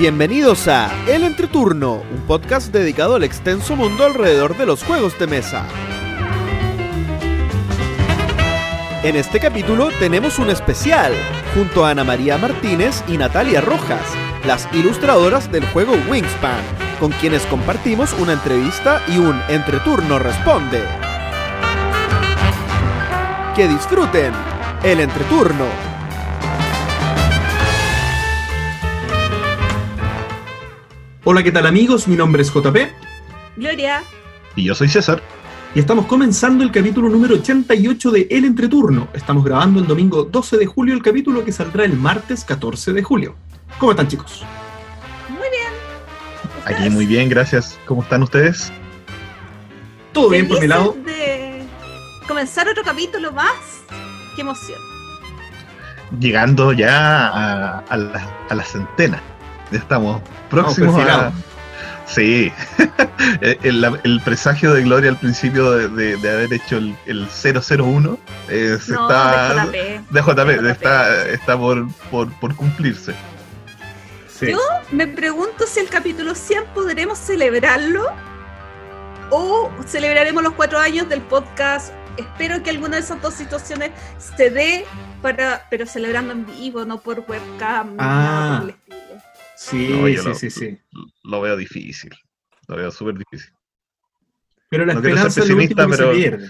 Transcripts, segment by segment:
Bienvenidos a El Entreturno, un podcast dedicado al extenso mundo alrededor de los juegos de mesa. En este capítulo tenemos un especial, junto a Ana María Martínez y Natalia Rojas, las ilustradoras del juego Wingspan, con quienes compartimos una entrevista y un Entreturno Responde. Que disfruten el Entreturno. Hola, ¿qué tal amigos? Mi nombre es JP Gloria. Y yo soy César. y estamos comenzando el capítulo número 88 de El Entreturno. Estamos grabando el domingo 12 de julio el capítulo que saldrá el martes 14 de julio. ¿Cómo están chicos? Muy bien. Aquí muy bien, gracias. ¿Cómo están ustedes? Todo bien por mi lado. de comenzar otro capítulo más. Qué emoción. Llegando ya a, a la, a la centena. Estamos próximos a... Sí. el, presagio de Gloria al principio de, de- de haber hecho el, el 001 eh, se No, está... de JP. de JP, de está, está por, por, por cumplirse. Sí. Yo me pregunto si el capítulo 100 podremos celebrarlo o celebraremos los cuatro años del podcast. Espero que alguna de esas dos situaciones se dé, para, pero celebrando en vivo, no por webcam. nada Ah. por el estilo. Sí, No, sí, lo- sí, sí. Lo veo difícil. Lo veo súper difícil. Pero la No esperanza es lo último que pero- se pierde.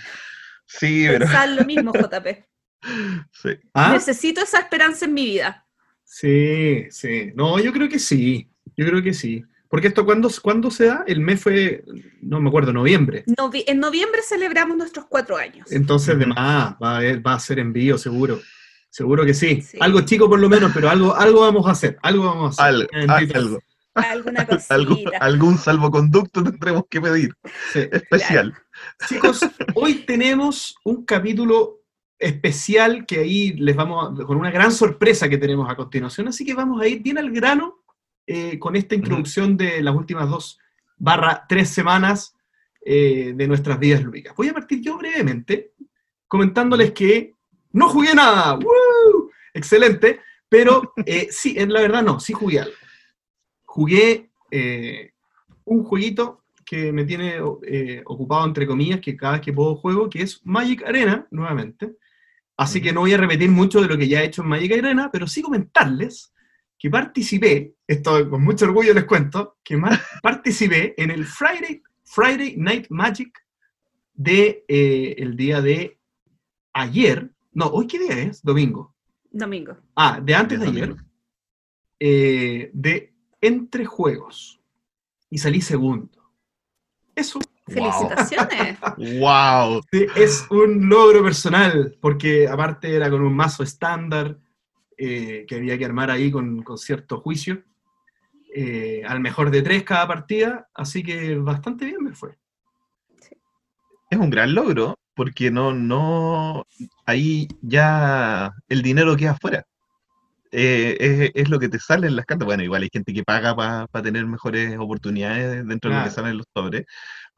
Sí, pero... Pensar lo mismo, JP. Sí. ¿Ah? Necesito esa esperanza en mi vida. Sí, sí. No, yo creo que sí. Yo creo que sí. Porque esto, ¿cuándo, ¿cuándo se da? El mes fue, no me acuerdo, noviembre. Novi- en noviembre celebramos nuestros cuatro años. Entonces, de más, va a, haber- va a ser envío, seguro. Seguro que sí. Sí. Algo chico por lo menos, pero algo, algo vamos a hacer. Algo vamos a hacer. Al- Bendito. algo. Alguna Algún, algún salvoconducto tendremos que pedir. Sí. Especial. Chicos, hoy tenemos un capítulo especial que ahí les vamos a, con una gran sorpresa que tenemos a continuación, así que vamos a ir bien al grano eh, con esta introducción de las últimas dos barra tres semanas eh, de nuestras vidas lúdicas. Voy a partir yo brevemente comentándoles que no jugué nada, ¡Woo! excelente, pero eh, sí, en la verdad no, sí jugué algo. Jugué eh, un jueguito que me tiene eh, ocupado, entre comillas, que cada vez que puedo juego, que es Magic Arena, nuevamente. Así que no voy a repetir mucho de lo que ya he hecho en Magic Arena, pero sí comentarles que participé, esto con mucho orgullo les cuento, que participé en el Friday, Friday Night Magic de eh, el día de ayer, no, ¿hoy qué día es? Domingo. Domingo. Ah, de antes de ayer, eh, de Entre Juegos. Y salí segundo. Eso Felicitaciones. ¡Wow! Sí, es un logro personal, porque aparte era con un mazo estándar eh, que había que armar ahí con, con cierto juicio, eh, al mejor de tres cada partida, así que bastante bien me fue. Es un gran logro, porque no, no, ahí ya el dinero queda afuera. Eh, es, es lo que te sale en las cartas. Bueno, igual hay gente que paga para tener mejores oportunidades dentro de lo que salen los sobres,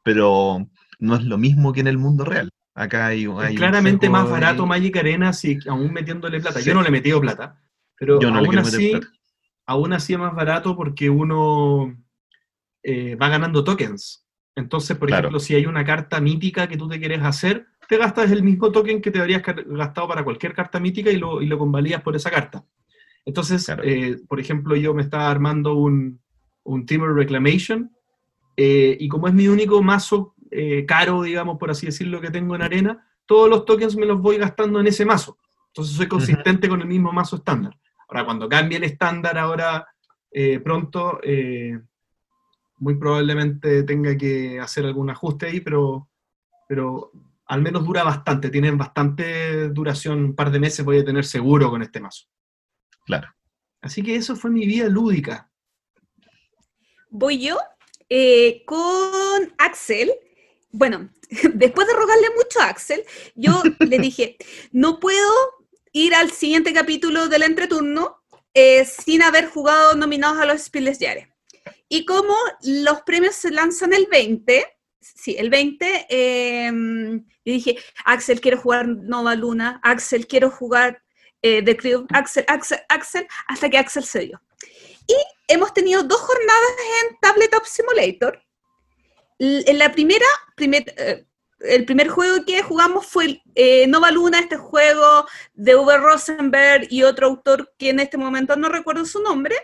pero no es lo mismo que en el mundo real. Acá hay, hay claramente más barato. Magic Arena, si, aún metiéndole plata. Sí. Yo no le he metido plata, pero Yo no le aún, así, aún así es más barato porque uno eh, va ganando tokens. Entonces, por Claro. ejemplo, si hay una carta mítica que tú te quieres hacer, te gastas el mismo token que te habrías gastado para cualquier carta mítica y lo, y lo convalías por esa carta. Entonces, Claro. eh, por ejemplo, yo me estaba armando un, un Timber Reclamation eh, y como es mi único mazo eh, caro, digamos, por así decirlo, que tengo en arena, todos los tokens me los voy gastando en ese mazo. Entonces soy consistente con el mismo mazo estándar. Ahora, cuando cambie el estándar ahora pronto, muy probablemente tenga que hacer algún ajuste ahí, pero, pero al menos dura bastante, tienen bastante duración, un par de meses voy a tener seguro con este mazo. Claro. Así que eso fue mi vida lúdica. Voy yo eh, con Axel. Bueno, después de rogarle mucho a Axel, yo le dije, no puedo ir al siguiente capítulo del entreturno eh, sin haber jugado nominados a los Spieles Yare. Y como los premios se lanzan el 20, sí, el 20, eh, yo dije, Axel, quiero jugar Nova Luna, Axel, quiero jugar eh, The Crew, Axel, Axel, Axel, hasta que Axel se dio. Y hemos tenido dos jornadas en Tabletop Simulator. En la primera, eh, el primer juego que jugamos fue eh, Nova Luna, este juego de Uwe Rosenberg y otro autor que en este momento no recuerdo su nombre,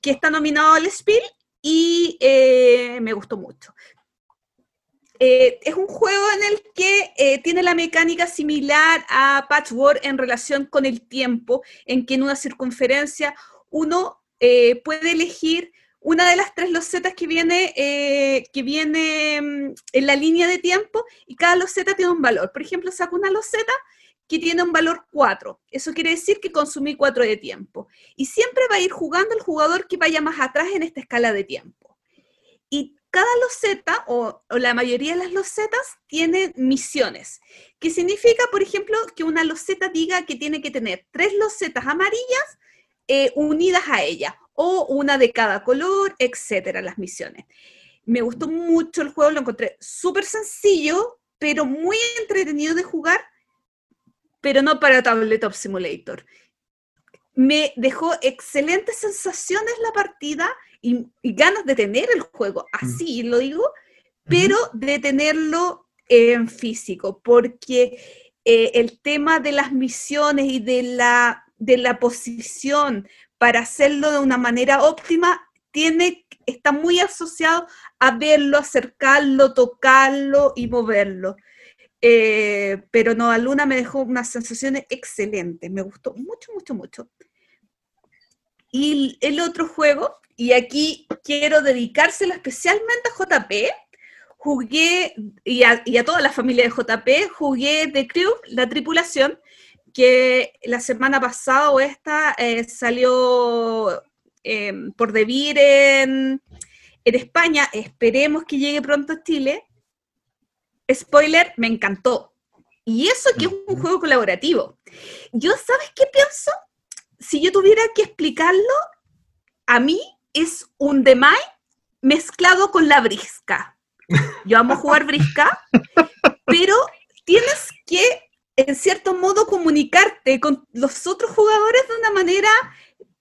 que está nominado al Spiel y eh, me gustó mucho. Eh, es un juego en el que eh, tiene la mecánica similar a Patchwork en relación con el tiempo, en que en una circunferencia uno puede elegir una de las tres losetas que viene, que viene mm, en la línea de tiempo y cada loseta tiene un valor. Por ejemplo, saco una loseta que tiene un valor 4. Eso quiere decir que consumí 4 de tiempo. Y siempre va a ir jugando el jugador que vaya más atrás en esta escala de tiempo. Y cada loseta, o, la mayoría de las losetas, tiene misiones. Que significa, por ejemplo, que una loseta diga que tiene que tener tres losetas amarillas eh, unidas a ella, o una de cada color, etcétera, las misiones. Me gustó mucho el juego, lo encontré súper sencillo, pero muy entretenido de jugar pero no para Tabletop Simulator. Me dejó excelentes sensaciones la partida y, ganas de tener el juego, mm. así lo digo, pero de tenerlo en físico, porque eh, el tema de las misiones y de la, de la posición para hacerlo de una manera óptima tiene, está muy asociado a verlo, acercarlo, tocarlo y moverlo. Eh, pero no, Luna me dejó unas sensaciones excelentes, me gustó mucho, mucho, mucho. Y el otro juego, y aquí quiero dedicárselo especialmente a JP, jugué, y a, toda la familia de JP, jugué The Crew, la tripulación, que la semana pasada o esta eh, salió em, por debir en España, esperemos que llegue pronto a Chile, spoiler, me encantó. Y eso que es un juego colaborativo. Yo, ¿sabes qué pienso? Si yo tuviera que explicarlo, a mí es un Demai mezclado con la brisca. Yo amo jugar brisca, pero tienes que, en cierto modo, comunicarte con los otros jugadores de una manera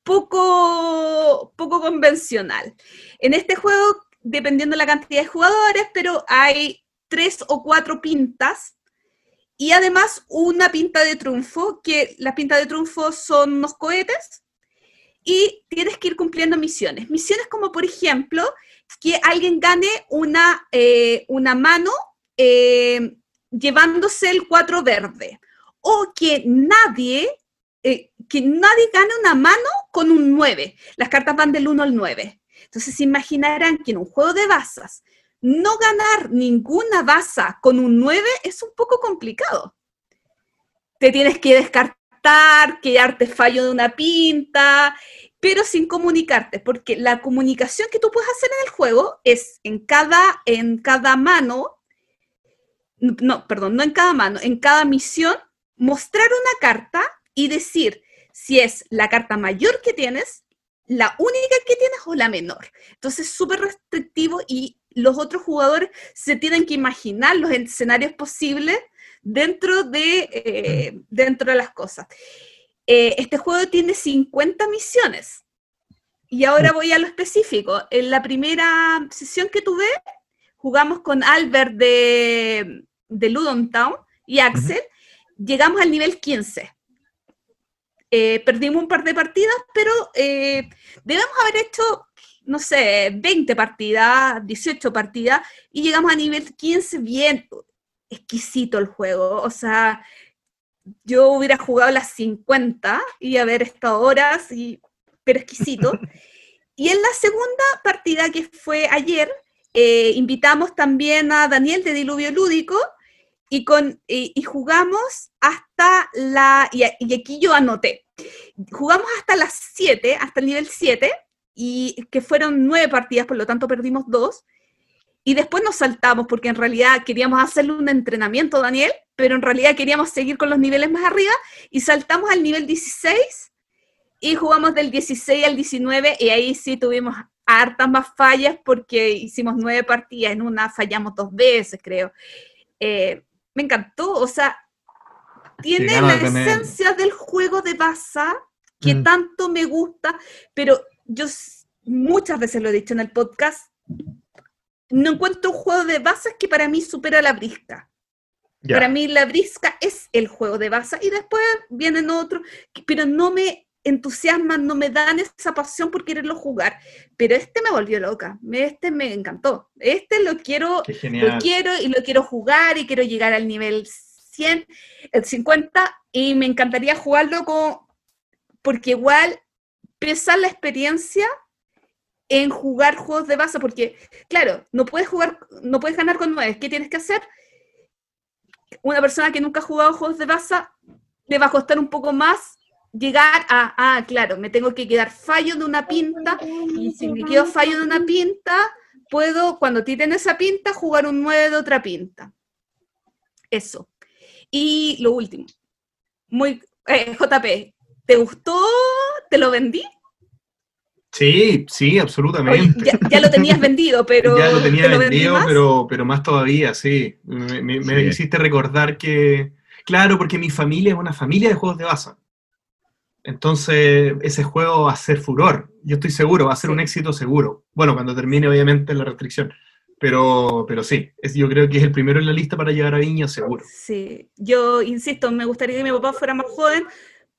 poco, poco convencional. En este juego, dependiendo de la cantidad de jugadores, pero hay tres o cuatro pintas y además una pinta de triunfo, que las pintas de triunfo son unos cohetes y tienes que ir cumpliendo misiones. Misiones como por ejemplo que alguien gane una, eh, una mano eh, llevándose el cuatro verde o que nadie, eh, que nadie gane una mano con un 9. Las cartas van del 1 al 9. Entonces se imaginarán que en un juego de basas no ganar ninguna baza con un 9 es un poco complicado. Te tienes que descartar, que te fallo de una pinta, pero sin comunicarte, porque la comunicación que tú puedes hacer en el juego es en cada, en cada mano, no, perdón, no en cada mano, en cada misión, mostrar una carta y decir si es la carta mayor que tienes, la única que tienes o la menor. Entonces, súper restrictivo y los otros jugadores se tienen que imaginar los escenarios posibles dentro de, eh, dentro de las cosas. Eh, este juego tiene 50 misiones. Y ahora voy a lo específico. En la primera sesión que tuve, jugamos con Albert de, de Ludon Town y Axel. Llegamos al nivel 15. Eh, perdimos un par de partidas, pero debemos haber hecho no sé, 20 partidas, 18 partidas, y llegamos a nivel 15 bien exquisito el juego. O sea, yo hubiera jugado las 50 y haber estado horas, y, pero exquisito. y en la segunda partida que fue ayer, eh, invitamos también a Daniel de Diluvio Lúdico y, con, y, jugamos hasta la, y, y, aquí yo anoté, jugamos hasta las 7, hasta el nivel 7, y que fueron nueve partidas, por lo tanto perdimos dos. Y después nos saltamos porque en realidad queríamos hacerle un entrenamiento, Daniel, pero en realidad queríamos seguir con los niveles más arriba y saltamos al nivel 16 y jugamos del 16 al 19 y ahí sí tuvimos hartas más fallas porque hicimos nueve partidas, en una fallamos dos veces, creo. Eh, me encantó, o sea, tiene la esencia del juego de Baza que mm. tanto me gusta, pero yo muchas veces lo he dicho en el podcast, no encuentro un juego de bases que para mí supera la brisca. Para mí la brisca es el juego de baza y después vienen otros, pero no me entusiasman, no me dan esa pasión por quererlo jugar. Pero este me volvió loca, este me encantó. Este lo quiero, lo quiero y lo quiero jugar y quiero llegar al nivel 100, el 50 y me encantaría jugarlo con, porque igual pesar la experiencia en jugar juegos de base, porque claro, no puedes jugar, no puedes ganar con nueve. ¿Qué tienes que hacer? Una persona que nunca ha jugado juegos de base le va a costar un poco más llegar a, ah, claro, me tengo que quedar fallo de una pinta y si me quedo fallo de una pinta, puedo, cuando tiren esa pinta, jugar un 9 de otra pinta. Eso. Y lo último, muy, eh, JP, ¿te gustó? ¿Te lo vendí? Sí, sí, Oye, absolutamente. ya, ya lo tenías vendido, pero ya lo tenía ¿te lo vendí vendido, más? pero, pero más todavía, sí. Me, me- me Sí. hiciste recordar que, claro, porque mi familia es una familia de juegos de baza. Entonces, ese juego va a ser furor. Yo estoy seguro, va a ser Sí. un éxito seguro. Bueno, cuando termine, obviamente, la restricción. Pero, pero sí, es, yo creo que es el primero en la lista para llegar a Viña, seguro. Sí, yo insisto, me gustaría que mi papá fuera más joven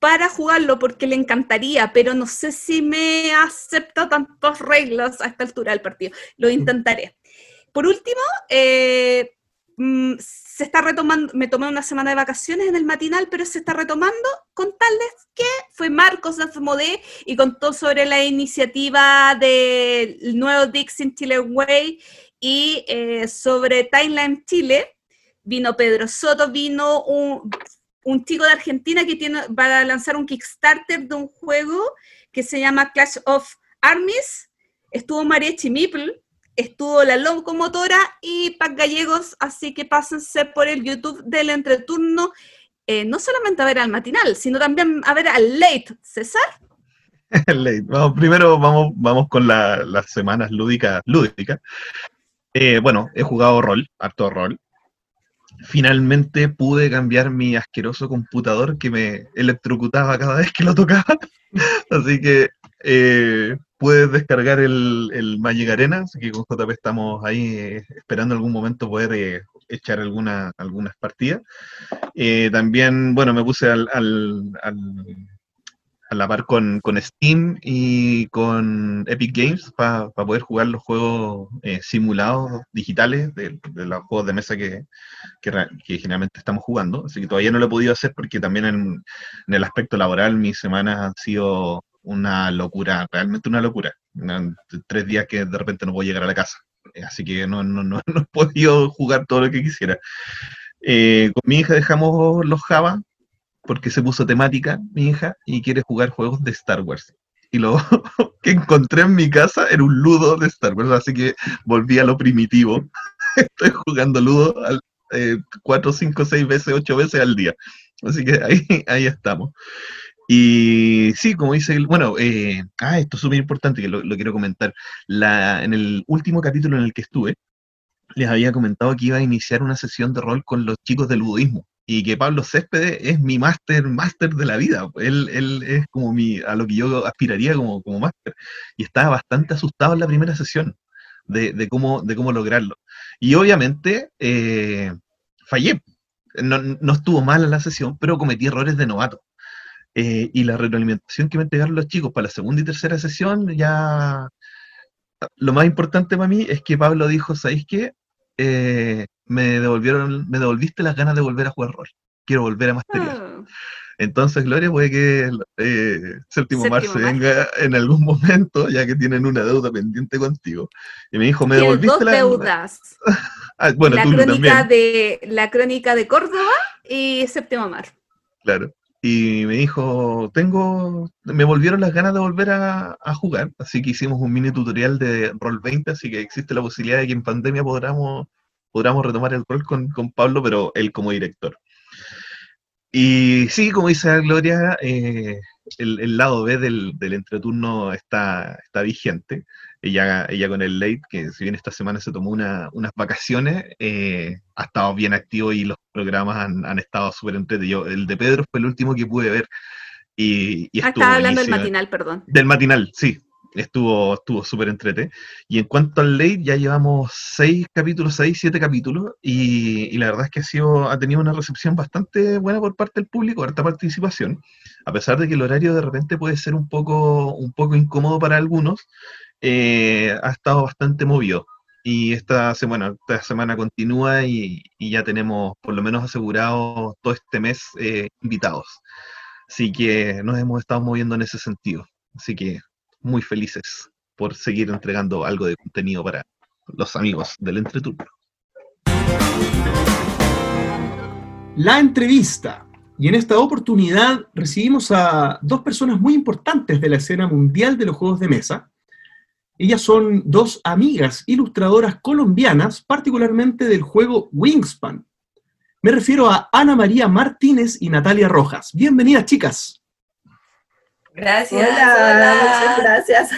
para jugarlo porque le encantaría, pero no sé si me acepta tantas reglas a esta altura del partido. Lo intentaré. Por último, eh, mm, se está retomando, me tomé una semana de vacaciones en el matinal, pero se está retomando con tales que fue Marcos de Modé y contó sobre la iniciativa del nuevo Dixon Chile Way y eh, sobre Timeline Chile. Vino Pedro Soto, vino un, un chico de Argentina que tiene, va a lanzar un Kickstarter de un juego que se llama Clash of Armies. Estuvo María Chimipl, estuvo la locomotora y Pac Gallegos, así que pásense por el YouTube del entreturno, eh, no solamente a ver al matinal, sino también a ver al late. César, Late. Primero vamos, vamos con la- las semanas lúdicas. lúdicas. Eh, bueno, he jugado rol, harto rol. Finalmente pude cambiar mi asqueroso computador que me electrocutaba cada vez que lo tocaba. Así que eh, pude descargar el, el Magic Arena, así que con JP estamos ahí eh, esperando algún momento poder eh, echar alguna, algunas partidas. Eh, también, bueno, me puse al, al- al- a la par con, con Steam y con Epic Games para poder jugar los juegos eh, simulados digitales de, los juegos de mesa que, que, generalmente estamos jugando. Así que todavía no lo he podido hacer porque también en, el aspecto laboral mis semanas han sido una locura, realmente una locura. Tres días que de repente no puedo llegar a la casa. Eh, Así que no, no, no, no he podido jugar todo lo que quisiera. Eh, con mi hija dejamos los Java porque se puso temática, mi hija, y quiere jugar juegos de Star Wars. Y lo que encontré en mi casa era un ludo de Star Wars, así que volví a lo primitivo. Estoy jugando ludo al, eh, cuatro, cinco, seis veces, ocho veces al día. Así que ahí, ahí estamos. Y sí, como dice, bueno, eh, ah, esto es súper importante que lo, lo quiero comentar. La, en el último capítulo en el que estuve, les había comentado que iba a iniciar una sesión de rol con los chicos del budismo y que Pablo Céspedes es mi máster, máster de la vida. Él, él es como mi, a lo que yo aspiraría como, como máster. Y estaba bastante asustado en la primera sesión de, de cómo, de cómo lograrlo. Y obviamente eh, fallé. No, no estuvo mal la sesión, pero cometí errores de novato. Eh, y la retroalimentación que me entregaron los chicos para la segunda y tercera sesión, ya lo más importante para mí es que Pablo dijo, ¿sabéis qué? Eh, me devolvieron, me devolviste las ganas de volver a jugar rol. Quiero volver a masterizar. Ah, Entonces, Gloria, puede que eh, Séptimo Mar se venga en algún momento, ya que tienen una deuda pendiente contigo. Y me dijo, me devolviste dos la deudas. Ah, bueno, la, tú crónica también, de, la crónica de Córdoba y Séptimo Mar. claro. Y me dijo, tengo, me volvieron las ganas de volver a, a jugar, así que hicimos un mini tutorial de Roll 20, así que existe la posibilidad de que en pandemia podamos, podamos retomar el rol con, con Pablo, pero él como director. Y sí, como dice Gloria, eh, el, el lado B del, del entreturno está, está vigente. Ella, ella con el late, que si bien esta semana se tomó una- unas vacaciones, eh, ha estado bien activo y los programas han, han estado súper entretenidos. El de Pedro fue el último que pude ver y, y Ah, estaba hablando del matinal, perdón. Del matinal, sí. estuvo estuvo súper entrete. Y en cuanto al late, ya llevamos seis capítulos, seis, siete capítulos, y, y la verdad es que ha, sido, ha tenido una recepción bastante buena por parte del público, harta participación, a pesar de que el horario de repente puede ser un poco, un poco incómodo para algunos, eh, ha estado bastante movido. Y esta semana, esta semana continúa y, y ya tenemos por lo menos asegurado todo este mes eh, invitados. Así que nos hemos estado moviendo en ese sentido. Así que muy felices por seguir entregando algo de contenido para los amigos del entreturno. La entrevista. Y en esta oportunidad recibimos a dos personas muy importantes de la escena mundial de los juegos de mesa. Ellas son dos amigas ilustradoras colombianas, particularmente del juego Wingspan. Me refiero a Ana María Martínez y Natalia Rojas. Bienvenidas, chicas. Gracias. Hola, Hola, muchas gracias.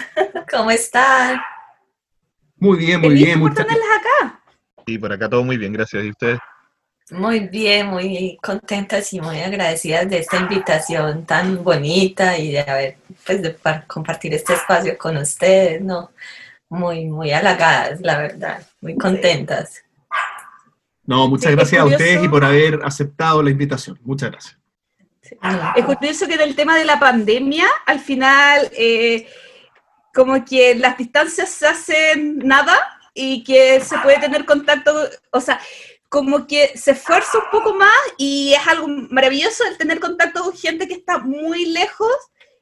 ¿Cómo están? Muy bien, muy bien. por muchas- tenerlas acá. Y por acá todo muy bien, gracias. ¿Y ustedes? Muy bien, muy contentas y muy agradecidas de esta invitación tan bonita y de haber, pues, de par- compartir este espacio con ustedes, ¿no? Muy, muy halagadas, la verdad, muy contentas. No, muchas Sí, gracias a ustedes y por haber aceptado la invitación. Muchas gracias. Es curioso que del tema de la pandemia, al final, eh, como que las distancias se hacen nada y que se puede tener contacto, o sea, como que se esfuerza un poco más y es algo maravilloso el tener contacto con gente que está muy lejos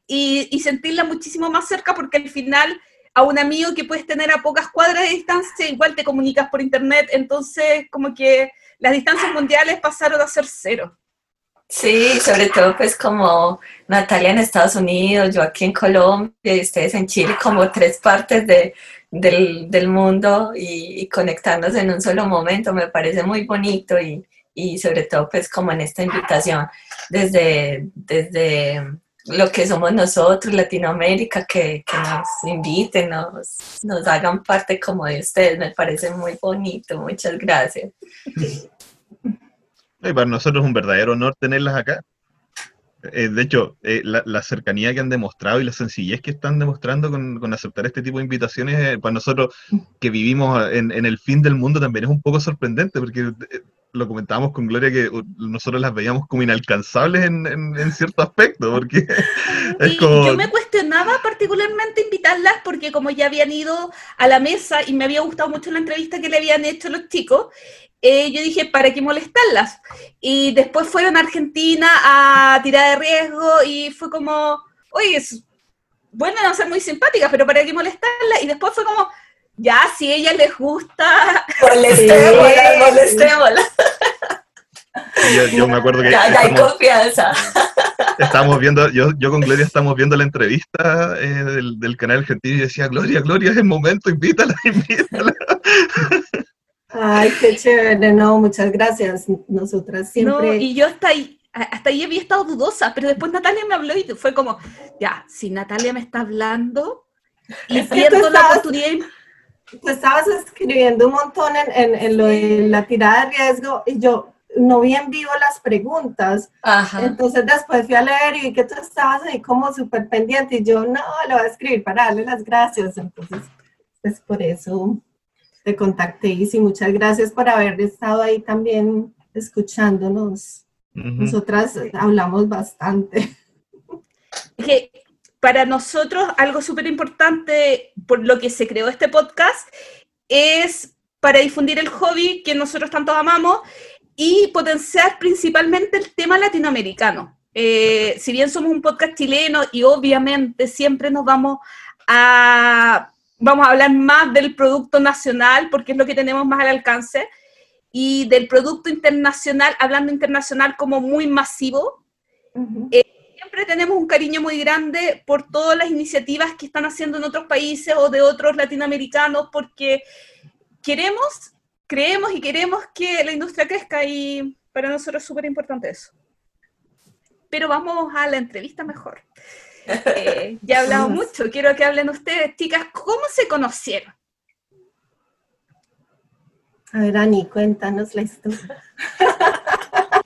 y, y sentirla muchísimo más cerca porque al final a un amigo que puedes tener a pocas cuadras de distancia igual te comunicas por internet, entonces como que las distancias mundiales pasaron a ser cero. Sí, sobre todo pues como Natalia en Estados Unidos, yo aquí en Colombia y ustedes en Chile, como tres partes de, del, del mundo y, y conectarnos en un solo momento, me parece muy bonito y, y sobre todo pues como en esta invitación desde, desde lo que somos nosotros, Latinoamérica, que, que nos inviten, nos, nos hagan parte como de ustedes, me parece muy bonito, muchas gracias. Y para nosotros es un verdadero honor tenerlas acá. Eh, de hecho, eh, la, la cercanía que han demostrado y la sencillez que están demostrando con, con aceptar este tipo de invitaciones, eh, para nosotros que vivimos en, en el fin del mundo también es un poco sorprendente, porque lo comentábamos con Gloria que nosotros las veíamos como inalcanzables en, en- en cierto aspecto, porque es Y como... yo me cuestionaba particularmente invitarlas porque como ya habían ido a la mesa y me había gustado mucho la entrevista que le habían hecho los chicos, eh, yo dije, ¿para qué molestarlas? Y después fueron a Argentina a tirar de riesgo y fue como, oye, es bueno no ser muy simpáticas, pero ¿para qué molestarlas? Y después fue como, ya, si a ellas les gusta, Molestémoslas, molestémoslas. Yo, yo me acuerdo que Ya, ya hay estamos- confianza. estábamos viendo, yo, yo con Gloria estábamos viendo la entrevista eh, del, del canal argentino y decía, Gloria, Gloria, es el momento, invítala, invítala. Ay, qué chévere, no, muchas gracias. Nosotras siempre. No, y yo hasta ahí, hasta ahí había estado dudosa, pero después Natalia me habló y fue como, ya, si Natalia me está hablando y Es pierdo la estabas- oportunidad, Tú estabas escribiendo un montón en, en- en lo de la tirada de riesgo y yo no vi en vivo las preguntas. Ajá. Entonces después fui a leer y vi que tú estabas ahí como súper pendiente y yo no, lo voy a escribir para darle las gracias. Entonces, pues por eso te contacté y sí, muchas gracias por haber estado ahí también escuchándonos. Nosotras hablamos bastante. Que para nosotros algo súper importante por lo que se creó este podcast es para difundir el hobby que nosotros tanto amamos y potenciar principalmente el tema latinoamericano. Eh, si bien somos un podcast chileno y obviamente siempre nos vamos a, vamos a hablar más del producto nacional porque es lo que tenemos más al alcance y del producto internacional, hablando internacional como muy masivo, siempre tenemos un cariño muy grande por todas las iniciativas que están haciendo en otros países o de otros latinoamericanos, porque queremos, creemos y queremos que la industria crezca y para nosotros es súper importante eso. Pero vamos a la entrevista mejor. Eh, ya he hablado mucho, quiero que hablen ustedes, chicas, ¿cómo se conocieron? A ver, Ani, cuéntanos la historia.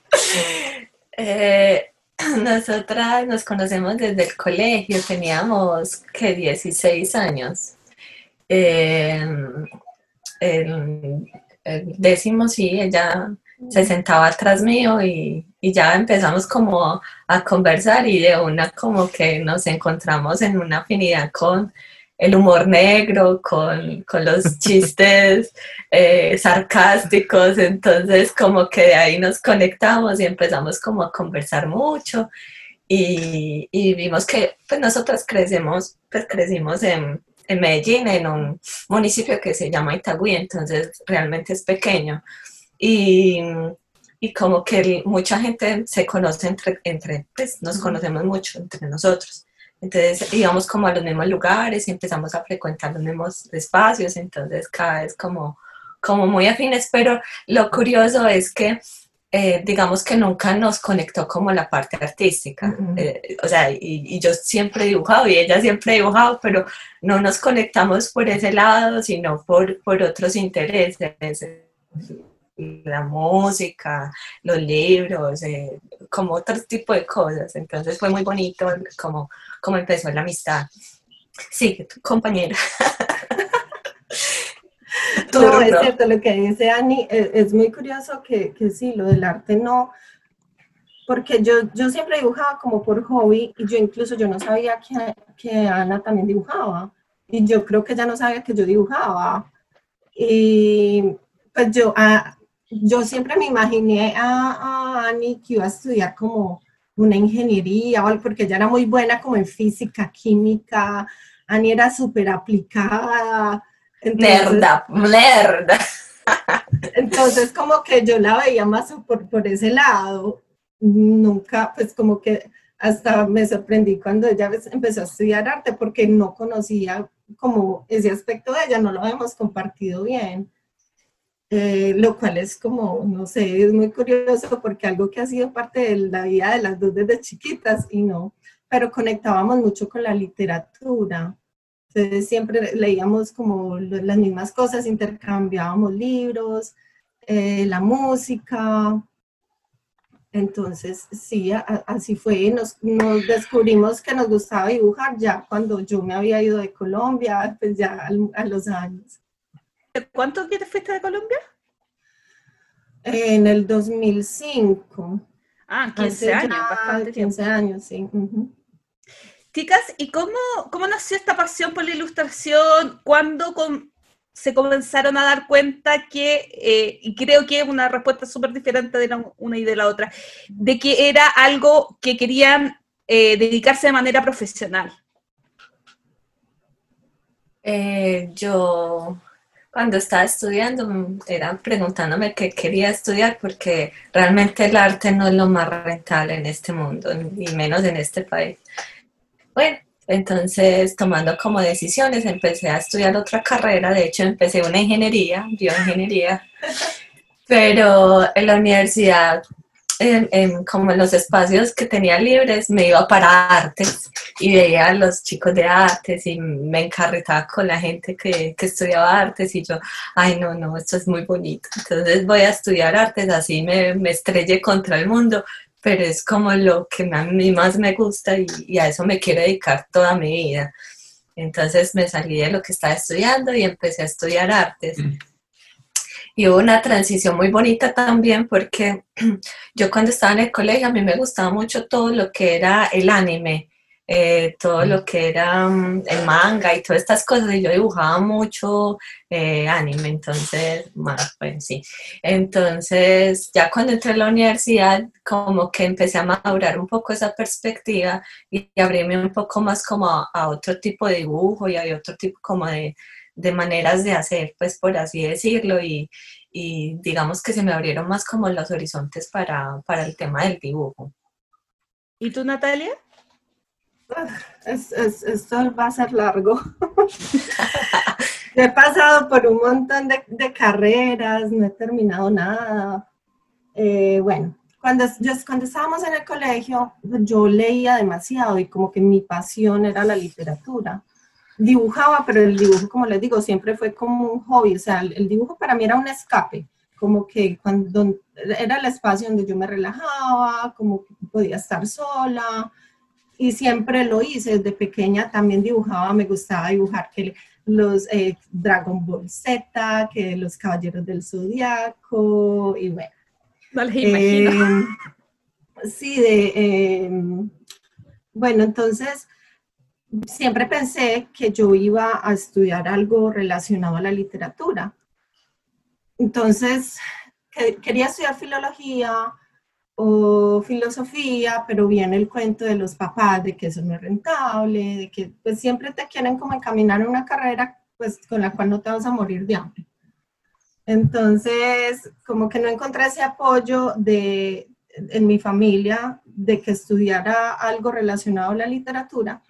Eh, nosotras nos conocemos desde el colegio, teníamos que 16 años. Eh, el, el décimo sí, ella se sentaba atrás mío y, y, ya empezamos como a conversar y de una como que nos encontramos en una afinidad con el humor negro, con, con los chistes eh, sarcásticos, entonces como que de ahí nos conectamos y empezamos como a conversar mucho. Y, y vimos que pues nosotras crecemos, pues crecimos en, en Medellín, en un municipio que se llama Itagüí, entonces realmente es pequeño. Y, y como que mucha gente se conoce entre, entre, pues nos conocemos mucho entre nosotros. Entonces íbamos como a los mismos lugares y empezamos a frecuentar los mismos espacios, entonces cada vez como, como muy afines, pero lo curioso es que eh, digamos que nunca nos conectó como la parte artística. Uh -huh. eh, o sea, y, y, yo siempre he dibujado y ella siempre ha dibujado, pero no nos conectamos por ese lado, sino por, por otros intereses. La música, los libros, eh, como otro tipo de cosas. Entonces fue muy bonito como, como empezó la amistad. Sí, tu compañera. No, es cierto, lo que dice Ani, es, es muy curioso que, que, sí, lo del arte no, porque yo, yo siempre dibujaba como por hobby y yo incluso yo no sabía que, que Ana también dibujaba y yo creo que ella no sabía que yo dibujaba y pues yo, a, yo siempre me imaginé a, a Ani que iba a estudiar como una ingeniería porque ella era muy buena como en física, química, Ani era súper aplicada, entonces, nerda. Entonces, como que yo la veía más por, por ese lado. Nunca, pues como que hasta me sorprendí cuando ella empezó a estudiar arte porque no conocía como ese aspecto de ella, no lo habíamos compartido bien. Eh, lo cual es como, no sé, es muy curioso porque algo que ha sido parte de la vida de las dos desde chiquitas y no, pero conectábamos mucho con la literatura. Entonces siempre leíamos como las mismas cosas, intercambiábamos libros, eh, la música. Entonces, sí, así fue. Nos, nos, descubrimos que nos gustaba dibujar ya cuando yo me había ido de Colombia, pues ya a los años. ¿Cuánto que te fuiste de Colombia? En el 2005. Ah, 15 años, bastante 15 tiempo. años, sí. Uh -huh. Chicas, ¿y cómo, cómo nació esta pasión por la ilustración? ¿Cuándo con, se comenzaron a dar cuenta que, eh, y creo que es una respuesta súper diferente de la, una y de la otra, de que era algo que querían eh, dedicarse de manera profesional? Eh, yo cuando estaba estudiando eran preguntándome qué quería estudiar porque realmente el arte no es lo más rentable en este mundo, y menos en este país. Bueno, entonces tomando como decisiones empecé a estudiar otra carrera, de hecho empecé una ingeniería, bioingeniería, pero en la universidad, como en los espacios que tenía libres, me iba para artes y veía a los chicos de artes y me encarretaba con la gente que, que estudiaba artes y yo, ay no, no, esto es muy bonito, entonces voy a estudiar artes, así me, me estrellé contra el mundo, pero es como lo que a mí más me gusta y, y, a eso me quiero dedicar toda mi vida. Entonces me salí de lo que estaba estudiando y empecé a estudiar artes. Y hubo una transición muy bonita también porque yo cuando estaba en el colegio a mí me gustaba mucho todo lo que era el anime. Eh, todo lo que era um, el manga y todas estas cosas, y yo dibujaba mucho eh, anime, entonces, bueno, pues sí. Entonces, ya cuando entré a la universidad, como que empecé a madurar un poco esa perspectiva y, y abrirme un poco más como a, a, otro tipo de dibujo y a otro tipo como de, de maneras de hacer, pues por así decirlo, y, y digamos que se me abrieron más como los horizontes para, para el tema del dibujo. ¿Y tú, Natalia? Es, es, esto va a ser largo. he pasado por un montón de, de, carreras, no he terminado nada. Eh, bueno, cuando, yo, cuando estábamos en el colegio, yo leía demasiado y como que mi pasión era la literatura. Dibujaba, pero el dibujo, como les digo, siempre fue como un hobby. O sea, el, el dibujo para mí era un escape. como que cuando era el espacio donde yo me relajaba, como que podía estar sola, y siempre lo hice, desde pequeña también dibujaba, me gustaba dibujar que los eh, Dragon Ball Z, que los Caballeros del Zodiaco, y bueno. No les imagino. Eh, sí, de, eh, bueno, entonces siempre pensé que yo iba a estudiar algo relacionado a la literatura. Entonces, que- quería estudiar filología o filosofía, pero viene el cuento de los papás de que eso no es rentable, de que pues siempre te quieren como encaminar en una carrera pues con la cual no te vas a morir de hambre. Entonces, como que no encontré ese apoyo de, en mi familia de que estudiara algo relacionado a la literatura.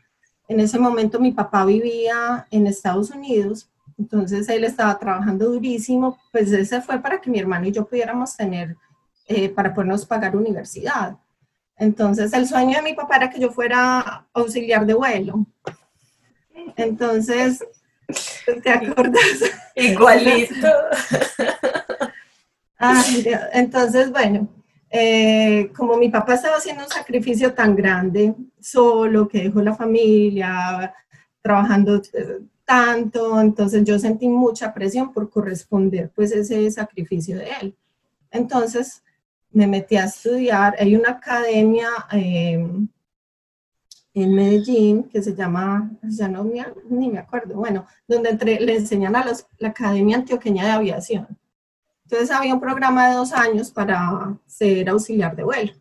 En ese momento mi papá vivía en Estados Unidos, entonces él estaba trabajando durísimo, pues ese fue para que mi hermano y yo pudiéramos tener, eh, para podernos pagar universidad. Entonces el sueño de mi papá era que yo fuera auxiliar de vuelo. Entonces, ¿te acuerdas? Igualito. Ay, Dios. entonces, bueno, eh, como mi papá estaba haciendo un sacrificio tan grande, solo, que dejó la familia, trabajando eh, tanto, entonces yo sentí mucha presión por corresponder pues ese sacrificio de él. Entonces me metí a estudiar, hay una academia eh, en Medellín que se llama, ya no ni me acuerdo, bueno, donde entre, le enseñan a los, la Academia Antioqueña de Aviación. Entonces había un programa de dos años para ser auxiliar de vuelo.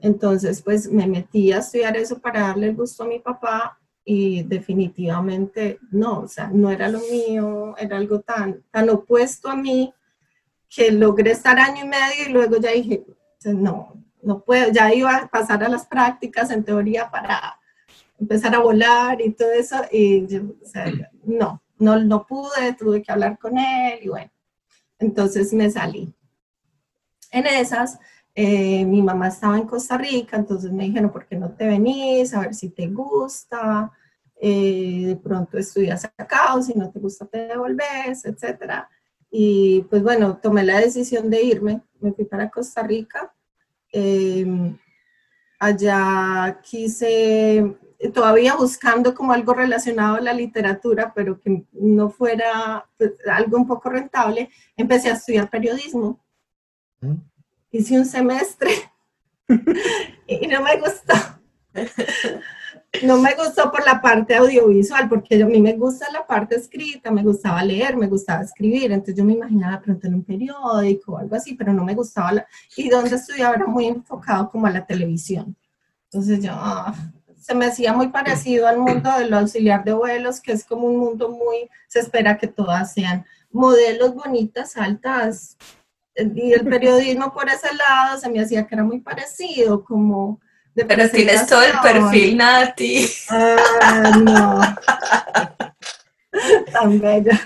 Entonces, pues me metí a estudiar eso para darle el gusto a mi papá y definitivamente no, o sea, no era lo mío, era algo tan, tan opuesto a mí que logré estar año y medio y luego ya dije, no, no puedo, ya iba a pasar a las prácticas en teoría para empezar a volar y todo eso y yo, o sea, no, no, no pude, tuve que hablar con él y bueno. Entonces me salí. En esas, eh, mi mamá estaba en Costa Rica, entonces me dijeron, ¿por qué no te venís? A ver si te gusta. Eh, de pronto estudias acá o si no te gusta te devolves, etcétera. Y pues bueno, tomé la decisión de irme. Me fui para Costa Rica. Eh, allá quise, todavía buscando como algo relacionado a la literatura, pero que no fuera pues, algo un poco rentable, empecé a estudiar periodismo. ¿Mm? Hice un semestre y no me gustó. No me gustó por la parte audiovisual, porque a mí me gusta la parte escrita, me gustaba leer, me gustaba escribir, entonces yo me imaginaba pronto en un periódico o algo así, pero no me gustaba. La, y donde estudiaba era muy enfocado como a la televisión. Entonces yo, ah, se me hacía muy parecido al mundo del auxiliar de vuelos, que es como un mundo muy, se espera que todas sean modelos bonitas, altas, y el periodismo por ese lado se me hacía que era muy parecido, como de Pero tienes todo el perfil, Nati. Ah, no. Tan bella.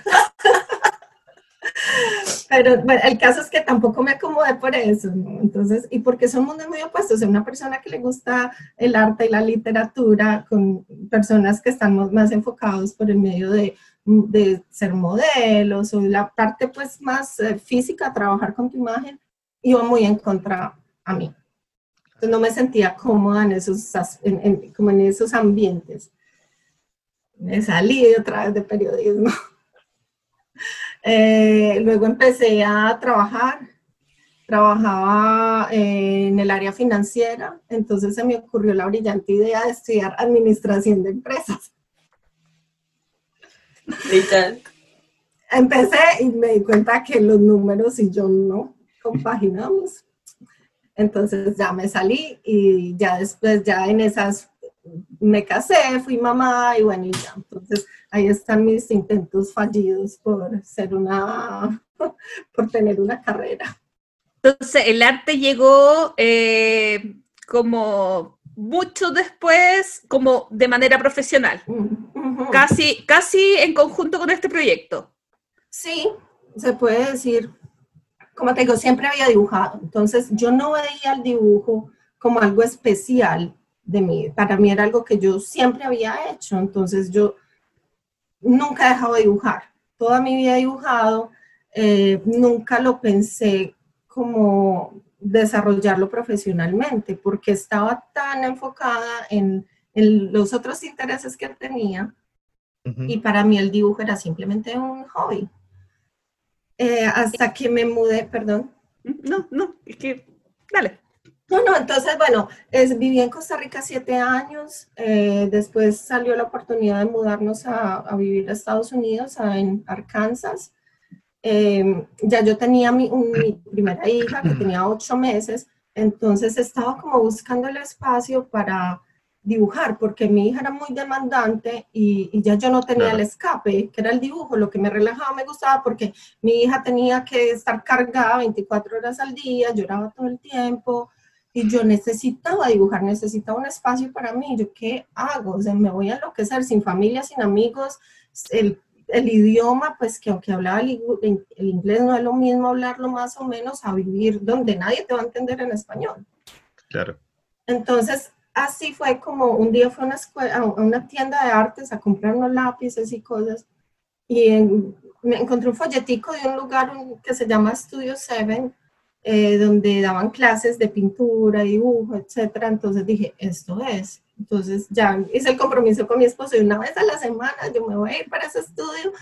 Pero bueno, el caso es que tampoco me acomodé por eso, ¿no? Entonces, y porque son mundos muy opuestos, una persona que le gusta el arte y la literatura con personas que están más- enfocados por el medio de, de ser modelos o la parte pues más eh, física, trabajar con tu imagen, iba muy en contra a mí. Entonces no me sentía cómoda en esos, en- en- como en esos ambientes. Me salí otra vez de periodismo. Eh, luego empecé a trabajar. Trabajaba eh, en el área financiera, entonces se me ocurrió la brillante idea de estudiar administración de empresas. Brillante. Empecé y me di cuenta que los números y yo no compaginamos. Entonces ya me salí y ya después, ya en esas, me casé, fui mamá y bueno, y ya. Entonces ahí están mis intentos fallidos por ser una, por tener una carrera. Entonces, el arte llegó eh, como mucho después, como de manera profesional, Ujú. casi, casi en conjunto con este proyecto. Sí, se puede decir. Como te digo, siempre había dibujado. Entonces, yo no veía el dibujo como algo especial de mí. Para mí era algo que yo siempre había hecho. Entonces, yo nunca he dejado de dibujar. Toda mi vida he dibujado. eh, nunca lo pensé como desarrollarlo profesionalmente, porque estaba tan enfocada en, en los otros intereses que tenía y para mí el dibujo era simplemente un hobby. Eh, hasta que me mudé, perdón. No, no, es que, dale. No, no, entonces, bueno, es, viví en Costa Rica siete años, eh, después salió la oportunidad de mudarnos a, a vivir a Estados Unidos, a- en Arkansas. Eh, ya yo tenía mi, un- mi primera hija que tenía ocho meses, entonces estaba como buscando el espacio para dibujar, porque mi hija era muy demandante y, y ya yo no tenía el escape, que era el dibujo, lo que me relajaba, me gustaba, porque mi hija tenía que estar cargada 24 horas al día, lloraba todo el tiempo, y yo necesitaba dibujar, necesitaba un espacio para mí. Yo, ¿qué hago? O sea, me voy a enloquecer sin familia, sin amigos. El, el idioma, pues que aunque hablaba el, el inglés, no es lo mismo hablarlo más o menos a vivir donde nadie te va a entender en español. Claro. Entonces, así fue como un día fue a una, escuela, a una tienda de artes a comprar unos lápices y cosas. Y en- me encontré un folletico de un lugar que se llama Studio 7, eh, donde daban clases de pintura, dibujo, etcétera. Entonces dije, esto es. Entonces ya hice el compromiso con mi esposo y una vez a la semana yo me voy a ir para ese estudio.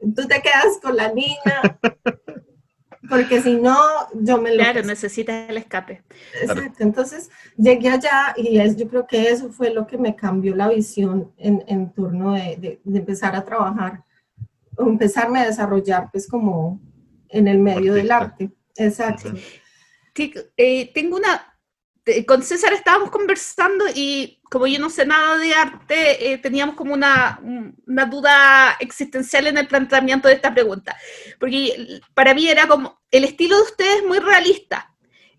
Tú te quedas con la niña. Porque si no, yo me lo Claro, necesitas el escape. Exacto, entonces llegué allá y es, yo creo que eso fue lo que me cambió la visión en, en torno de, de- de empezar a trabajar, o empezarme a desarrollar pues como en el medio del Artista. arte. Exacto. Sí, eh, tengo una. eh, Con César estábamos conversando y como yo no sé nada de arte, eh, teníamos como una, un- una duda existencial en el planteamiento de esta pregunta. Porque para mí era como, el estilo de ustedes es muy realista,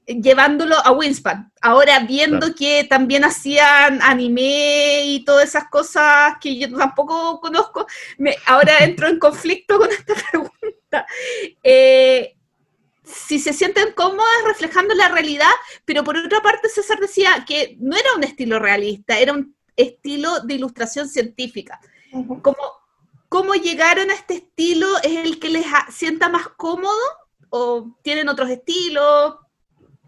llevándolo a Winspan. Ahora viendo Claro. que también hacían anime y todas esas cosas que yo tampoco conozco, me, ahora entro en conflicto con esta pregunta. Eh, si se sienten cómodas reflejando la realidad, pero por otra parte César decía que no era un estilo realista, era un estilo de ilustración científica. ¿Cómo, cómo llegaron a este estilo? ¿Es el que les sienta más cómodo? ¿O tienen otros estilos?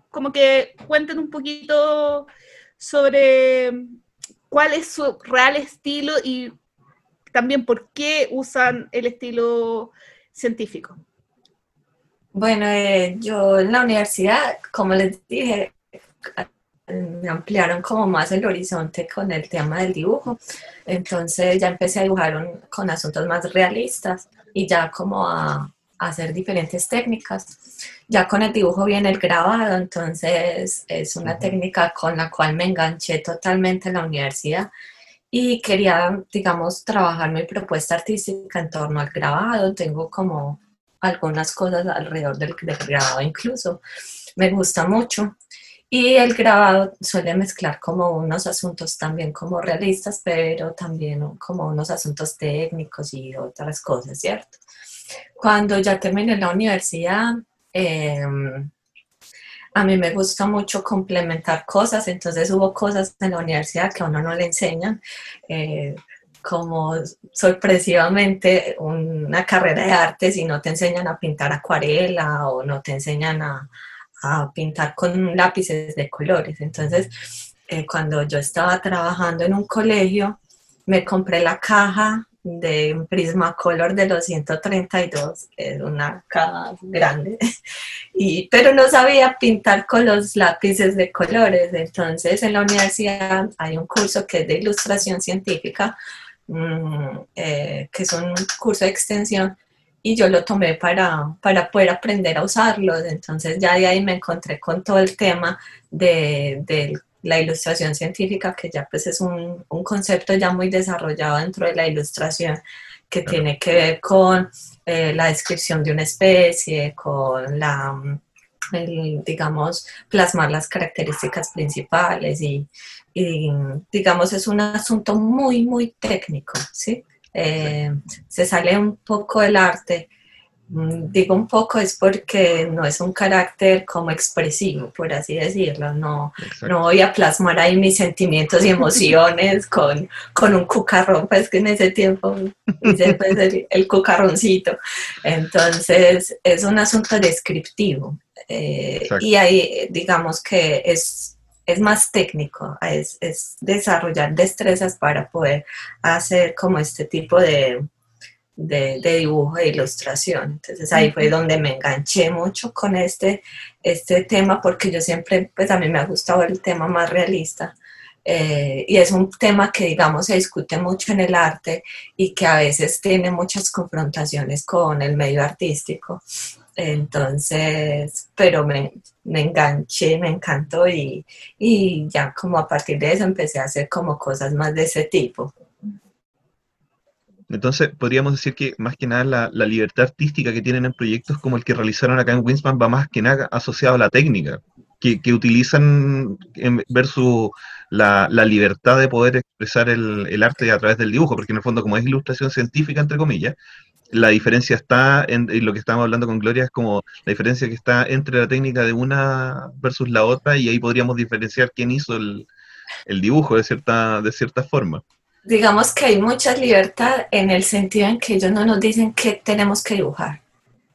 Como que cuenten un poquito sobre cuál es su real estilo y también por qué usan el estilo científico. Bueno, eh, yo en la universidad, como les dije, me ampliaron como más el horizonte con el tema del dibujo. Entonces ya empecé a dibujar un- con asuntos más realistas y ya como a, a hacer diferentes técnicas. Ya con el dibujo viene el grabado, entonces es una Ujú. técnica con la cual me enganché totalmente en la universidad y quería, digamos, trabajar mi propuesta artística en torno al grabado. Tengo como algunas cosas alrededor del, del grabado incluso. Me gusta mucho. Y el grabado suele mezclar como unos asuntos también como realistas, pero también como unos asuntos técnicos y otras cosas, ¿cierto? Cuando ya terminé la universidad, eh, a mí me gusta mucho complementar cosas, entonces hubo cosas en la universidad que a uno no le enseñan, eh, como sorpresivamente una carrera de arte si no te enseñan a pintar acuarela o no te enseñan a, a pintar con lápices de colores. Entonces, eh, cuando yo estaba trabajando en un colegio, me compré la caja de un Prismacolor de los 132, es una caja grande, y, pero no sabía pintar con los lápices de colores. Entonces, en la universidad hay un curso que es de ilustración científica, mm, eh, que es un curso de extensión, y yo lo tomé para, para poder aprender a usarlos. Entonces, ya de ahí me encontré con todo el tema de, de la ilustración científica, que ya pues es un, un, concepto ya muy desarrollado dentro de la ilustración, que claro. tiene que ver con eh, la descripción de una especie, con la, el, digamos, plasmar las características principales y, y, digamos, es un asunto muy, muy técnico, ¿sí? Eh, se sale un poco del arte Mm, Digo un poco es porque no es un carácter como expresivo, por así decirlo. No, Exacto. no voy a plasmar ahí mis sentimientos y emociones con, con un cucarrón, pues que en ese tiempo hice pues, el, el cucarroncito. Entonces es un asunto descriptivo. Eh, y ahí digamos que es, es más técnico, es, es desarrollar destrezas para poder hacer como este tipo de, de, de dibujo e ilustración. Entonces ahí fue donde me enganché mucho con este, este tema porque yo siempre, pues a mí me ha gustado el tema más realista. eh, y es un tema que, digamos, se discute mucho en el arte y que a veces tiene muchas confrontaciones con el medio artístico. Entonces, pero me, me enganché, me encantó y, y ya como a partir de eso empecé a hacer como cosas más de ese tipo. Entonces, podríamos decir que más que nada la, la libertad artística que tienen en proyectos como el que realizaron acá en Winspan va más que nada asociado a la técnica, que, que utilizan en- versus la, la libertad de poder expresar el, el arte a través del dibujo, porque en el fondo como es ilustración científica, entre comillas, la diferencia está en, en lo que estábamos hablando con Gloria, es como la diferencia que está entre la técnica de una versus la otra, y ahí podríamos diferenciar quién hizo el, el dibujo de cierta, de cierta forma. Digamos que hay mucha libertad en el sentido en que ellos no nos dicen qué tenemos que dibujar,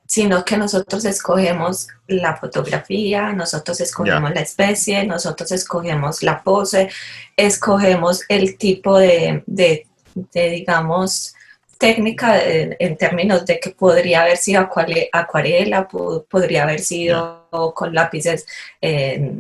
sino que nosotros escogemos la fotografía, nosotros escogemos la especie, nosotros escogemos la pose, escogemos el tipo de, de- de, digamos, técnica en, en términos de que podría haber sido acuare- acuarela, po- podría haber sido con lápices eh,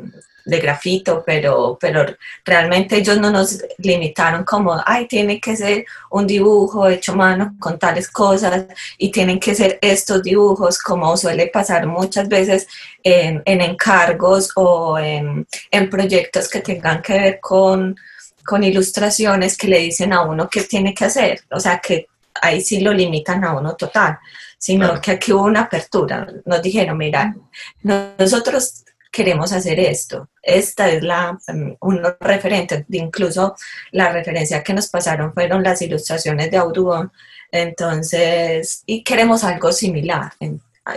de grafito, pero, pero realmente ellos no nos limitaron como, ay, tiene que ser un dibujo hecho mano con tales cosas y tienen que ser estos dibujos, como suele pasar muchas veces en, en encargos o en, proyectos que tengan que ver con, con ilustraciones que le dicen a uno qué tiene que hacer. O sea, que ahí sí lo limitan a uno total, sino Claro. que aquí hubo una apertura. Nos dijeron, mira, nosotros queremos hacer esto. Esta es la, um, unos referentes, incluso la referencia que nos pasaron fueron las ilustraciones de Audubon. Entonces, y queremos algo similar.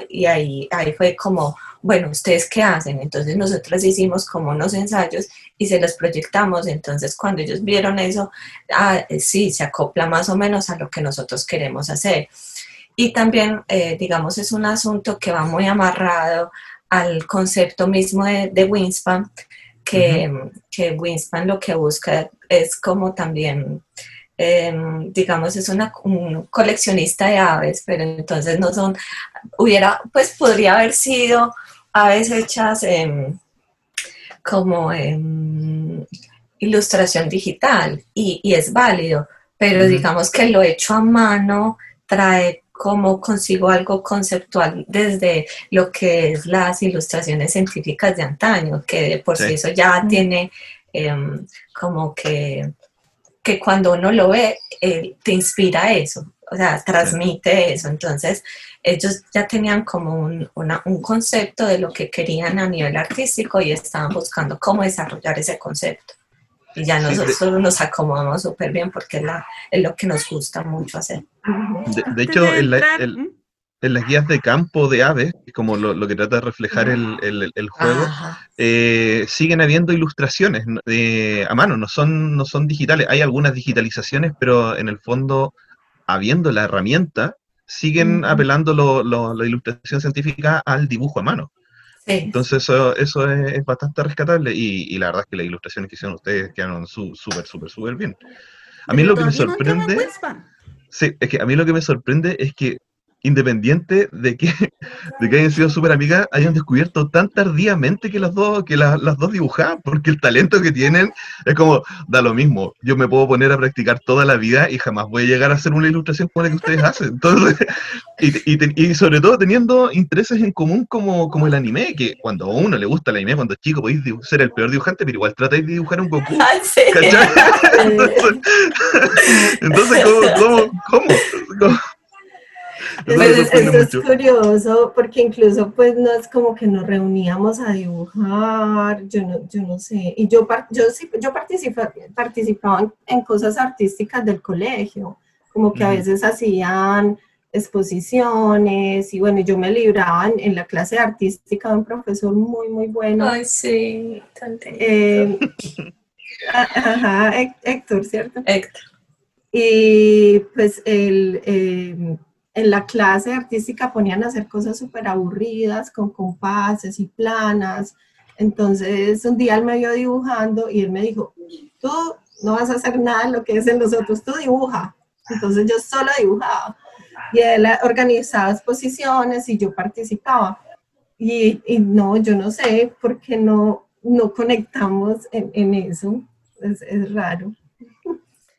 Y ahí, ahí fue como, bueno, ¿ustedes qué hacen? Entonces nosotros hicimos como unos ensayos y se los proyectamos. Entonces cuando ellos vieron eso, ah, eh, sí, se acopla más o menos a lo que nosotros queremos hacer. Y también, eh, digamos, es un asunto que va muy amarrado al concepto mismo de, de Winspan, que, que Winspan lo que busca es como también, eh, digamos, es una, un coleccionista de aves, pero entonces no son, hubiera, pues podría haber sido aves hechas como en ilustración digital y, y es válido, pero digamos que lo hecho a mano trae como consigo algo conceptual desde lo que es las ilustraciones científicas de antaño, que por sí, Sí. eso ya tiene em, como que, que cuando uno lo ve, eh, te inspira eso, o sea, transmite eso. Entonces, ellos ya tenían como un, una- un concepto de lo que querían a nivel artístico y estaban buscando cómo desarrollar ese concepto. Y ya nosotros nos acomodamos súper bien porque es, la- es lo que nos gusta mucho hacer. De, hecho, la- entrar- en- las guías de campo de aves, como lo, lo que trata de reflejar el, el- el juego, eh, siguen habiendo ilustraciones eh, a mano, no son, no son digitales. Hay algunas digitalizaciones, pero en el fondo, habiendo la herramienta, siguen apelando lo- lo- la ilustración científica al dibujo a mano. Sí. Entonces eso, eso es, es bastante rescatable y, y la verdad es que las ilustraciones que hicieron ustedes quedaron su- súper, súper, súper bien. A mí Pero lo que me sorprende... Sí, es que a mí lo que me sorprende es que, independiente de que, de que hayan sido súper amigas, hayan descubierto tan tardíamente que las dos, que la- las dos dibujaban, porque el talento que tienen es como, da lo mismo, yo me puedo poner a practicar toda la vida y jamás voy a llegar a hacer una ilustración como la que ustedes hacen. Entonces, y, y y sobre todo teniendo intereses en común como, como el anime, que cuando a uno le gusta el anime, cuando es chico podéis ser el peor dibujante, pero igual tratáis de dibujar un Goku. Ah, sí. Entonces, entonces, ¿cómo, cómo, cómo? Eso es mucho. curioso porque incluso pues no es como que nos reuníamos a dibujar, yo no, yo no sé, y yo, par- yo, sí, yo participa- participaba en, cosas artísticas del colegio, como que a veces hacían exposiciones y bueno, yo me libraba en, en la clase artística de un profesor muy, muy bueno. Ay, sí, tan Eh, ajá, Hé- Héctor, ¿cierto? Héctor. Y pues el, eh, en la clase artística ponían a hacer cosas súper aburridas, con compases y planas. Entonces un día él me vio dibujando y él me dijo, tú no vas a hacer nada de lo que hacen los otros, tú dibuja. Entonces yo solo dibujaba. Y él organizaba exposiciones y yo participaba. Y, no, yo no sé por qué no, no conectamos en, eso. Es, es raro.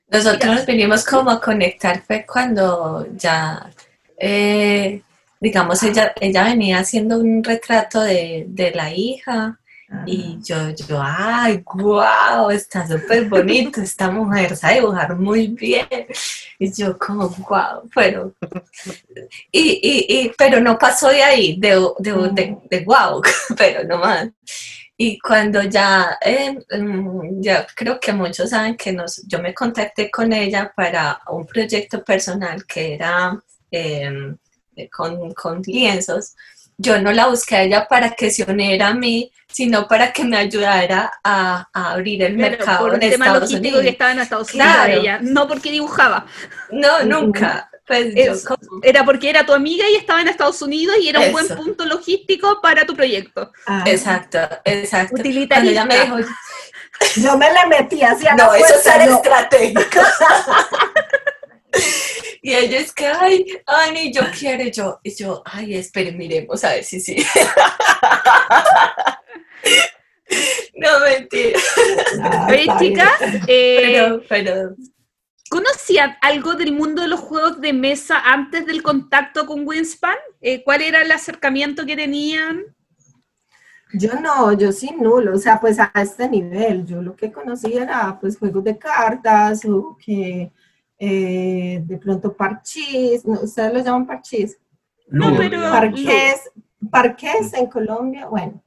Nosotros nos vinimos como a conectar fue cuando ya, eh, digamos, ella, ella venía haciendo un retrato de, de la hija y yo, yo, ay, wow, está súper bonito, esta mujer sabe dibujar muy bien. Y yo como, wow, pero, y, y, y, pero no pasó de ahí, de, de, de, de wow, pero no más. Y cuando ya, eh, mm, ya creo que muchos saben que nos, yo me contacté con ella para un proyecto personal que era eh, con, con lienzos. Yo no la busqué a ella para que se uniera a mí, sino para que me ayudara a, a abrir el Claro, mercado por un en tema Estados logístico Unidos. que estaba en Estados Unidos Claro. ella, no porque dibujaba. No, nunca. Pues Es- Era porque era tu amiga y estaba en Estados Unidos y era un buen punto logístico para tu proyecto. Ah, Exacto, exacto. Cuando Utilitarista. ella me dijo, Yo me le metí hacia la no, eso es ser no. estratégico. y ella es que, ay, Ani, yo quiero, y yo, y yo, ay, esperen, miremos a ver si sí. no, mentira. Oye, chicas, eh, Pero, pero, ¿conocían algo del mundo de los juegos de mesa antes del contacto con Wingspan? Eh, ¿Cuál era el acercamiento que tenían? Yo no, yo sí nulo, o sea, pues a este nivel, yo lo que conocí era pues juegos de cartas o que eh, de pronto parchís, ¿no? ¿ustedes lo llaman parchís? No, No, pero- Parqués, parqués en Colombia, bueno,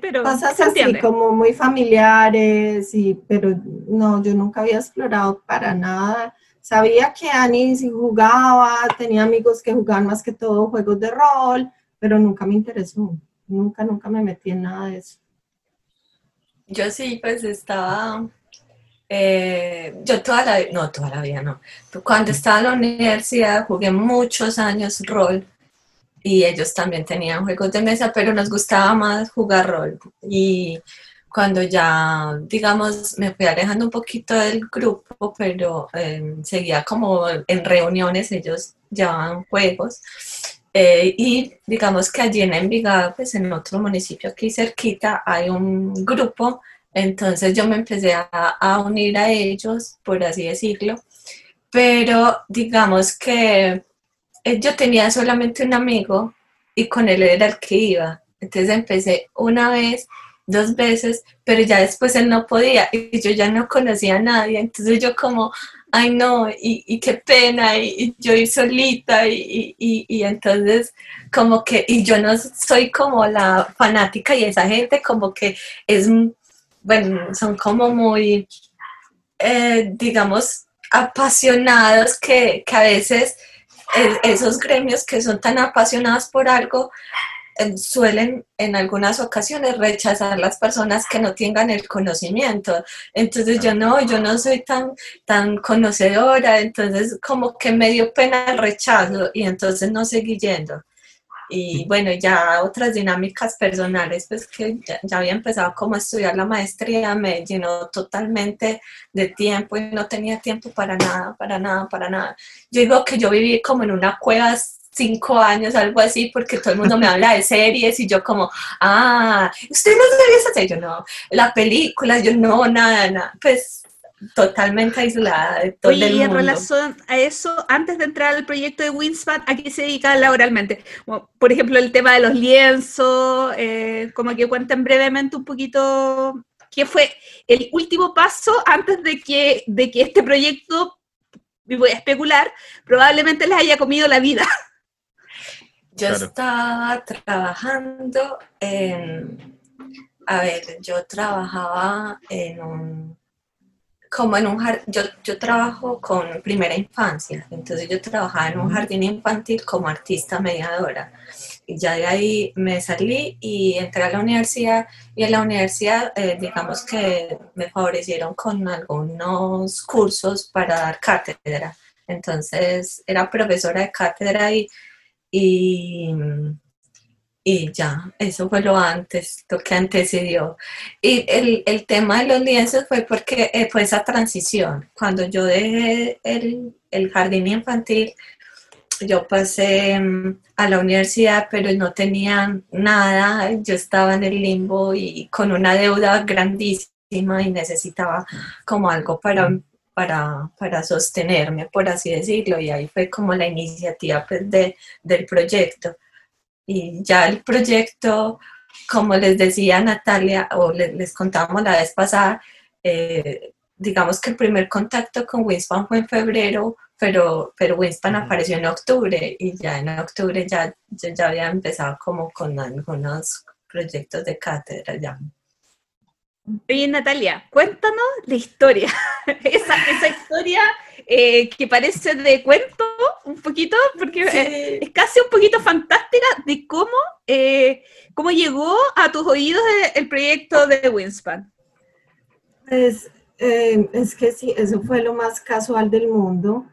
Pero cosas así entiende. como muy familiares, y, pero no, yo nunca había explorado para nada. Sabía que sí jugaba, tenía amigos que jugaban más que todo juegos de rol, pero nunca me interesó, nunca, nunca me metí en nada de eso. yo sí, pues estaba, eh, yo toda la, no, toda la vida no. Cuando estaba en la universidad jugué muchos años rol y ellos también tenían juegos de mesa, pero nos gustaba más jugar rol. Y cuando ya, digamos, me fui alejando un poquito del grupo, pero eh, seguía como en reuniones, ellos llevaban juegos. Eh, y digamos que allí en Envigado, pues en otro municipio aquí cerquita, hay un grupo, entonces yo me empecé a, a unir a ellos, por así decirlo, pero digamos que eh, yo tenía solamente un amigo y con él era el que iba. Entonces empecé una vez, dos veces, pero ya después él no podía y yo ya no conocía a nadie. Entonces yo como, ay no, y, y qué pena, y, yo ir solita, y- y entonces como que, y yo no soy como la fanática y esa gente como que es, bueno, son como muy, eh, digamos, apasionados que, que a veces esos gremios que son tan apasionados por algo eh, suelen en algunas ocasiones rechazar las personas que no tengan el conocimiento. Entonces yo no, yo no soy tan, tan conocedora, entonces como que me dio pena el rechazo y entonces no seguí yendo. Y bueno, ya otras dinámicas personales, pues que ya, ya había empezado como a estudiar la maestría, me llenó totalmente de tiempo y no tenía tiempo para nada, para nada, para nada. Yo digo que yo viví como en una cueva cinco años, algo así, porque todo el mundo me habla de series y yo como, ah, usted no sabía esa serie, yo no, la película, yo no, nada, nada, pues totalmente aislada de todo Oye, el y en mundo. relación a eso, antes de entrar al proyecto de Wingspan, ¿a qué se dedica laboralmente? Bueno, por ejemplo, el tema de los lienzos, eh, como que cuenten brevemente un poquito qué fue el último paso antes de que, de que este proyecto, y voy a especular, probablemente les haya comido la vida. Yo Claro. estaba trabajando en, a ver, yo trabajaba en un, como en un jardín, yo, yo trabajo con primera infancia, entonces yo trabajaba en un jardín infantil como artista mediadora. Y ya de ahí me salí y entré a la universidad y en la universidad eh, digamos que me favorecieron con algunos cursos para dar cátedra. Entonces era profesora de cátedra y, y y ya, eso fue lo antes, lo que antecedió. Y el, el tema de los lienzos fue porque eh, fue esa transición. Cuando yo dejé el, el jardín infantil, yo pasé mm, a la universidad, pero no tenía nada, yo estaba en el limbo y con una deuda grandísima y necesitaba como algo para, para, para sostenerme, por así decirlo, y ahí fue como la iniciativa pues, de, del proyecto. Y ya el proyecto, como les decía Natalia, o les, contábamos la vez pasada, eh, digamos que el primer contacto con Winspan fue en febrero, pero, pero Winspan apareció en octubre y ya en octubre ya, yo ya había empezado como con algunos proyectos de cátedra ya. Oye, Natalia, cuéntanos la historia. esa, esa historia eh, que parece de cuento un poquito, porque eh, es, casi un poquito fantástica de cómo, eh, cómo llegó a tus oídos el proyecto de Winspan. Pues, es que sí, eso fue lo más casual del mundo.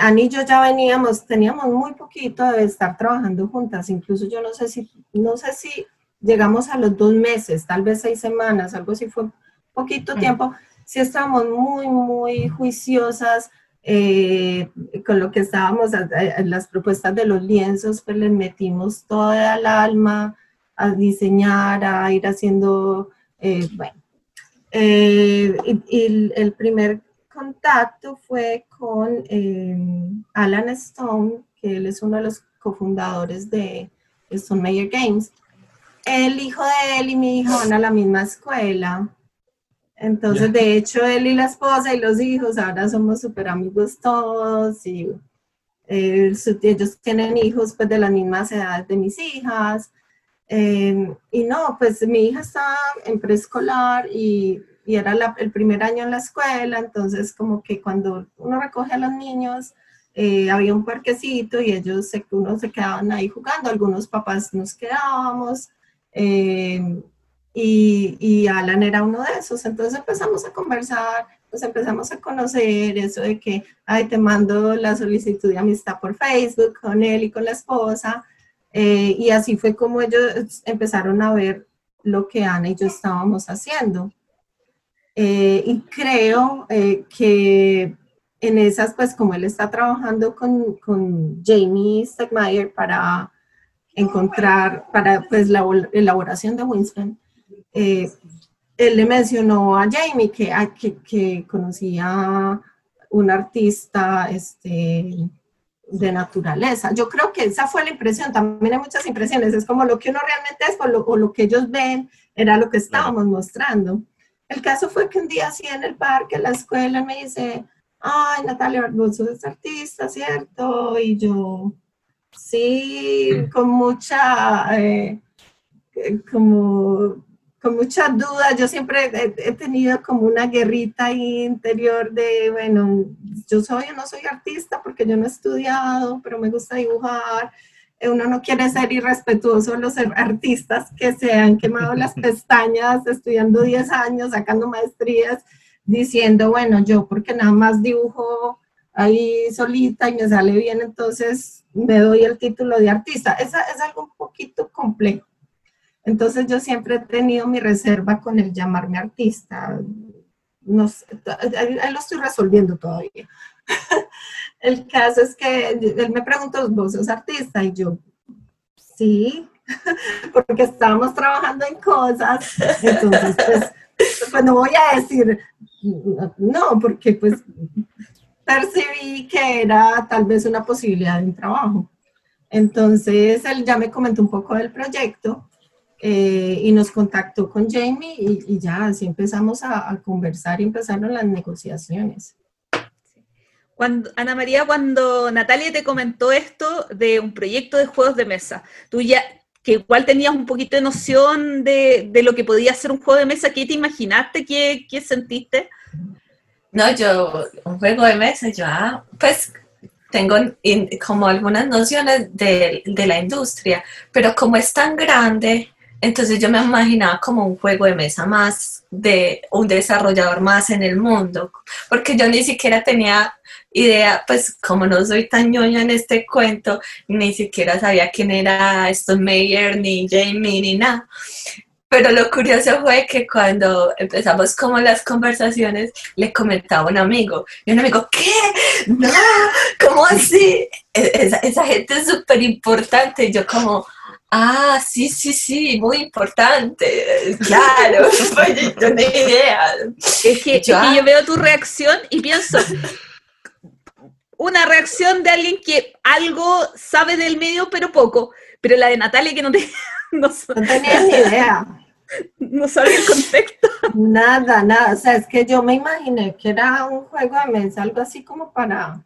Ani y yo ya veníamos, teníamos muy poquito de estar trabajando juntas, incluso yo no sé si, no sé si llegamos a los dos meses, tal vez seis semanas, algo así fue poquito tiempo, sí estábamos muy, muy juiciosas eh, con lo que estábamos, en las propuestas de los lienzos, pues les metimos toda el alma a diseñar, a ir haciendo, eh, bueno. Eh, y, el primer contacto fue con Alan Stone, que él es uno de los cofundadores de Stone Mayer Games. El hijo de él y mi hija van a la misma escuela entonces, de hecho, él y la esposa y los hijos ahora somos súper amigos todos y eh, ellos tienen hijos pues de las mismas edades de mis hijas. Em, y no, pues mi hija estaba en preescolar y, y era el primer año en la escuela, entonces como que cuando uno recoge a los niños, eh, había un parquecito y ellos, se, uno se quedaban ahí jugando, algunos papás nos quedábamos. Eh, y, Alan era uno de esos. Entonces empezamos a conversar, nos empezamos a conocer eso de que, ay, te mando la solicitud de amistad por Facebook con él y con la esposa. Eh, y así fue como ellos empezaron a ver lo que Ana y yo estábamos haciendo. Eh, y creo eh, que en esas, pues como él está trabajando con, con Jamie Stegmaier para encontrar, para pues la elaboración de Winston, eh, él le mencionó a Jamie que, que, que conocía un artista este, de naturaleza. Yo creo que esa fue la impresión, también hay muchas impresiones, es como lo que uno realmente es o lo, o lo que ellos ven era lo que estábamos mostrando. El caso fue que un día así en el parque, en la escuela, me dice, ay Natalia, vos sos artista, ¿cierto? Y yo, sí, con mucha, eh, como con muchas dudas. Yo siempre he, tenido como una guerrita interior de, bueno, yo soy o no soy artista porque yo no he estudiado, pero me gusta dibujar. Eh, uno no quiere ser irrespetuoso los artistas que se han quemado las pestañas estudiando 10 años, sacando maestrías, diciendo, bueno, yo porque nada más dibujo ahí solita y me sale bien, entonces me doy el título de artista. Es, es algo un poquito complejo. Entonces yo siempre he tenido mi reserva con el llamarme artista. No ahí lo estoy resolviendo todavía. el caso es que él me preguntó, ¿vos sos artista? Y yo, sí, porque estábamos trabajando en cosas. Entonces, pues, pues no voy a decir, no, porque pues percibí que era tal vez una posibilidad de un trabajo. Entonces, él ya me comentó un poco del proyecto eh, y nos contactó con Jamie y, ya así empezamos a, conversar y empezaron las negociaciones. Cuando, Ana María, cuando Natalia te comentó esto de un proyecto de juegos de mesa, tú ya, que igual tenías un poquito de noción de, de lo que podía ser un juego de mesa, ¿qué te imaginaste? ¿Qué, qué sentiste? No, yo, un juego de mesa, yo, ah, pues tengo in- como algunas nociones de, de la industria, pero como es tan grande, entonces yo me imaginaba como un juego de mesa más de un desarrollador más en el mundo, porque yo ni siquiera tenía idea, pues como no soy tan ñoña en este cuento, ni siquiera sabía quién era Stone Meyer, ni Jamie, ni nada. Pero lo curioso fue que cuando empezamos como las conversaciones, le comentaba a un amigo, y un amigo, ¿qué? No, ¿cómo así? E- Esa, esa gente es súper importante. Yo como, ah, sí, sí, sí, muy importante. Claro, yo no tenía idea. Es que, es Yo, que yo veo tu reacción y pienso, una reacción de alguien que algo sabe del medio, pero poco. Pero la de Natalia que no, te, no, No tenía ni idea. no sabe el contexto. Nada, nada. O sea, es que yo me imaginé que era un juego de mesa, algo así como para,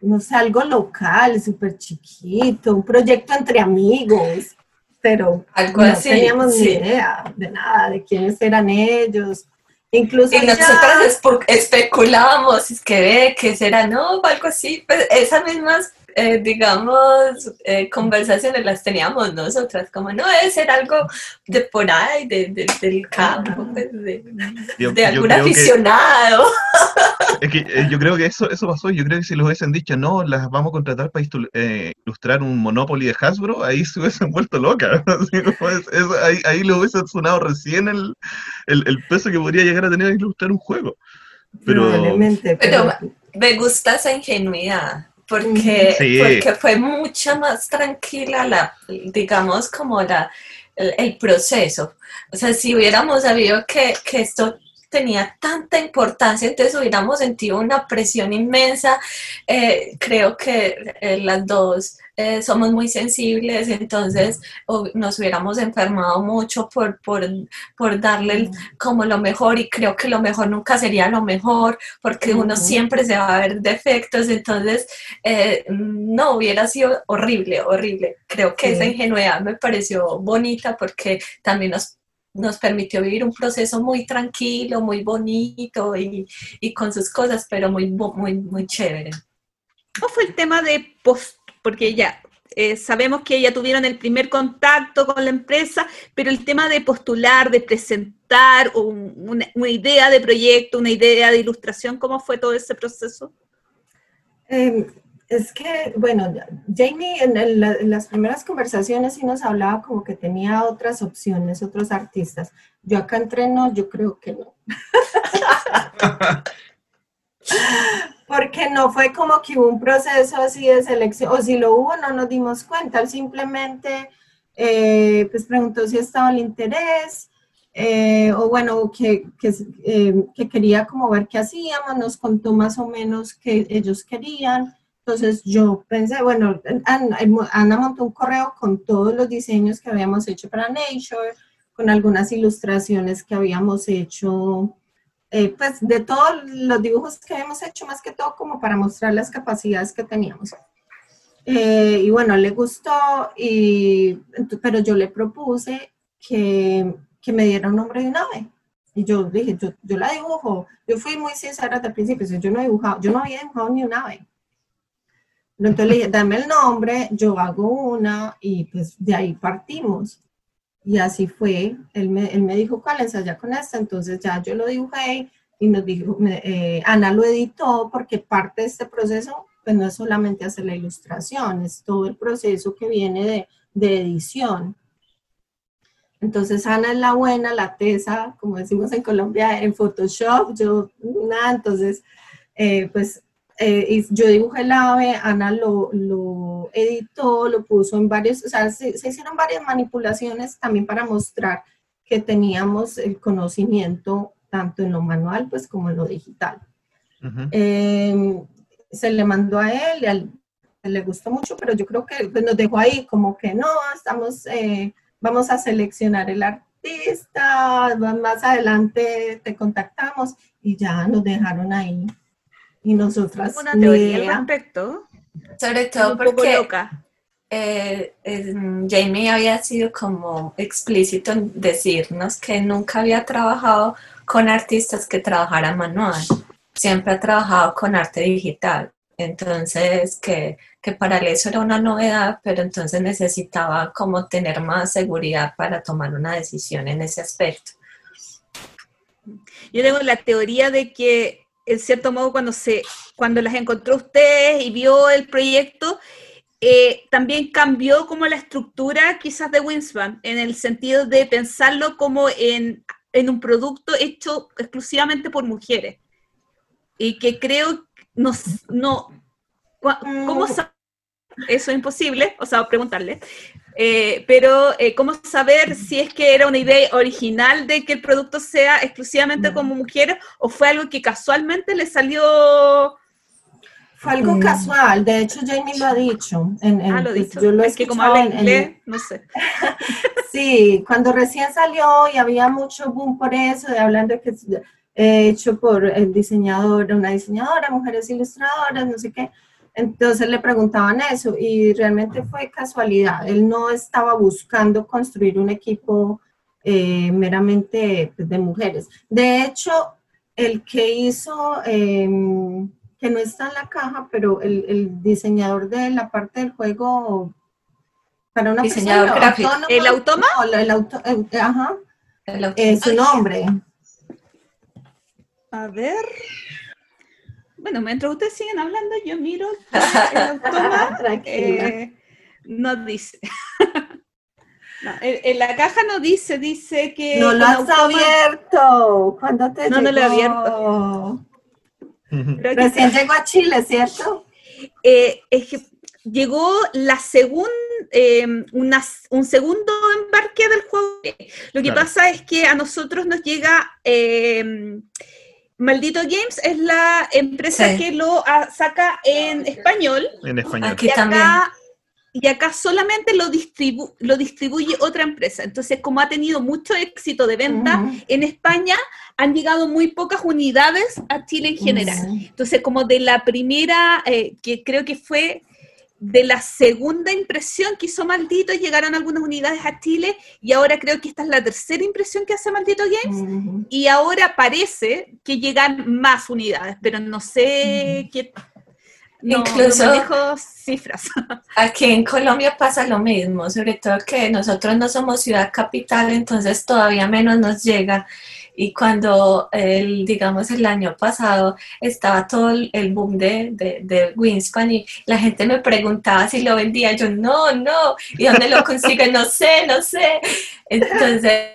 no sé, algo local, súper chiquito, un proyecto entre amigos, pero Algo no así, teníamos ni idea de nada, de quiénes eran ellos. Incluso Y nosotras especulábamos, es que ve, que será, no, algo así. Pues esas mismas, eh, digamos, eh, conversaciones las teníamos nosotras, como, no, debe ser algo de por ahí, de, de- del campo, pues, de, Yo- de yo algún que- aficionado. Es que eh, yo creo que eso, eso pasó. Yo creo que si les hubiesen dicho, no, las vamos a contratar para eh, ilustrar un Monopoly de Hasbro, ahí se hubiesen vuelto locas. Es- es- ahí, ahí le hubiese sonado recién el, el, el peso que podría llegar a tener a ilustrar un juego. Pero probablemente, Pero- pero, Me gusta esa ingenuidad, porque, Sí. porque fue mucho más tranquila la, digamos, como la, el, el proceso. O sea, si hubiéramos sabido que, que esto tenía tanta importancia, entonces hubiéramos sentido una presión inmensa. Eh, creo que eh, las dos eh, somos muy sensibles, entonces nos hubiéramos enfermado mucho por, por, por darle como lo mejor y creo que lo mejor nunca sería lo mejor porque uno siempre se va a ver defectos, entonces eh, no hubiera sido horrible, horrible. Creo que Sí. esa ingenuidad me pareció bonita porque también nos, nos permitió vivir un proceso muy tranquilo, muy bonito y, y con sus cosas, pero muy, muy, muy chévere. ¿Cómo fue el tema de post? Porque ya eh, sabemos que ya tuvieron el primer contacto con la empresa, pero el tema de postular, de presentar un- una, una idea de proyecto, una idea de ilustración, ¿cómo fue todo ese proceso? Eh, es que, bueno, Jamie en, el- en las primeras conversaciones sí nos hablaba como que tenía otras opciones, otros artistas. Yo acá entreno, yo creo que no. Porque no fue como que hubo un proceso así de selección, o si lo hubo no nos dimos cuenta, él simplemente eh, pues preguntó si estaba el interés, eh, o bueno, que, que, eh, que quería como ver qué hacíamos, nos contó más o menos qué ellos querían. Entonces yo pensé, bueno, Ana, montó un correo con todos los diseños que habíamos hecho para Nature, con algunas ilustraciones que habíamos hecho, eh, pues de todos los dibujos que habíamos hecho, más que todo como para mostrar las capacidades que teníamos. Eh, y bueno, le gustó, y, pero yo le propuse que, que me diera un nombre de un ave. Y yo dije, yo, la dibujo. Yo fui muy sincera desde el principio, yo no dibujado, yo no había dibujado ni un ave. Entonces le dije, dame el nombre, yo hago una y pues de ahí partimos. Y así fue, él me, él me dijo, ¿cuál ensaya con esta? Entonces ya yo lo dibujé y nos dijo, eh, Ana lo editó porque parte de este proceso, pues no es solamente hacer la ilustración, es todo el proceso que viene de, de edición. Entonces Ana es la buena, la tesa, como decimos en Colombia, en Photoshop, yo nada, entonces eh, pues eh, yo dibujé el ave, Ana lo, lo editó, lo puso en varios, o sea, se, se hicieron varias manipulaciones también para mostrar que teníamos el conocimiento tanto en lo manual pues como en lo digital. Eh, se le mandó a él, y a él le gustó mucho, pero yo creo que pues, nos dejó ahí como que no, estamos, eh, vamos a seleccionar el artista, más adelante te contactamos y ya nos dejaron ahí. Y nosotras, Una ni teoría al respecto. Sobre todo Un poco porque loca. eh, eh, Jamie había sido como explícito en decirnos que nunca había trabajado con artistas que trabajaran manual. siempre ha trabajado con arte digital. Entonces, que, que para él eso era una novedad, pero entonces necesitaba como tener más seguridad para tomar una decisión en ese aspecto. Yo tengo la teoría de que, en cierto modo, cuando, se, cuando las encontró ustedes y vio el proyecto, eh, también cambió como la estructura quizás de Winspan, en el sentido de pensarlo como en, en un producto hecho exclusivamente por mujeres. Y que creo, no, no ¿cómo Mm. Eso es imposible, o sea, preguntarle. Eh, pero, eh, ¿cómo saber si es que era una idea original de que el producto sea exclusivamente Mm. como mujeres o fue algo que casualmente le salió Fue algo Mm. casual, de hecho Jamie lo ha dicho. En, en- Ah, lo he dicho. Yo lo es que como habla en- en- inglés, no sé. Sí, cuando recién salió y había mucho boom por eso, de hablando de que es eh, hecho por el diseñador, una diseñadora, mujeres ilustradoras, no sé qué. Entonces le preguntaban eso y realmente fue casualidad. Él no estaba buscando construir un equipo eh, meramente pues, de mujeres. De hecho, el que hizo, eh, que no está en la caja, pero el, el diseñador de la parte del juego para una Diseñador persona gráfico. autónoma, ¿El automa? no, el auto, eh, ajá, El su nombre. A ver. Bueno, mientras ustedes siguen hablando, yo miro que el automa eh, no dice. No, en, en la caja no dice, dice que. no lo has automa- abierto. ¿Cuándo te No, no lo he que Recién llegó a Chile, ¿cierto? Eh, es que llegó la segun- eh, una- un segundo embarque del juego. Lo que Claro. pasa es que a nosotros nos llega eh, Maldito Games, es la empresa Sí. que lo ah, saca en español En español. Aquí y también. acá, y acá solamente lo, distribu- lo distribuye otra empresa. Entonces, como ha tenido mucho éxito de venta, en España han llegado muy pocas unidades a Chile en general. Entonces, como de la primera, eh, que creo que fue de la segunda impresión que hizo Maldito, llegaron algunas unidades a Chile y ahora creo que esta es la tercera impresión que hace Maldito Games y ahora parece que llegan más unidades, pero no sé qué... No, Incluso- no cifras. Aquí en Colombia pasa lo mismo, sobre todo que nosotros no somos ciudad capital, entonces todavía menos nos llega. Y cuando, el, digamos, el año pasado estaba todo el, boom de, de, de Wingspan y la gente me preguntaba si lo vendía, yo no, no, ¿y dónde lo consigue? No sé, no sé. Entonces,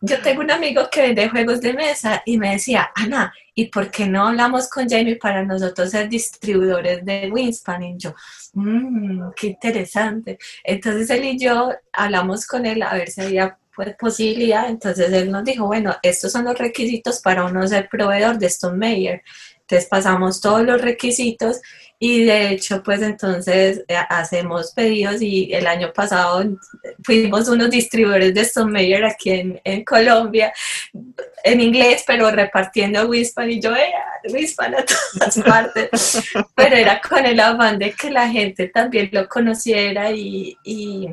yo tengo un amigo que vende juegos de mesa y me decía, Ana, ¿y por qué no hablamos con Jamie para nosotros ser distribuidores de Wingspan? Y yo, "Mm, qué interesante. Entonces él y yo hablamos con él a ver si había pues, posibilidad. Entonces él nos dijo, bueno, estos son los requisitos para uno ser proveedor de Stone Meyer. Entonces pasamos todos los requisitos y de hecho pues entonces eh, hacemos pedidos y el año pasado fuimos unos distribuidores de Stone Meyer aquí en, en Colombia en inglés pero repartiendo Wispan y yo era Wispan a todas partes pero era con el afán de que la gente también lo conociera y, y,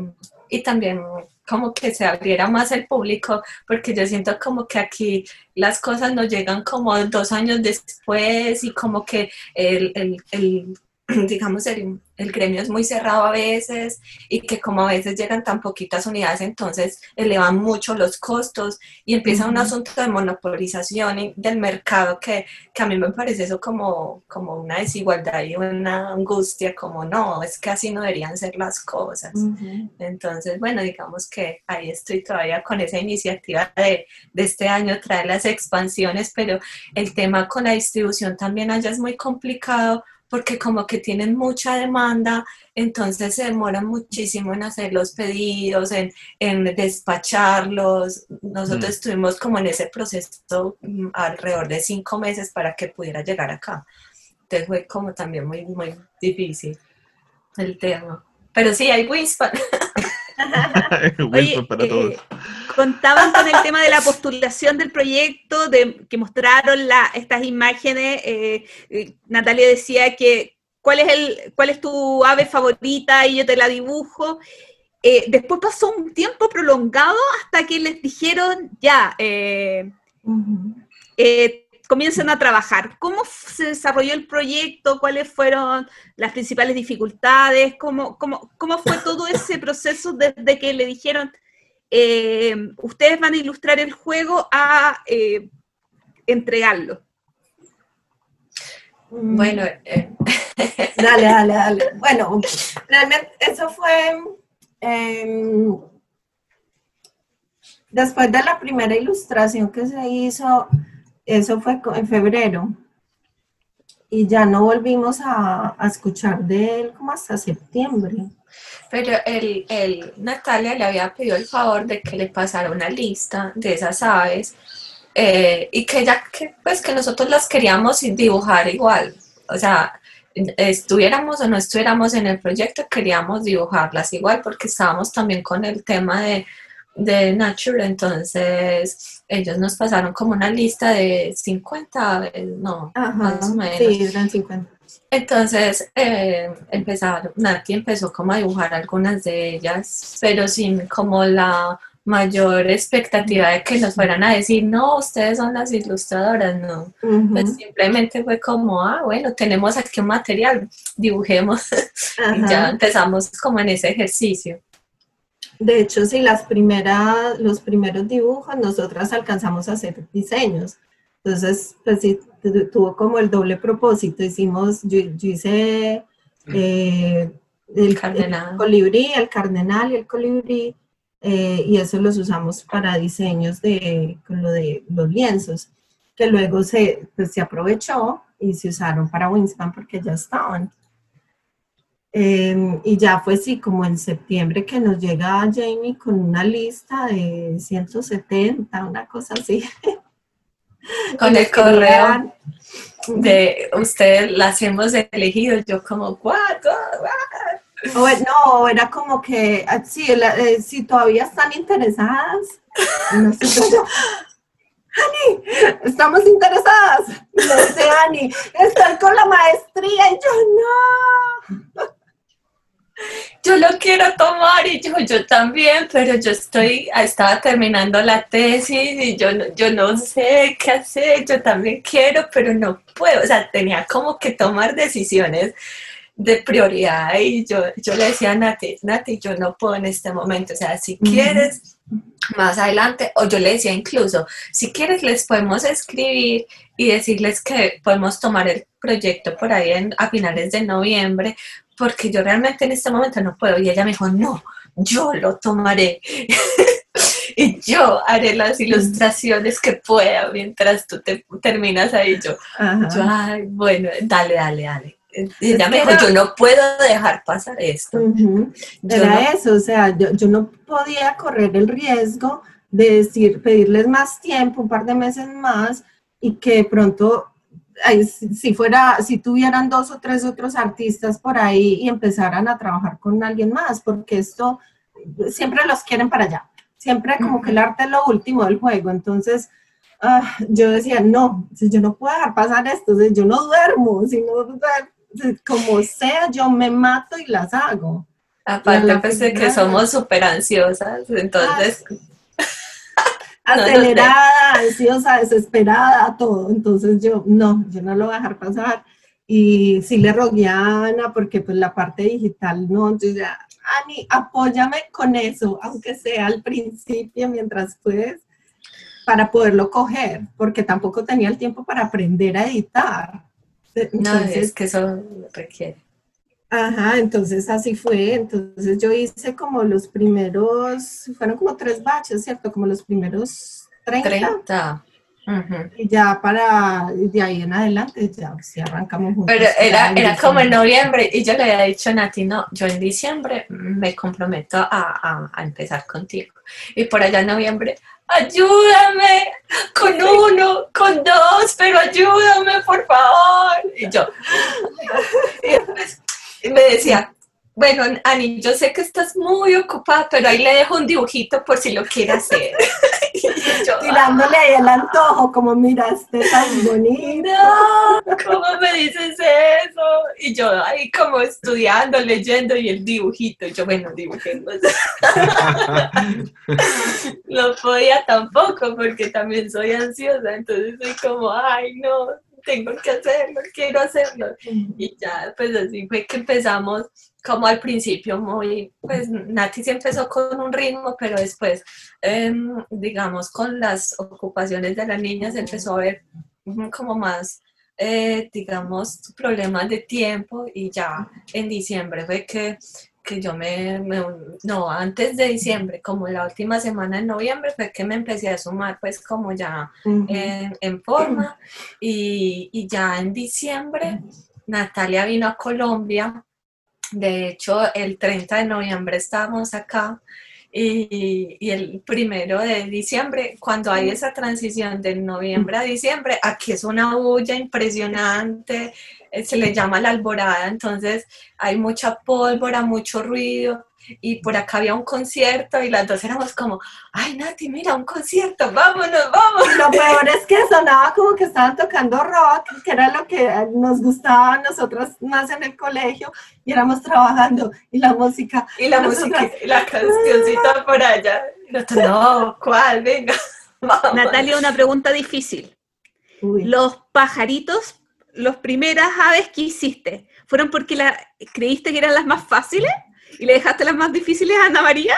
y también como que se abriera más el público, porque yo siento como que aquí las cosas nos llegan como dos años después y como que el, el, el digamos, el, el, gremio es muy cerrado a veces y que como a veces llegan tan poquitas unidades, entonces elevan mucho los costos y empieza uh -huh. un asunto de monopolización del mercado que, que, a mí me parece eso como, como una desigualdad y una angustia, como no, es que así no deberían ser las cosas. Uh -huh. Entonces, bueno, digamos que ahí estoy todavía con esa iniciativa de, de este año traer las expansiones, pero el tema con la distribución también allá es muy complicado porque como que tienen mucha demanda, entonces se demoran muchísimo en hacer los pedidos, en, en despacharlos. Nosotros mm. estuvimos como en ese proceso um, alrededor de cinco meses para que pudiera llegar acá. Entonces fue como también muy, muy difícil el tema. Pero sí, hay Winspan. Oye, para todos. Contaban con el tema de la postulación del proyecto, de que mostraron la, estas imágenes. Eh, eh, Natalia decía que cuál es el, cuál es tu ave favorita y yo te la dibujo. Eh, después pasó un tiempo prolongado hasta que les dijeron ya. Comiencen a trabajar. ¿Cómo se desarrolló el proyecto? ¿Cuáles fueron las principales dificultades? ¿Cómo, cómo, cómo fue todo ese proceso desde que le dijeron, eh, ustedes van a ilustrar el juego a eh, entregarlo? Bueno, eh, Dale, dale, dale. Bueno, realmente eso fue em, después de la primera ilustración que se hizo, eso fue en febrero. Y ya no volvimos a, a escuchar de él como hasta septiembre. Pero el, el- Natalia le había pedido el favor de que le pasara una lista de esas aves eh, y que ya que pues que nosotros las queríamos dibujar igual. O sea, estuviéramos o no estuviéramos en el proyecto, queríamos dibujarlas igual porque estábamos también con el tema de, de Nature, entonces ellos nos pasaron como una lista de 50 aves, no, más o menos. sí, eran 50. Entonces eh, empezaron, Nati empezó como a dibujar algunas de ellas, pero sin como la mayor expectativa de que nos fueran a decir, no, ustedes son las ilustradoras, no. Pues simplemente fue como, ah, bueno, tenemos aquí un material, dibujemos. y ya empezamos como en ese ejercicio. De hecho, sí, las primeras, los primeros dibujos, nosotras alcanzamos a hacer diseños. Entonces, pues sí, tuvo como el doble propósito. Hicimos, yo, yo hice eh, el, Cardenal. el colibrí, el cardenal y el colibrí, eh, y eso los usamos para diseños de, con lo de los lienzos, que luego se, pues, se aprovechó y se usaron para Wingspan porque ya estaban. Eh, y ya fue sí, como en septiembre que nos llega Jamie con una lista de 170, una cosa así. Con el correo de ustedes las hemos elegido, yo como, what?". O, no, era como que, ah, sí, la- eh, si todavía están interesadas, nosotros, Ani, estamos interesadas. Me dice Ani, estoy con la maestría. Y yo, no. Yo lo quiero tomar y yo, yo también, pero yo estoy, estaba terminando la tesis y yo no, yo no sé qué hacer, yo también quiero, pero no puedo, o sea, tenía como que tomar decisiones de prioridad y yo, yo le decía a Nati, Nati, yo no puedo en este momento, o sea, si quieres más adelante, o yo le decía incluso, si quieres les podemos escribir y decirles que podemos tomar el proyecto por ahí en- a finales de noviembre, porque yo realmente en este momento no puedo. Y ella me dijo, no, yo lo tomaré. y yo haré las ilustraciones que pueda mientras tú te terminas ahí. Yo, yo, ay, bueno, dale, dale, dale. Y me dijo, yo no puedo dejar pasar esto. Era no- eso, o sea, yo, yo no podía correr el riesgo de decir, pedirles más tiempo, un par de meses más, y que de pronto, ay, si fuera, si tuvieran dos o tres otros artistas por ahí y empezaran a trabajar con alguien más, porque esto siempre los quieren para allá, siempre como que el arte es lo último del juego, entonces ah, yo decía, no, si yo no puedo dejar pasar esto, si yo no duermo, si no, como sea, yo me mato y las hago. Aparte, la pues de que somos súper ansiosas, entonces, sé. acelerada, ansiosa, desesperada, todo. Entonces yo, no, yo no lo voy a dejar pasar. Y sí le rogué a Ana, porque pues la parte digital, no, yo ya, Ani, apóyame con eso, aunque sea al principio, mientras puedes, para poderlo coger, porque tampoco tenía el tiempo para aprender a editar. no, Entonces, es que eso requiere. Ajá, entonces así fue. Entonces yo hice como los primeros, fueron como tres baches, ¿cierto? Como los primeros 30. 30. Y ya para, de ahí en adelante, ya si arrancamos juntos. Pero era, era como en noviembre y yo le había dicho a Nati, no, yo en diciembre me comprometo a, a- a empezar contigo. Y por allá en noviembre, ayúdame con uno, con dos, pero ayúdame, por favor. Y yo, y después me decía, bueno, Ani, yo sé que estás muy ocupada, pero ahí le dejo un dibujito por si lo quiere hacer. Yo, Sí, mirándole ahí el antojo, como miraste tan bonito. No, ¿cómo me dices eso? Y yo ahí como estudiando, leyendo y el dibujito. Yo, bueno, dibujemos. no podía tampoco porque también soy ansiosa, entonces soy como, ay, no, tengo que hacerlo, quiero hacerlo. Y ya, pues así fue que empezamos como al principio muy, pues Nati sí empezó con un ritmo, pero después, em, digamos, con las ocupaciones de las niñas empezó a haber mm, como más, eh, digamos, problemas de tiempo y ya en diciembre fue que, que yo me, me- no, antes de diciembre, como la última semana de noviembre fue que me empecé a sumar pues como ya en, en forma. Y, y ya en diciembre Natalia vino a Colombia. De hecho, el 30 de noviembre estábamos acá y, y el primero de diciembre, cuando hay esa transición de noviembre a diciembre, aquí es una bulla impresionante, eh, se le llama la alborada, entonces hay mucha pólvora, mucho ruido. Y por acá había un concierto y las dos éramos como, ay Nati, mira, un concierto, vámonos, vámonos. Lo peor es que sonaba como que estaban tocando rock, que era lo que nos gustaba a nosotras más en el colegio, y éramos trabajando, y la música. Y la Nosotras- música, y la cancioncita por allá. Nosotros, no, ¿cuál? Venga, vamos. Natalia, una pregunta difícil. Uy. Los pajaritos, las primeras aves que hiciste, ¿fueron porque la, creíste que eran las más fáciles y le dejaste las más difíciles a Ana María?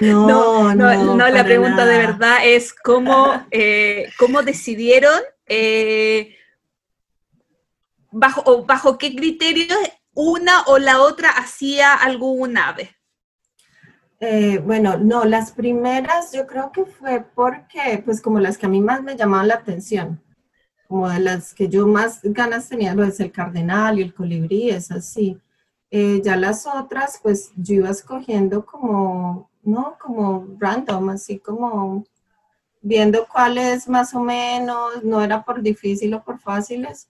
No, no, la para pregunta de verdad es cómo, eh, cómo decidieron, eh, bajo, o bajo qué criterios una o la otra hacía algún ave. Eh, bueno, no, las primeras yo creo que fue porque, pues como las que a mí más me llamaban la atención, como de las que yo más ganas tenía, lo es el cardenal y el colibrí, es así. Eh, ya las otras, pues yo iba escogiendo como, no, como random, así como viendo cuáles más o menos, no era por difícil o por fáciles.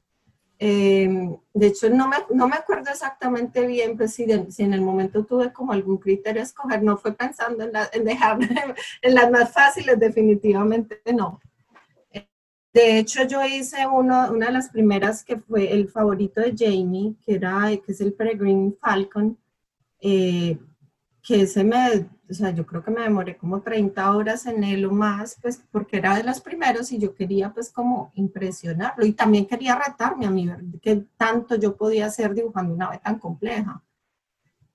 Eh, de hecho, no me, no me acuerdo exactamente bien, pues si, de- si en el momento tuve como algún criterio a escoger, no fue pensando en, la- en dejar en las más fáciles, definitivamente no. De hecho, yo hice uno, una de las primeras que fue el favorito de Jamie, que, era, que es el Peregrine Falcon, eh, que ese me, o sea, yo creo que me demoré como 30 horas en él o más, pues porque era de los primeros y yo quería pues como impresionarlo y también quería retarme a mí, ver qué tanto yo podía hacer dibujando una ave tan compleja.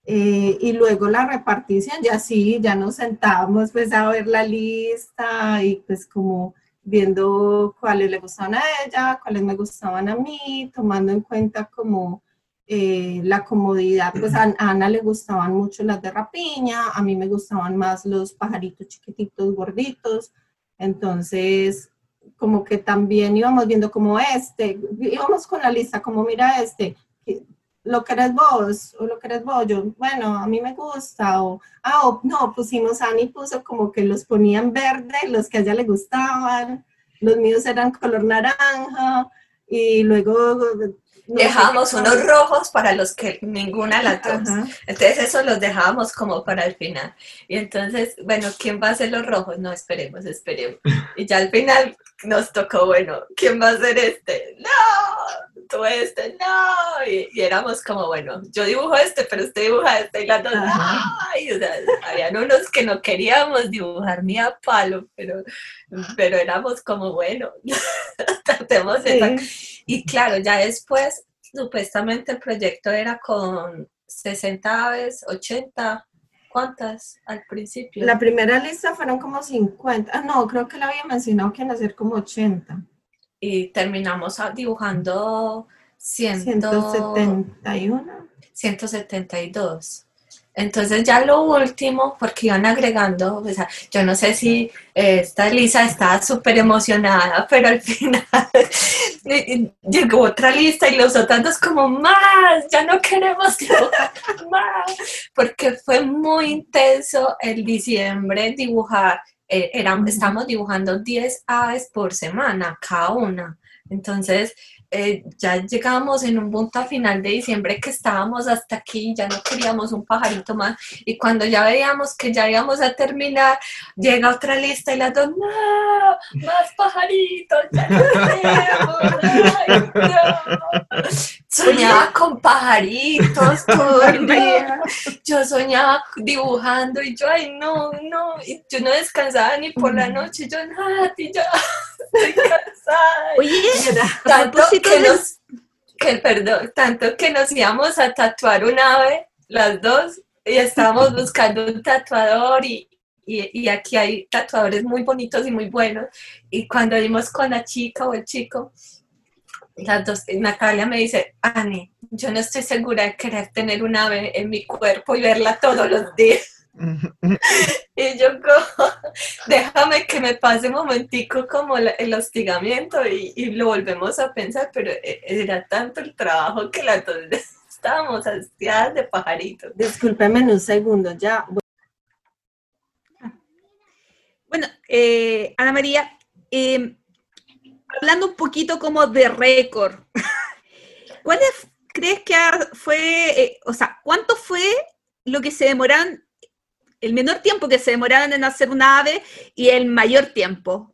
Eh, y luego la repartición, ya sí, ya nos sentábamos pues a ver la lista y pues como viendo cuáles le gustaban a ella, cuáles me gustaban a mí, tomando en cuenta como eh, la comodidad, pues a, a Ana le gustaban mucho las de rapiña, a mí me gustaban más los pajaritos chiquititos, gorditos, entonces como que también íbamos viendo como este, íbamos con la lista como mira este, lo que eres vos o lo que eres vos, yo, bueno, a mí me gusta, o, ah, o, no, pusimos, Ani puso como que los ponían verde, los que a ella le gustaban, los míos eran color naranja, y luego... no qué unos rojos para los que ninguna la dos. Entonces eso los dejábamos como para el final. Y entonces, bueno, ¿quién va a hacer los rojos? No, esperemos, esperemos. Y ya al final nos tocó, bueno, ¿quién va a hacer este? No, tú este, no. Y, y éramos como, bueno, yo dibujo este, pero usted dibuja este y las dos, ay, o sea, habían unos que no queríamos dibujar ni a palo, pero, pero éramos como, bueno, tratemos de y claro, ya después, supuestamente el proyecto era con 60 aves, 80, ¿cuántas al principio? La primera lista fueron como 50. Ah, no, creo que le había mencionado que iban a ser como 80. Y terminamos a- dibujando 100, 171. 172. Entonces ya lo último, porque iban agregando, o sea, yo no sé si eh, esta Lisa estaba súper emocionada, pero al final llegó otra lista y los otros dos como más, ya no queremos dibujar más, porque fue muy intenso el diciembre dibujar, eh, estamos dibujando 10 aves por semana, cada una. Entonces, eh, ya llegábamos en un punto a final de diciembre que estábamos hasta aquí, ya no queríamos un pajarito más. Y cuando ya veíamos que ya íbamos a terminar, llega otra lista y las dos, no, más pajaritos, ya no queremos, ay, no". Soñaba con pajaritos todo el día. Yo soñaba dibujando y yo, ay, no, no. Y yo no descansaba ni por la noche. Yo, Nati, ya estoy cansada. Oye, tanto que nos, que, perdón, tanto que nos íbamos a tatuar un ave, las dos, y estábamos buscando un tatuador y, y, y aquí hay tatuadores muy bonitos y muy buenos. Y cuando dimos con la chica o el chico, las dos, Natalia me dice, Ani, yo no estoy segura de querer tener un ave en mi cuerpo y verla todos los días. Y yo como, déjame que me pase un momentico como el hostigamiento y, lo volvemos a pensar, pero e- era tanto el trabajo que las dos estábamos hastiadas de pajaritos. Discúlpeme un segundo, ya. Bueno, eh, Ana María, eh, hablando un poquito como de récord, ¿cuál es- crees que fue, eh, o sea, cuánto fue lo que se demoraron, el menor tiempo que se demoraron en hacer una ave y el mayor tiempo?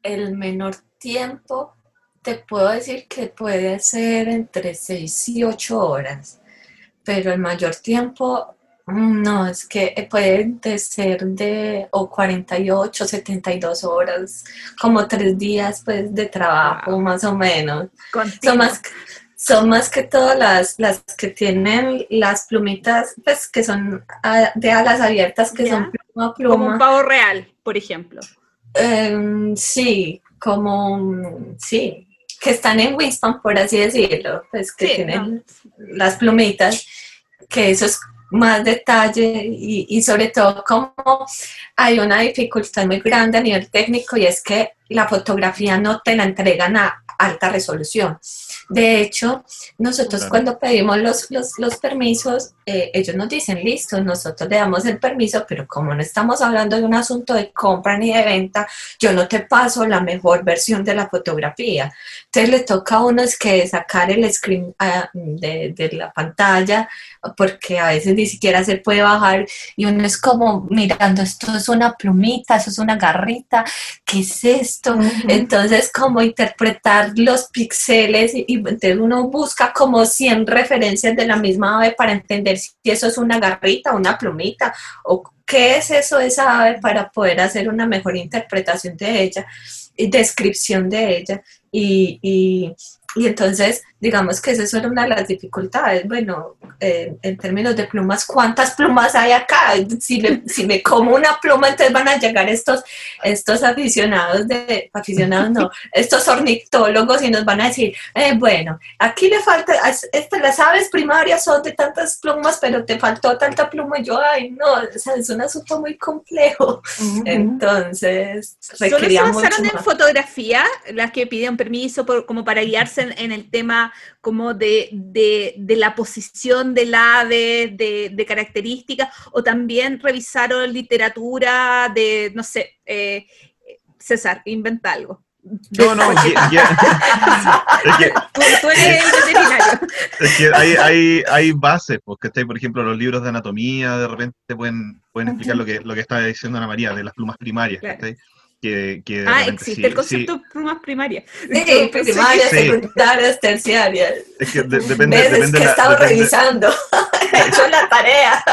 El menor tiempo, te puedo decir que puede ser entre 6 y 8 horas, pero el mayor tiempo, mm, no, es que puede de ser de o 48, 72 horas, como tres días pues de trabajo Wow. más o menos. Son más, son más que todas las, las que tienen las plumitas, pues que son ah, de alas abiertas, que Ya. son pluma a Como un pluma. pavo real, por ejemplo. Em, sí, como, sí, que están en Winspan, por así decirlo, pues que Sí, tienen las plumitas, que eso es más detalle y, y sobre todo como hay una dificultad muy grande a nivel técnico y es que la fotografía no te la entregan a alta resolución. De hecho, nosotros Claro. cuando pedimos los, los, los permisos, eh, ellos nos dicen, listo, nosotros le damos el permiso, pero como no estamos hablando de un asunto de compra ni de venta, yo no te paso la mejor versión de la fotografía. Entonces le toca a uno es que sacar el screen ah, de, de la pantalla, porque a veces ni siquiera se puede bajar y uno es como mirando, esto es una plumita, eso es una garrita, ¿qué es esto? Entonces, como interpretar los píxeles y, y entonces uno busca como 100 referencias de la misma ave para entender si eso es una garrita, una plumita o qué es eso de esa ave para poder hacer una mejor interpretación de ella y descripción de ella. Y, y- y entonces, digamos que esa es solo una de las dificultades. Bueno, eh, en términos de plumas, ¿cuántas plumas hay acá? Si me, si me como una pluma, entonces van a llegar estos, estos aficionados de, aficionados no, estos ornitólogos y nos van a decir, eh, bueno, aquí le falta, es- este, las aves primarias son de tantas plumas, pero te faltó tanta pluma. Y yo, ay, no, o sea, es un asunto muy complejo. Entonces, ¿Solo se requería basaron en fotografía las que pidieron permiso por- como para guiarse en, en el tema como de, de- de la posición del ave, de, de características, o también revisaron literatura de, no sé, eh, César, inventa algo. No, no, ya- ya- es que, Tú, tú eres el es que hay, hay, hay bases, porque por ejemplo los libros de anatomía de repente pueden, pueden explicar lo que, lo que estaba diciendo Ana María, de las plumas primarias, Claro. Que, Ah, existe sí- el concepto de plumas primarias. Sí, primarias, Sí. secundarias, terciarias. sí, es que de- depende, ¿Ves? Es depende, que he la- estado depende- revisando. He hecho la tarea.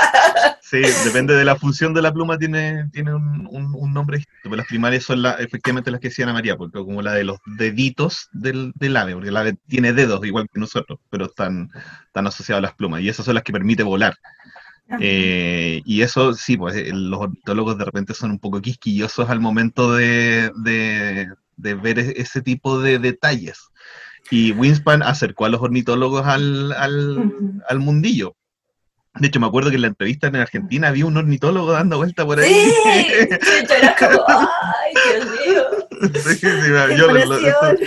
sí, depende de la función de la pluma, tiene, tiene un, un- un nombre distinto. Pero Las primarias son la, efectivamente las que decía Ana María, porque como la de los deditos del, del ave, porque el ave tiene dedos igual que nosotros, pero están, están asociados a las plumas, y esas son las que permite volar. Eh, y eso sí, pues eh, los ornitólogos de repente son un poco quisquillosos al momento de, de- de ver e- ese tipo de detalles. Y Winspan acercó a los ornitólogos al, al, al mundillo. De hecho, me acuerdo que en la entrevista en Argentina había un ornitólogo dando vuelta por ahí. Sí, yo era como, ay, Dios mío. Sí, sí, me- ¡Qué yo lo- lo- impresión!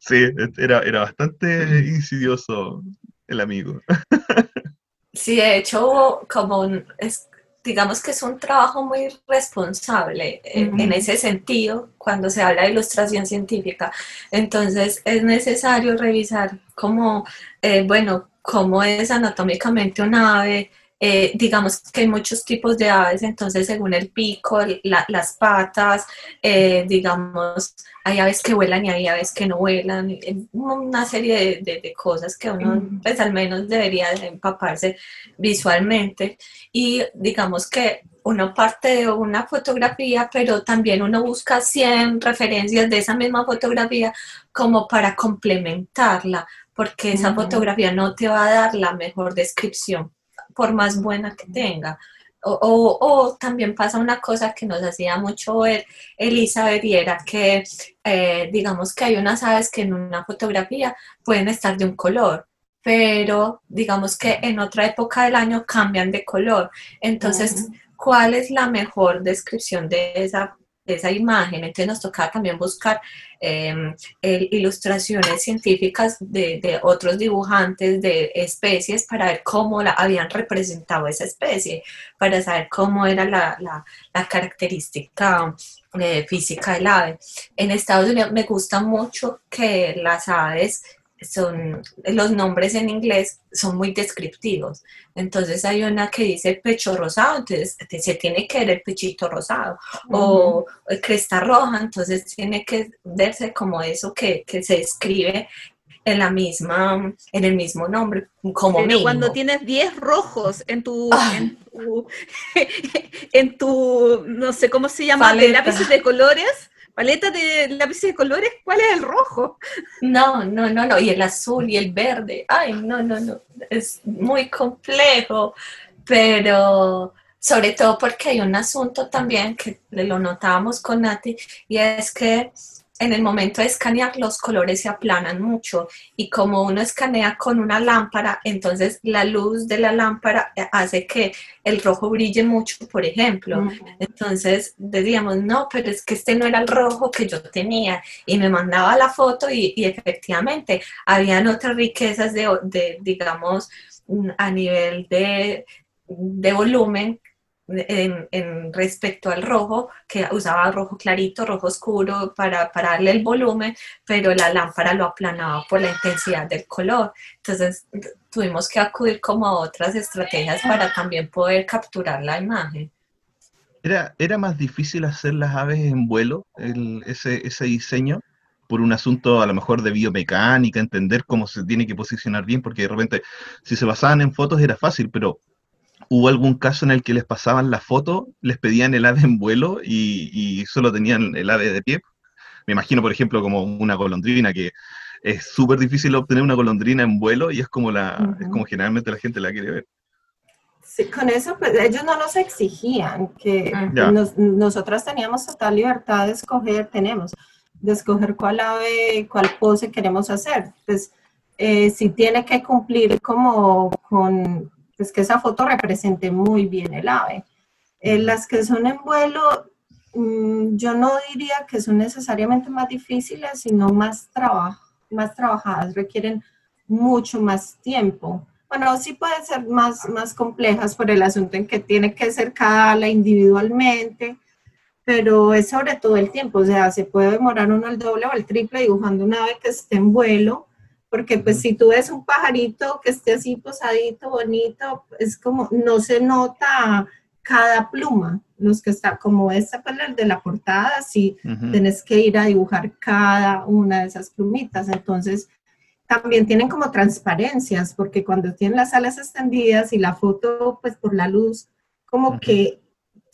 sí, era, era bastante insidioso el amigo. Sí, de hecho como un, es- digamos que es un trabajo muy responsable en, Ujú. en ese sentido cuando se habla de ilustración científica. Entonces es necesario revisar cómo, eh, bueno, cómo es anatómicamente un ave. eh, digamos que hay muchos tipos de aves, entonces según el pico, la- las patas, eh, digamos, hay aves que vuelan y hay aves que no vuelan, una serie de, de- de cosas que uno, pues al menos debería de empaparse visualmente. Y digamos que uno parte de una fotografía, pero también uno busca 100 referencias de esa misma fotografía como para complementarla, porque esa fotografía no te va a dar la mejor descripción, por más buena que tenga. O, o- o también pasa una cosa que nos hacía mucho ver Elizabeth y era que eh, digamos que hay unas aves que en una fotografía pueden estar de un color, pero digamos que en otra época del año cambian de color. Entonces. ¿cuál es la mejor descripción de esa, esa imagen? Entonces nos toca también buscar el- ilustraciones científicas de, otros dibujantes de especies para ver cómo la habían representado esa especie, para saber cómo era la, la- la característica eh, física del ave. En Estados Unidos me gusta mucho que las aves son, los nombres en inglés son muy descriptivos. Entonces hay una que dice pecho rosado, entonces se tiene que ver el pechito rosado. O cresta roja, entonces tiene que verse como eso que, que se escribe en la misma, en el mismo nombre, como Pero mínimo. cuando tienes 10 rojos en tu, Ah. en tu, en tu, no sé cómo se llama, de lápices de colores, paleta de lápices de colores, ¿cuál es el rojo? No, no, no, no, y el azul y el verde, ay, no, no, no, es muy complejo, pero sobre todo porque hay un asunto también que lo notábamos con Nati, y es que en el momento de escanear los colores se aplanan mucho y como uno escanea con una lámpara, entonces la luz de la lámpara eh, hace que el rojo brille mucho, por ejemplo. Entonces decíamos, no, pero es que este no era el rojo que yo tenía. Y me mandaba la foto y, y efectivamente habían otras riquezas de, de, digamos, a nivel de, de volumen en, en respecto al rojo, que usaba rojo clarito, rojo oscuro para, para darle el volumen, pero la lámpara lo aplanaba por la intensidad del color. Entonces tuvimos que acudir como a otras estrategias para también poder capturar la imagen. ¿Era, era más difícil hacer las aves en vuelo, el- ese, ese diseño, por un asunto a lo mejor de biomecánica, entender cómo se tiene que posicionar bien, porque de repente si se basaban en fotos era fácil, pero hubo algún caso en el que les pasaban la foto, les pedían el ave en vuelo y, y solo tenían el ave de pie. Me imagino, por ejemplo, como una golondrina, que es súper difícil obtener una golondrina en vuelo y es como, la, es Ujú. como generalmente la gente la quiere ver. Sí, con eso, pues ellos no nos exigían que Ya. nos- nosotras teníamos total libertad de escoger, tenemos, de escoger cuál ave, cuál pose queremos hacer. Pues eh, si tiene que cumplir como con, pues que esa foto represente muy bien el ave. Eh, las que son en vuelo, mm, yo no diría que son necesariamente más difíciles, sino más, traba- más trabajadas, requieren mucho más tiempo. Bueno, sí pueden ser más, más complejas por el asunto en que tiene que ser cada ala individualmente, pero es sobre todo el tiempo, o sea, se puede demorar uno el doble o el triple dibujando una ave que esté en vuelo, porque pues si tú ves un pajarito que esté así posadito, bonito, es como, no se nota cada pluma, los que está, como esta pues el de la portada, sí, tenés que ir a dibujar cada una de esas plumitas. Entonces, también tienen como transparencias, porque cuando tienen las alas extendidas y la foto, pues por la luz, como que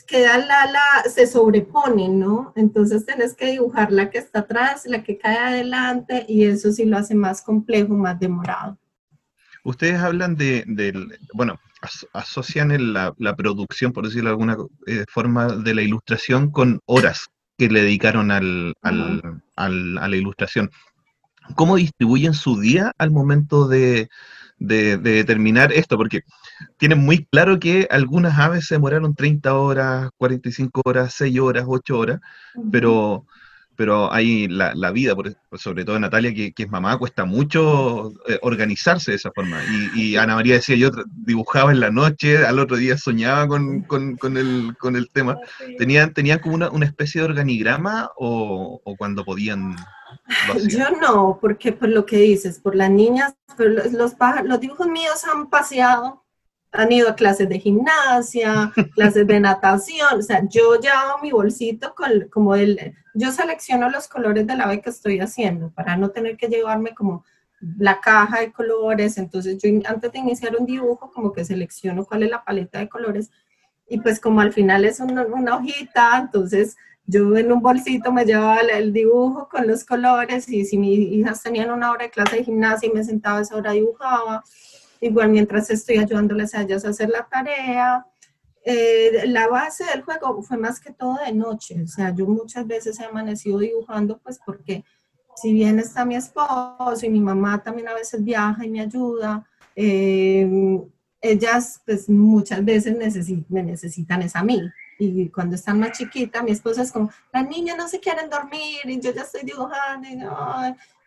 queda la ala, se sobreponen, ¿no? Entonces tenés que dibujar la que está atrás, la que cae adelante, y eso sí lo hace más complejo, más demorado. Ustedes hablan de, bueno, as- asocian la, la producción, por decirlo de alguna eh, forma, de la ilustración con horas que le dedicaron al, al- al- a la ilustración. ¿Cómo distribuyen su día al momento de, de- de determinar esto? Porque tienen muy claro que algunas aves se demoraron 30 horas, 45 horas, 6 horas, 8 horas, pero pero hay la, la vida, por, sobre todo Natalia, que, que, es mamá, cuesta mucho eh, organizarse de esa forma. Y, y, Ana María decía, yo dibujaba en la noche, al otro día soñaba con, con, con, el, con el tema. ¿Tenían, ¿Tenían como una, una especie de organigrama o, o cuando podían yo no, porque por lo que dices, por las niñas, los, los, los dibujos míos han paseado, han ido a clases de gimnasia, clases de natación, o sea, yo llevo mi bolsito con, como el, yo selecciono los colores de la vez que estoy haciendo para no tener que llevarme como la caja de colores, entonces yo antes de iniciar un dibujo como que selecciono cuál es la paleta de colores y pues como al final es una, una hojita, entonces yo en un bolsito me llevaba el dibujo con los colores y si mis hijas tenían una hora de clase de gimnasia y me sentaba a esa hora dibujaba, igual mientras estoy ayudándoles a ellas a hacer la tarea. Eh, la base del juego fue más que todo de noche, o sea, yo muchas veces he amanecido dibujando pues porque si bien está mi esposo y mi mamá también a veces viaja y me ayuda, eh, ellas pues muchas veces me necesitan es a mí y cuando están más chiquitas, mi esposa es como, las niñas no se quieren dormir y yo ya estoy dibujando y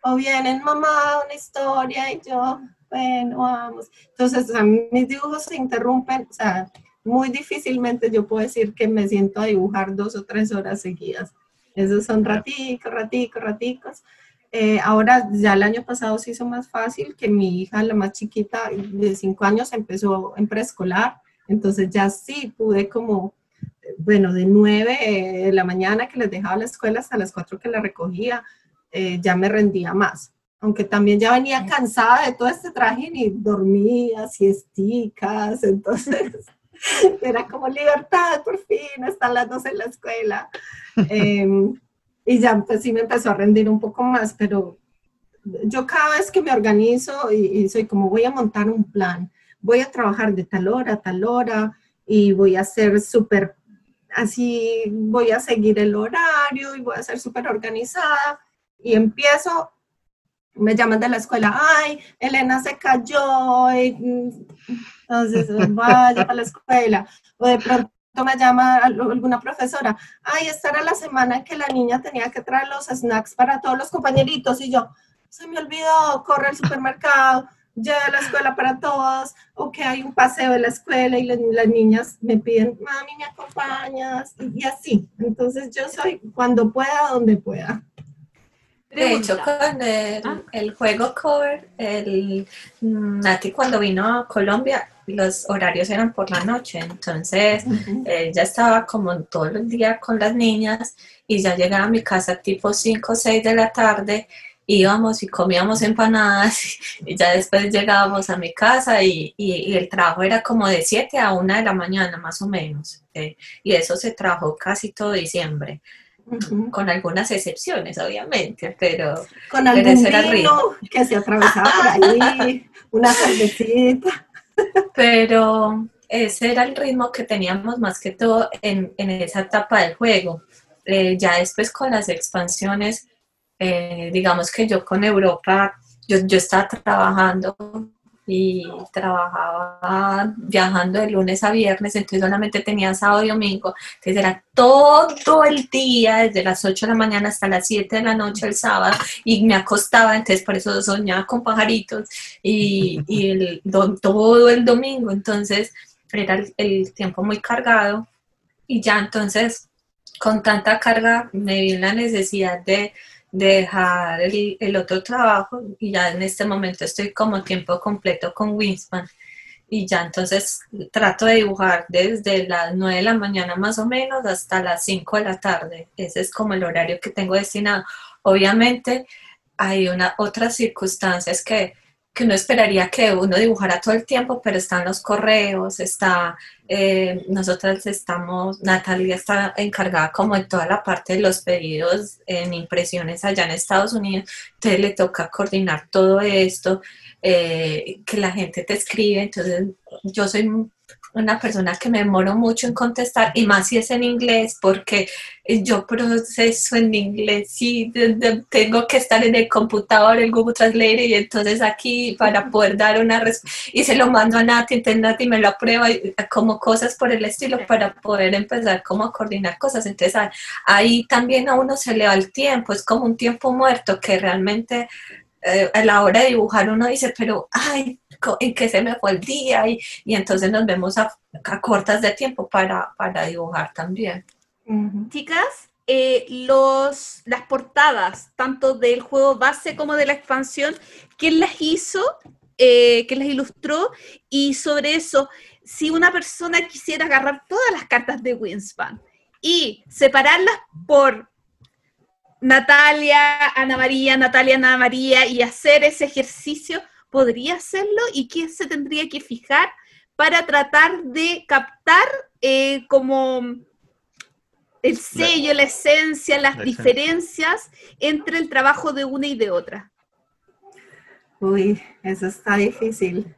o vienen, mamá, una historia y yo, bueno, vamos. Entonces, a mí mis dibujos se interrumpen, o sea, muy difícilmente yo puedo decir que me siento a dibujar dos o tres horas seguidas. Esos son raticos, raticos, raticos. Eh, ahora, ya el año pasado se hizo más fácil que mi hija, la más chiquita, de cinco años, empezó en preescolar. Entonces ya sí pude como bueno, de 9 de la mañana que les dejaba la escuela hasta las 4 que la recogía, eh, ya me rendía más. Aunque también ya venía cansada de todo este traje y dormía, siesticas, entonces era como libertad, por fin, hasta las 12 en la escuela. Em, y ya pues sí me empezó a rendir un poco más, pero yo cada vez que me organizo y, y soy como voy a montar un plan, voy a trabajar de tal hora a tal hora y voy a ser súper así voy a seguir el horario y voy a ser súper organizada. Y empiezo, me llaman de la escuela, ay, Elena se cayó, entonces vaya a la escuela. O de pronto me llama alguna profesora, ay, esta era la semana en que la niña tenía que traer los snacks para todos los compañeritos y yo, se me olvidó, corre al supermercado, ya a la escuela para todos, o que hay un paseo de la escuela y las, niñas me piden, mami, ¿me acompañas? Y, así. Entonces yo soy cuando pueda, donde pueda. De hecho, con el, ah. el, juego cover, el Nati cuando vino a Colombia, los horarios eran por la noche, entonces ya estaba como todo el día con las niñas y ya llegaba a mi casa tipo 5 o 6 de la tarde íbamos y comíamos empanadas y ya después llegábamos a mi casa y, y, el trabajo era como de 7 a 1 de la mañana más o menos. Y eso se trabajó casi todo diciembre. Con algunas excepciones, obviamente, pero con algún vino que se atravesaba por ahí, una cervecita. Pero ese era el ritmo que teníamos más que todo en, en esa etapa del juego. Eh, ya después con las expansiones, eh, digamos que yo con Europa, yo, yo estaba trabajando y trabajaba viajando de lunes a viernes, entonces solamente tenía sábado y domingo, entonces era todo el día, desde las 8 de la mañana hasta las 7 de la noche el sábado, y me acostaba, entonces por eso soñaba con pajaritos, y, y el, todo el domingo, entonces era el, el tiempo muy cargado, y ya entonces con tanta carga me vi la necesidad de dejar el, otro trabajo y ya en este momento estoy como tiempo completo con Winspan y ya entonces trato de dibujar desde las 9 de la mañana más o menos hasta las 5 de la tarde. Ese es como el horario que tengo destinado. Obviamente hay una, otras circunstancias que que uno esperaría que uno dibujara todo el tiempo, pero están los correos, está, eh, nosotras estamos, Natalia está encargada como en toda la parte de los pedidos en impresiones allá en Estados Unidos, entonces le toca coordinar todo esto, eh, que la gente te escribe, entonces yo soy una persona que me demoro mucho en contestar, y más si es en inglés, porque yo proceso en inglés y tengo que estar en el computador, el Google Translate, y entonces aquí para poder dar una respuesta, y se lo mando a Nati, entonces y me lo aprueba, como cosas por el estilo, para poder empezar como a coordinar cosas. Entonces ahí también a uno se le va el tiempo, es como un tiempo muerto que realmente eh, a la hora de dibujar uno dice, pero, ay, ¿en qué se me fue el día? Y, y entonces nos vemos a, cortas de tiempo para, para dibujar también. Chicas, eh, los, las portadas, tanto del juego base como de la expansión, ¿quién las hizo? Eh, ¿Quién las ilustró? Y sobre eso, si una persona quisiera agarrar todas las cartas de Winspan y separarlas por Natalia, Ana María, Natalia, Ana María y hacer ese ejercicio, ¿podría hacerlo? ¿Y qué se tendría que fijar para tratar de captar eh, como el sello, la, esencia, las diferencias entre el trabajo de una y de otra? Uy, eso está difícil.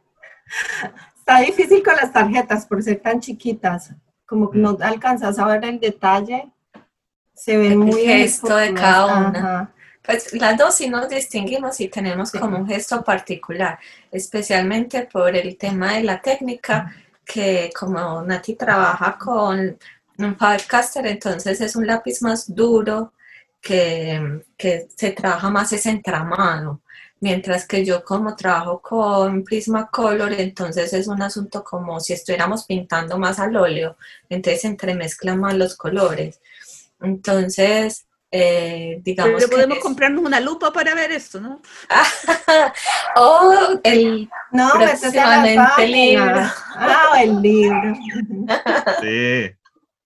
Está difícil con las tarjetas por ser tan chiquitas, como que no mm. alcanzas a ver el detalle se ve muy gesto de cada una. Pues las dos sí nos distinguimos y tenemos como un gesto particular, especialmente por el tema de la técnica, que como Nati trabaja con un Faber-Castell, entonces es un lápiz más duro que, que se trabaja más ese entramado mientras que yo como trabajo con Prismacolor, entonces es un asunto como si estuviéramos pintando más al óleo, entonces entremezclan más los colores. Entonces, eh, digamos Pero podemos comprarnos una lupa para ver esto, ¿no? o el no, próximamente libro. Ah, el libro. sí.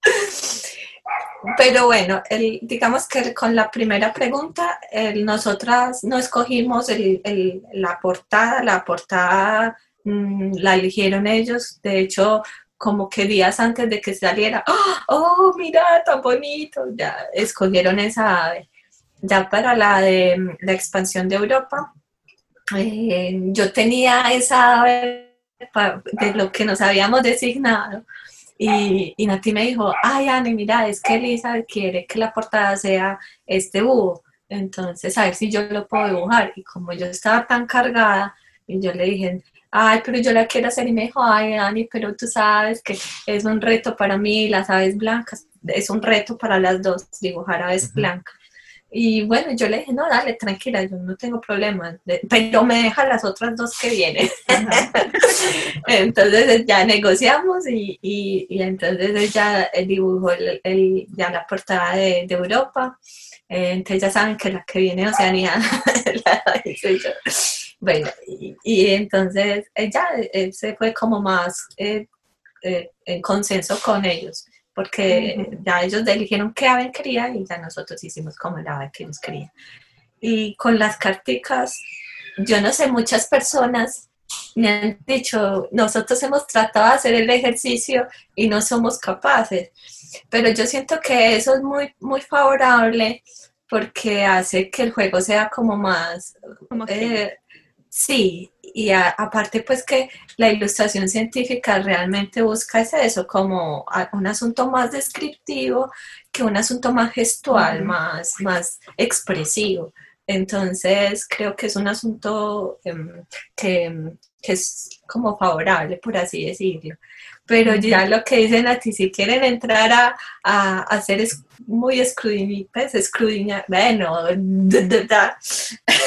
Pero bueno, el, digamos que con la primera pregunta, nosotras no escogimos el, la portada, la portada mm, la eligieron ellos. De hecho, como que días antes de que saliera, ¡ah! oh, mira, tan bonito, ya escogieron esa ave. Ya para la de la expansión de Europa, eh, yo tenía esa ave de lo que nos habíamos designado. Y, y Nati me dijo, ay, Ani, mira, es que Elisa quiere que la portada sea este búho. Entonces, a ver si yo lo puedo dibujar. Y como yo estaba tan cargada, y yo le dije, ay, pero yo la quiero hacer y me dijo, ay, Dani, pero tú sabes que es un reto para mí, las aves blancas, es un reto para las dos, dibujar aves blancas. Y bueno, yo le dije, no, dale, tranquila, yo no tengo problema, pero me deja las otras dos que vienen. entonces ya negociamos y, y, entonces ella dibujó el, ya la portada de, de Europa. Eh, entonces ya saben que la que viene Oceanía la hice yo. Bueno, y, entonces ella eh, se fue como más eh, eh, en consenso con ellos, porque ya ellos eligieron qué ave quería y ya nosotros hicimos como la ave que ellos querían. Y con las carticas, yo no sé, muchas personas me han dicho, nosotros hemos tratado de hacer el ejercicio y no somos capaces, pero yo siento que eso es muy, muy favorable porque hace que el juego sea como más... Como Sí, y aparte pues que la ilustración científica realmente busca eso, como un asunto más descriptivo que un asunto más gestual, más, más expresivo. Entonces creo que es un asunto em, que, es como favorable, por así decirlo. Pero ya lo que dicen a ti, si quieren entrar a, a, hacer es muy escudriñar, pues escudriñar, bueno,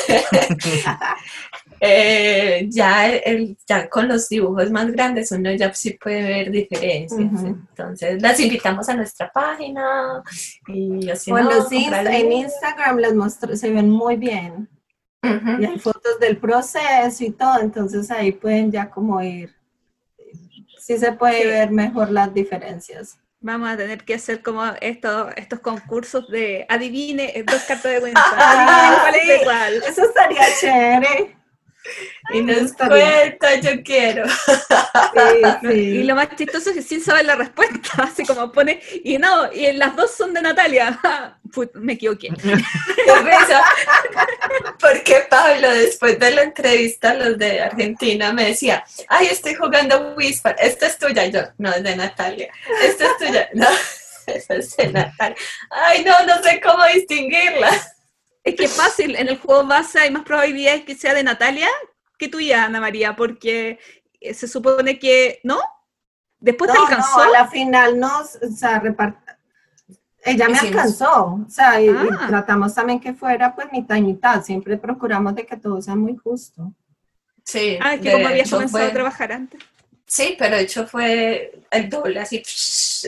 Eh, ya, el, ya con los dibujos más grandes uno ya sí puede ver diferencias. Entonces las invitamos a nuestra página y así o los en Instagram los muestro, se ven muy bien. Y hay fotos del proceso y todo, entonces ahí pueden ya como ir. Sí se puede ver mejor las diferencias. Vamos a tener que hacer como estos, estos concursos de adivine dos cartas de Winston. adivine cuál es igual. Eso estaría chévere. Y nos cuenta, yo quiero. Y lo más chistoso es que sin saber la respuesta, así como pone, y no, y las dos son de Natalia. me equivoqué. Porque Pablo, después de la entrevista, los de Argentina me decía, ay, estoy jugando Whisper, esta es tuya. Y yo, no, es de Natalia. Esta es tuya. No, esa es de Natalia. Ay, no, no sé cómo distinguirla. Es que es fácil, en el juego base hay más probabilidades que sea de Natalia que tuya, Ana María, porque eh, se supone que, ¿no? Después te No, alcanzó. no, a la final nos, o sea, repart- Ella me Hicimos- alcanzó, o sea, y, y Ah. tratamos también que fuera pues mitad y mitad, siempre procuramos de que todo sea muy justo. Sí, Ah, es que de como habías hecho comenzado fue- a trabajar antes. Sí, pero de hecho fue el doble, así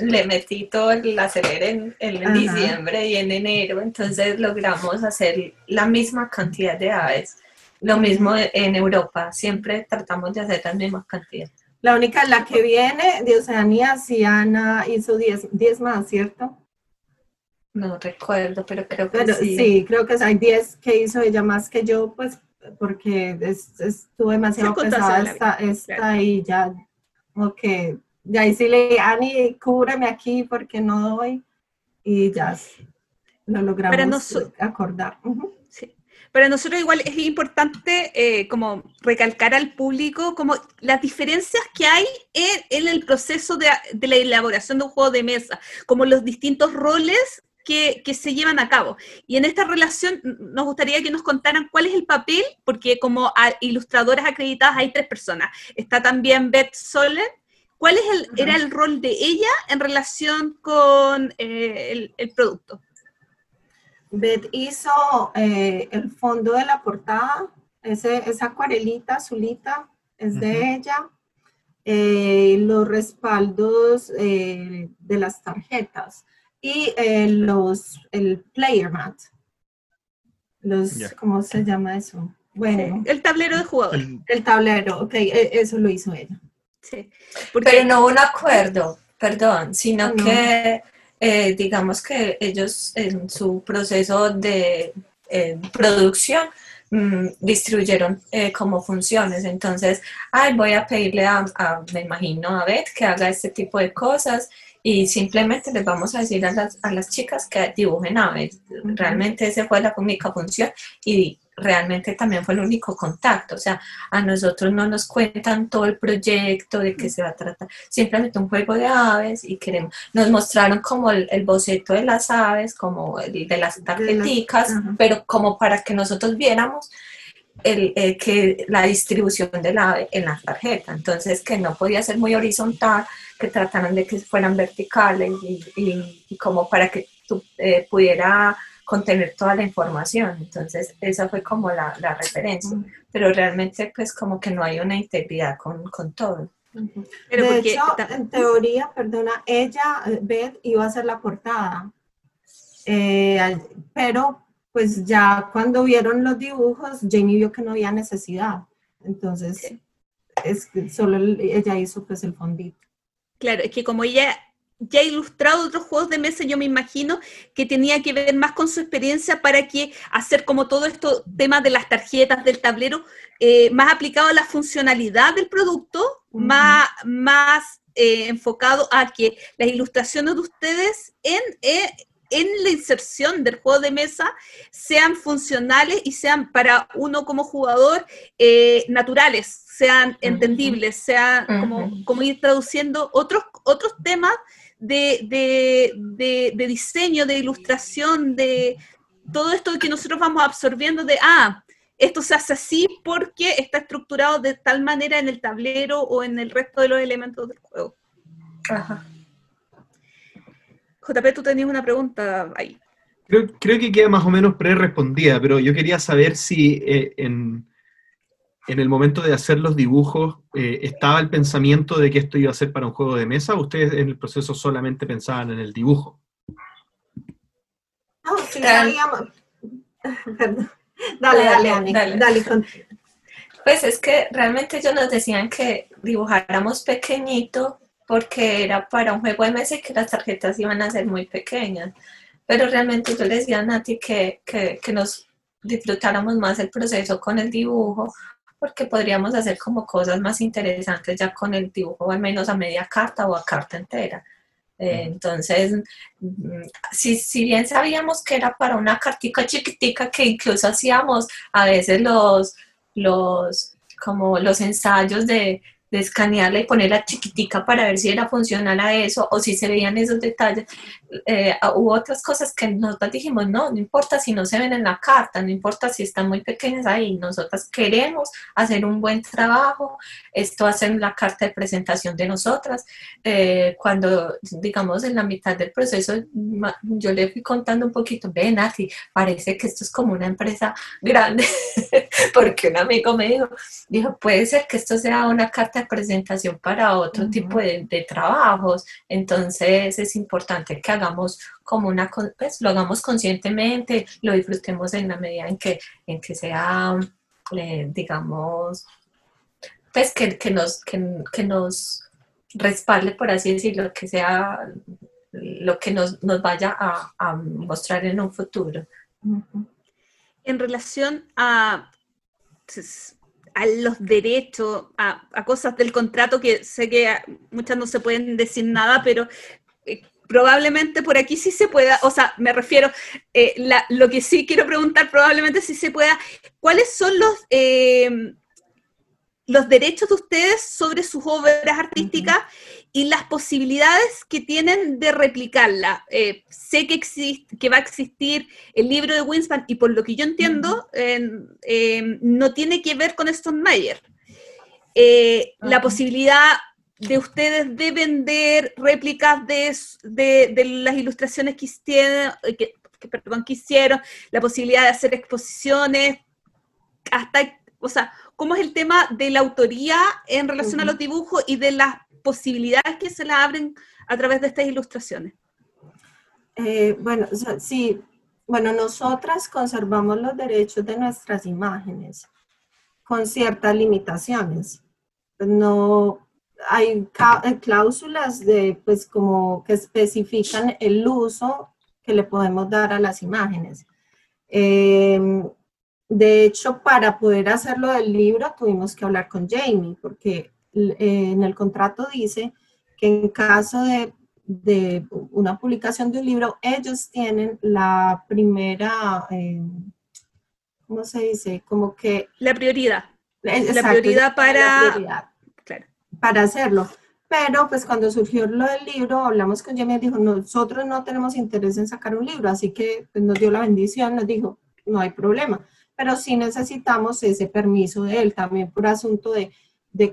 le metí todo el acelere en, diciembre y en enero, entonces logramos hacer la misma cantidad de aves. Lo mismo en Europa, siempre tratamos de hacer la misma cantidad. La única, la que viene de Oceanía, sí, Ana hizo 10 10 más, ¿cierto? No recuerdo, pero creo que Pero sí. sí, creo que hay 10 que hizo ella más que yo, pues porque es- estuvo demasiado pesada esta, vida, esta claro. y ya, como que, ya ahí sí le Ani, cúbreme aquí porque no doy, y ya lo logramos acordar. Sí. Para nosotros igual es importante eh, como recalcar al público como las diferencias que hay en, en el proceso de, de la elaboración de un juego de mesa, como los distintos roles que, que se llevan a cabo. Y en esta relación nos gustaría que nos contaran cuál es el papel, porque como a- ilustradoras acreditadas hay tres personas. Está también Beth Soler. ¿Cuál es el, era el rol de ella en relación con eh, el- el producto? Beth hizo eh, el fondo de la portada, ese, esa acuarelita azulita es de ella. Eh, los respaldos eh, de las tarjetas y eh, los, el player mat. Los, Ya. ¿Cómo se llama eso? Bueno, El tablero de jugador. El- el tablero, ok, e- eso lo hizo ella. Sí. Porque Pero no hubo un acuerdo, perdón, sino No. que eh, digamos que ellos en su proceso de eh, producción mm, distribuyeron eh, como funciones. Entonces, ay, voy a pedirle a, a, me imagino, a Beth que haga este tipo de cosas y simplemente les vamos a decir a las, a las chicas que dibujen aves. Realmente esa fue la única función y realmente también fue el único contacto. O sea, a nosotros no nos cuentan todo el proyecto de qué se va a tratar, simplemente un juego de aves y queremos, nos mostraron como el, el boceto de las aves, como el de las tarjeticas, pero como para que nosotros viéramos el, eh, que la distribución del ave en la tarjeta, entonces que no podía ser muy horizontal, que trataran de que fueran verticales y, y- y como para que tú, eh, pudiera contener toda la información. Entonces, esa fue como la, la referencia. Pero realmente, pues, como que no hay una integridad con, con todo. Pero de porque hecho, en teoría, perdona, ella, eh, Beth, iba a hacer la portada. Eh, al- pero, pues ya cuando vieron los dibujos, Jamie vio que no había necesidad. Entonces, Sí. es solo el- ella hizo pues el fondito. Claro, es que como ella ya ha ilustrado otros juegos de mesa, yo me imagino que tenía que ver más con su experiencia para que hacer como todo esto tema de las tarjetas, del tablero, eh, más aplicado a la funcionalidad del producto, Ujú. más, más eh, enfocado a que las ilustraciones de ustedes en, eh, en la inserción del juego de mesa sean funcionales y sean para uno como jugador eh, naturales, sean entendibles, sean como, ir traduciendo otros, otros temas de, de- de- de diseño, de ilustración, de todo esto que nosotros vamos absorbiendo de, ah, esto se hace así porque está estructurado de tal manera en el tablero o en el resto de los elementos del juego. Ajá. JP, tú tenías una pregunta ahí. Creo, creo que queda más o menos pre-respondida, pero yo quería saber si eh, en, en el momento de hacer los dibujos eh, estaba el pensamiento de que esto iba a ser para un juego de mesa o ustedes en el proceso solamente pensaban en el dibujo. No, sí sabíamos. Perdón. Dale, dale, Ani, Dale. dale. con- Pues es que realmente ellos nos decían que dibujáramos pequeñito porque era para un juego de mesa y que las tarjetas iban a ser muy pequeñas. Pero realmente yo les decía a Nati que, que, que nos disfrutáramos más el proceso con el dibujo porque podríamos hacer como cosas más interesantes ya con el dibujo, al menos a media carta o a carta entera. Eh, entonces, si, si bien sabíamos que era para una cartica chiquitica que incluso hacíamos a veces los, los, como los ensayos de, de escanearla y ponerla chiquitica para ver si era funcional a eso o si se veían esos detalles. Eh, ah, hubo otras cosas que nosotros dijimos, no, no importa si no se ven en la carta, no importa si están muy pequeñas ahí, nosotras queremos hacer un buen trabajo, esto hace la carta de presentación de nosotras. Eh, cuando, digamos, en la mitad del proceso, yo le fui contando un poquito, ven, Nati, parece que esto es como una empresa grande, porque un amigo me dijo, dijo, puede ser que esto sea una carta de presentación para otro tipo de, trabajos. Entonces es importante que hagamos como una, pues lo hagamos conscientemente, lo disfrutemos en la medida en que, en que sea, eh, digamos, pues que, que nos, que, nos respalde, por así decirlo, que sea lo que nos, nos vaya a, a, mostrar en un futuro. En relación a pues, a los derechos, a, cosas del contrato que sé que muchas no se pueden decir nada, pero eh, probablemente por aquí sí se pueda, o sea, me refiero, eh, lo que sí quiero preguntar probablemente sí se pueda, ¿cuáles son los, eh, los derechos de ustedes sobre sus obras artísticas y las posibilidades que tienen de replicarla. Eh, sé que, existe, que va a existir el libro de Winspan y por lo que yo entiendo, no tiene que ver con Stone Mayer. Eh, la posibilidad de ustedes de vender réplicas de, de, las ilustraciones que, hicieron, que, perdón, que hicieron, la posibilidad de hacer exposiciones, hasta, o sea, cómo es el tema de la autoría en relación a los dibujos y de las posibilidades que se le abren a través de estas ilustraciones. Eh, bueno, sí, bueno, nosotras conservamos los derechos de nuestras imágenes con ciertas limitaciones. No hay eh, cláusulas de, pues, como que especifican el uso que le podemos dar a las imágenes. Eh, de hecho, para poder hacerlo del libro tuvimos que hablar con Jamie, porque en el contrato dice que en caso de, una publicación de un libro, ellos tienen la primera, eh, ¿cómo se dice? Como que... La prioridad. la prioridad para... Para hacerlo. Pero pues cuando surgió lo del libro, hablamos con Jamie y dijo, nosotros no tenemos interés en sacar un libro, así que pues, nos dio la bendición, nos dijo, no hay problema pero sí necesitamos ese permiso de él también por asunto de,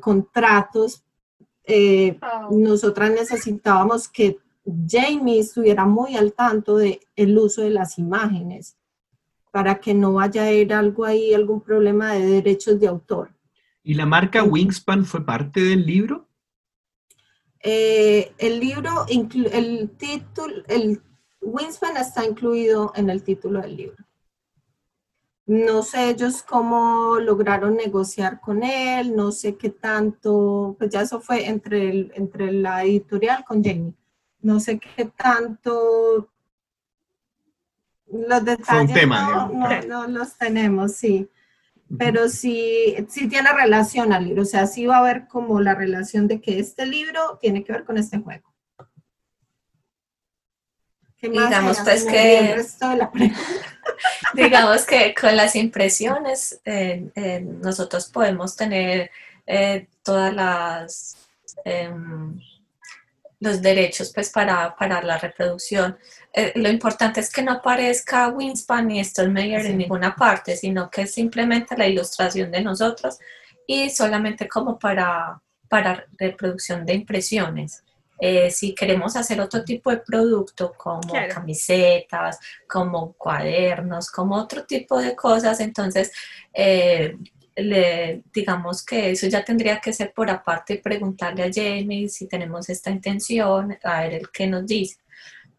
contratos. Eh, nosotras necesitábamos que Jamie estuviera muy al tanto del el uso de las imágenes para que no vaya a ir algo ahí, algún problema de derechos de autor. ¿Y la marca Wingspan fue parte del libro? Eh, el libro, el título, el Wingspan está incluido en el título del libro. No sé ellos cómo lograron negociar con él, no sé qué tanto, pues ya eso fue entre, entre la editorial con Jamie. No sé qué tanto los detalles no, los tenemos, sí. Pero sí, sí tiene relación al libro, o sea, sí va a haber como la relación de que este libro tiene que ver con este juego. Digamos pues que digamos que con las impresiones eh, eh, nosotros podemos tener eh, todas las em, los derechos pues para, para la reproducción. lo importante es que no aparezca Winspan ni Stolmeyer en ninguna parte, sino que es simplemente la ilustración de nosotros y solamente como para, para reproducción de impresiones. Eh, si queremos hacer otro tipo de producto como camisetas, como cuadernos, como otro tipo de cosas, entonces eh, le, digamos que eso ya tendría que ser por aparte preguntarle a Jamie si tenemos esta intención, a ver el que nos dice.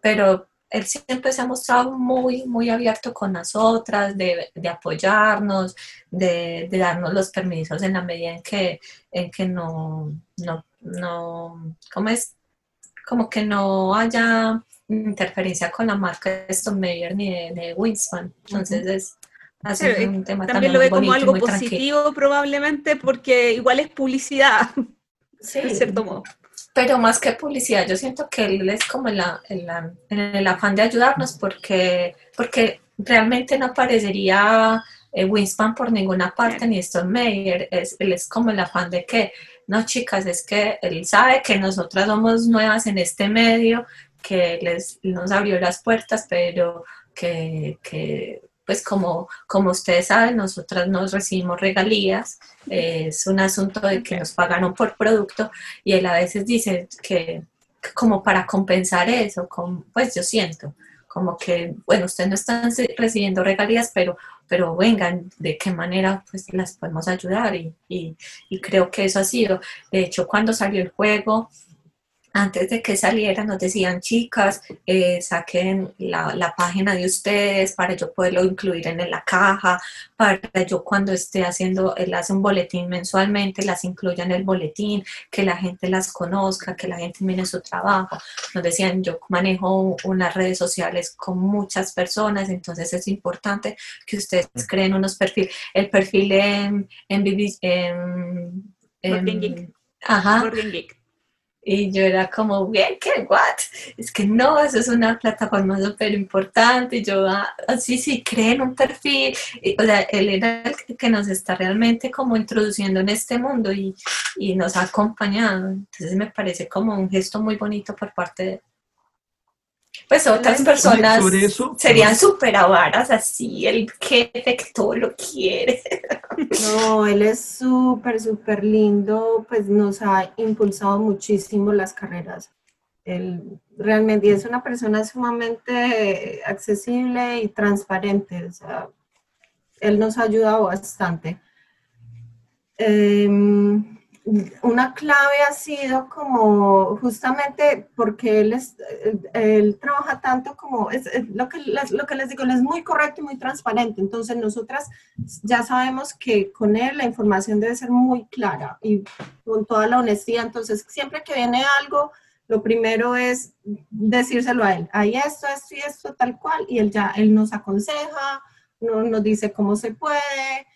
Pero él siempre se ha mostrado muy, muy abierto con nosotras, de, de apoyarnos, de, de, darnos los permisos en la medida en que, en que no, no, no, ¿cómo es? Como que no haya interferencia con la marca de Stone ni de, Winspan. Entonces es así un tema también, lo ve como algo positivo probablemente porque igual es publicidad, sí. cierto modo. pero más que publicidad, yo siento que él es como en, la, en, la- en el afán de ayudarnos porque, porque realmente no aparecería eh, Winspan por ninguna parte ni Stone. Es, él es como el afán de que, no chicas, es que él sabe que nosotras somos nuevas en este medio, que les, nos abrió las puertas, pero que, que, pues como, como ustedes saben, nosotras no recibimos regalías, es un asunto de que nos pagaron por producto y él a veces dice que, que como para compensar eso, como, pues yo siento como que, bueno, ustedes no están recibiendo regalías, pero, pero vengan, ¿de qué manera pues las podemos ayudar? Y, y, y creo que eso ha sido. De hecho, cuando salió el juego, antes de que saliera nos decían, chicas, eh, saquen la, la página de ustedes para yo poderlo incluir en la caja, para yo cuando esté haciendo, él hace un boletín mensualmente, las incluya en el boletín, que la gente las conozca, que la gente mire su trabajo. Nos decían, yo manejo unas redes sociales con muchas personas, entonces es importante que ustedes creen unos perfiles, el perfil en, en, en. Ajá, Geek. Y yo era como, bien, ¿qué? ¿What? Es que no, eso es una plataforma súper importante. Yo, ah, ah, sí, creen un perfil. O sea, él era el que- nos está realmente como introduciendo en este mundo y, y nos ha acompañado. Entonces me parece como un gesto muy bonito por parte de... Pues otras personas sobre eso, serían súper avaras así, el jefe que todo lo quiere. No, él es súper, súper lindo, pues nos ha impulsado muchísimo las carreras. Él realmente es una persona sumamente accesible y transparente, o sea, él nos ha ayudado bastante. Em, una clave ha sido como justamente porque él, es, él, trabaja tanto como, es, es lo, que les, lo que les digo, él es muy correcto y muy transparente, entonces nosotras ya sabemos que con él la información debe ser muy clara y con toda la honestidad. Entonces, siempre que viene algo, lo primero es decírselo a él. Hay esto, esto y esto, tal cual. Y él ya, él nos aconseja, no, nos dice cómo se puede.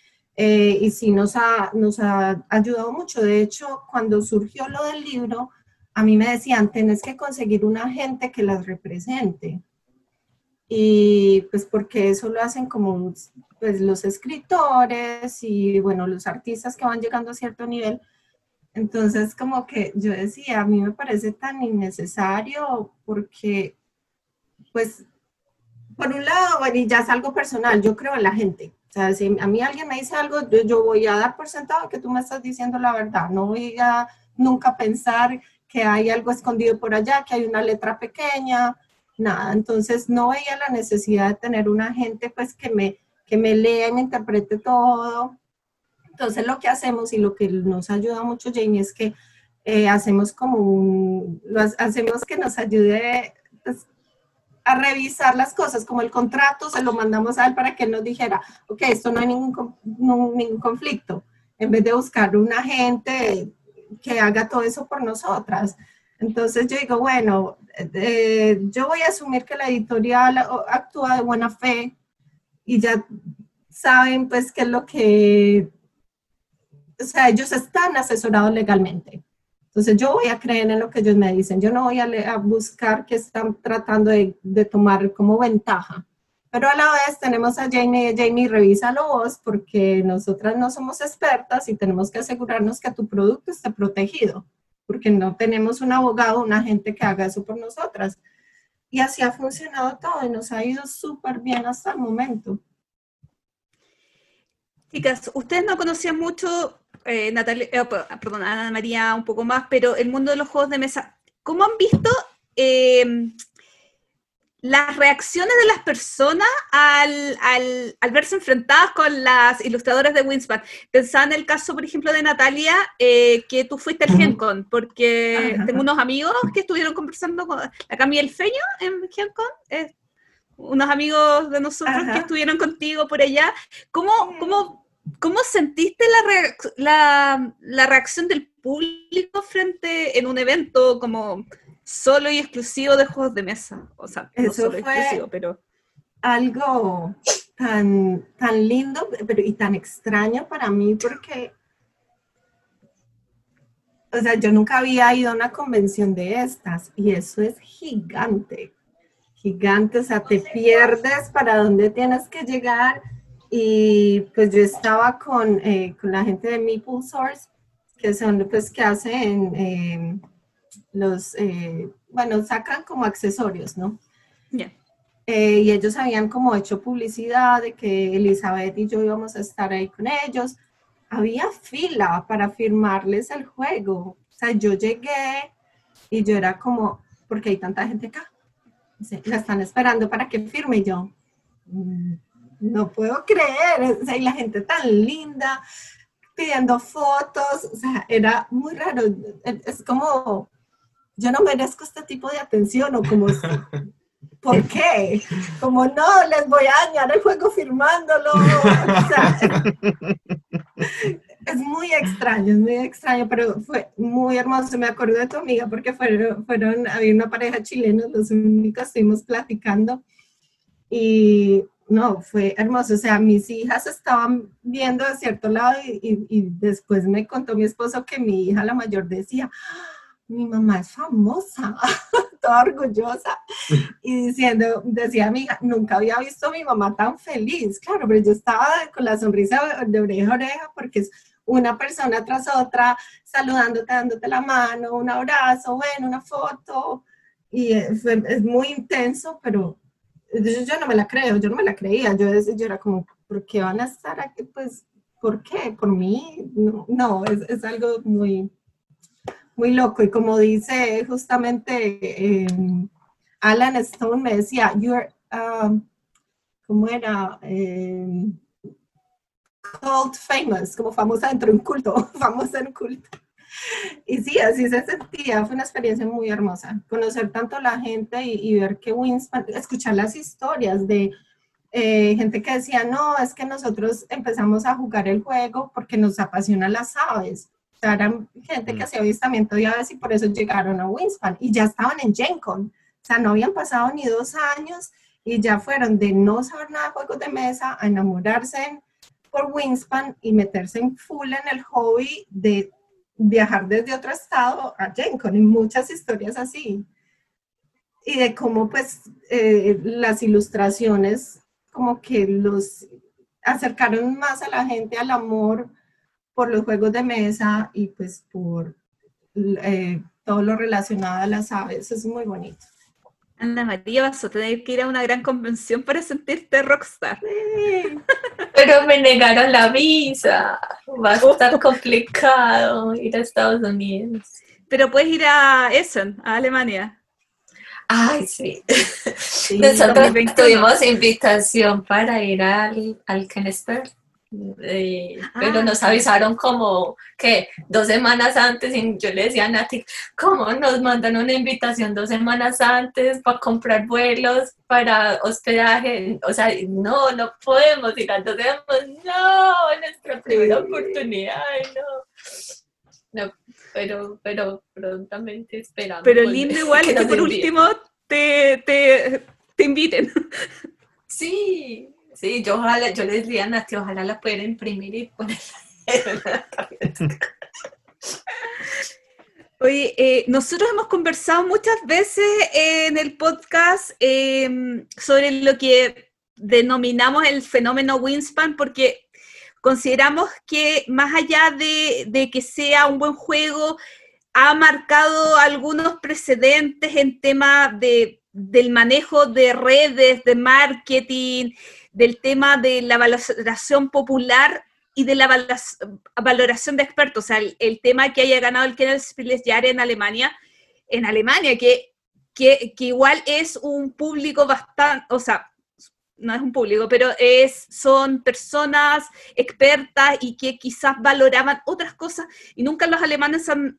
Eh, y sí nos ha, nos ha ayudado mucho. De hecho, cuando surgió lo del libro, a mí me decían, tenés que conseguir una gente que las represente. Y pues porque eso lo hacen como pues los escritores y bueno, los artistas que van llegando a cierto nivel. Entonces como que yo decía, a mí me parece tan innecesario porque pues por un lado, bueno, y ya es algo personal, yo creo en la gente. O sea, si a mí alguien me dice algo, yo, voy a dar por sentado que tú me estás diciendo la verdad. No voy a nunca pensar que hay algo escondido por allá, que hay una letra pequeña, nada. Entonces no veía la necesidad de tener una gente pues que me, que me lea y me interprete todo. Entonces lo que hacemos y lo que nos ayuda mucho Jamie es que eh, hacemos como un, hacemos que nos ayude a revisar las cosas, como el contrato se lo mandamos a él para que él nos dijera, ok, esto no hay ningún, ningún conflicto, en vez de buscar un agente que haga todo eso por nosotras. Entonces yo digo, bueno, eh, yo voy a asumir que la editorial actúa de buena fe y ya saben pues qué es lo que, o sea, ellos están asesorados legalmente. Entonces yo voy a creer en lo que ellos me dicen, yo no voy a, buscar que están tratando de, tomar como ventaja. Pero a la vez tenemos a Jamie, Jamie, revísalo vos porque nosotras no somos expertas y tenemos que asegurarnos que tu producto esté protegido, porque no tenemos un abogado, una gente que haga eso por nosotras. Y así ha funcionado todo y nos ha ido súper bien hasta el momento. Chicas, ustedes no conocían mucho, eh, Natalia, eh, perdón, Ana María un poco más, pero el mundo de los juegos de mesa. ¿Cómo han visto eh, las reacciones de las personas al, al- al verse enfrentadas con las ilustradoras de Winspan? Pensaba en el caso, por ejemplo, de Natalia, eh, que tú fuiste al. GenCon, porque Ajá. tengo unos amigos que estuvieron conversando con la Cami El Feño en GenCon, eh, unos amigos de nosotros Ajá. que estuvieron contigo por allá. ¿Cómo, cómo, cómo sentiste la, reac- la, la reacción del público frente en un evento como solo y exclusivo de juegos de mesa? O sea, no Eso solo fue- exclusivo, pero... algo tan, tan lindo pero, y tan extraño para mí porque o sea, yo nunca había ido a una convención de estas y eso es gigante, gigante, o sea, te pierdes para dónde tienes que llegar y pues yo estaba con, eh, con la gente de Meeple Source, que son pues que hacen eh, los, eh, bueno, sacan como accesorios, ¿no? Ya. Eh, y ellos habían como hecho publicidad de que Elizabeth y yo íbamos a estar ahí con ellos. Había fila para firmarles el juego. O sea, yo llegué y yo era como, ¿por qué hay tanta gente acá? La están esperando para que firme Y yo. "Mm, No puedo creer, o sea, y la gente tan linda, pidiendo fotos, o sea, era muy raro. Es como, yo no merezco este tipo de atención, o como, ¿por qué? Como, no, les voy a dañar el juego firmándolo. O es muy extraño, es muy extraño, pero fue muy hermoso. Me acuerdo de tu amiga porque fueron, fueron había una pareja chilena, los únicos estuvimos platicando y no, fue hermoso. O sea, mis hijas estaban viendo a cierto lado y, y- después me contó mi esposo que mi hija, la mayor, decía, "Ah, mi mamá es famosa, toda orgullosa. Y diciendo, decía mi hija, nunca había visto a mi mamá tan feliz. Claro, pero yo estaba con la sonrisa de oreja a oreja porque es una persona tras otra saludándote, dándote la mano, un abrazo, bueno, una foto. Y eh, es muy intenso, pero yo, yo no me la creo, yo no me la creía. Yo, yo era como, ¿por qué van a estar aquí? Pues, ¿por qué? ¿Por mí? No, no, es, es algo muy, muy loco. Y como dice justamente eh, Alan Stone, me decía, you're, um, ¿cómo era? Eh, cult famous, como famosa dentro de un culto, famosa en un culto. Y sí, así se sentía, fue una experiencia muy hermosa, conocer tanto la gente y, y ver que Winspan, escuchar las historias de eh, gente que decía, no, es que nosotros empezamos a jugar el juego porque nos apasionan las aves. O sea, eran gente que Mm. hacía avistamiento de aves y por eso llegaron a Winspan y ya estaban en Gen Con. O sea, no habían pasado ni dos años y ya fueron de no saber nada de juegos de mesa a enamorarse por Winspan y meterse en full en el hobby de viajar desde otro estado a Gen Con y muchas historias así. Y de cómo pues eh, las ilustraciones como que los acercaron más a la gente al amor por los juegos de mesa y pues por eh, todo lo relacionado a las aves. Es muy bonito. Ana María, vas a tener que ir a una gran convención para sentirte rockstar. Pero me negaron la visa. Va a estar complicado ir a Estados Unidos. Pero puedes ir a Essen, a Alemania. Ay, sí. Sí, Nosotros 2021. tuvimos invitación para ir al, al Kennesberg, eh, pero Ah. nos avisaron como que dos semanas antes y yo le decía a Nati, ¿cómo nos mandan una invitación dos semanas antes para comprar vuelos, para hospedaje? O sea, no, no podemos ir, entonces decíamos, no, nuestra primera oportunidad, no. No, pero, pero prontamente esperamos. Pero lindo igual que, nos por último te, te, te inviten. Sí, sí, yo ojalá, yo les diría a Nati, ojalá la pudiera imprimir y ponerla. Oye, eh, nosotros hemos conversado muchas veces en el podcast eh, sobre lo que denominamos el fenómeno Winspan, porque consideramos que más allá de, de que sea un buen juego, ha marcado algunos precedentes en temas de, del manejo de redes, de marketing, del tema de la valoración popular y de la valoración de expertos. O sea, el, tema que haya ganado el Kenneth Spielesjahre en Alemania, en Alemania, que, que, que igual es un público bastante, o sea, no es un público, pero es, son personas expertas y que quizás valoraban otras cosas y nunca los alemanes han-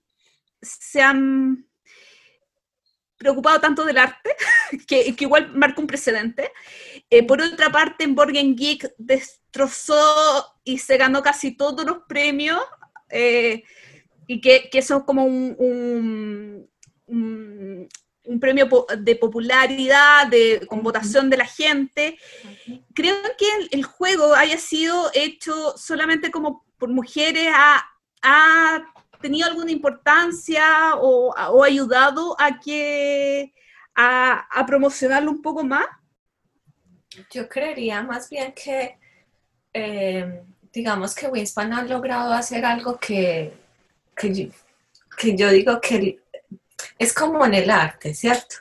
se han preocupado tanto del arte, que, que igual marca un precedente. Eh, por otra parte, en Borgen Geek destrozó y se ganó casi todos los premios, eh, y que, que eso es como un, un, un- un premio de popularidad, de, con votación de la gente. Creo que el, juego haya sido hecho solamente como por mujeres, ha tenido alguna importancia o, o ayudado a que a, a, promocionarlo un poco más? Yo creería más bien que, eh, digamos que Winspan ha logrado hacer algo que, que, yo, que yo digo que es como en el arte, ¿cierto?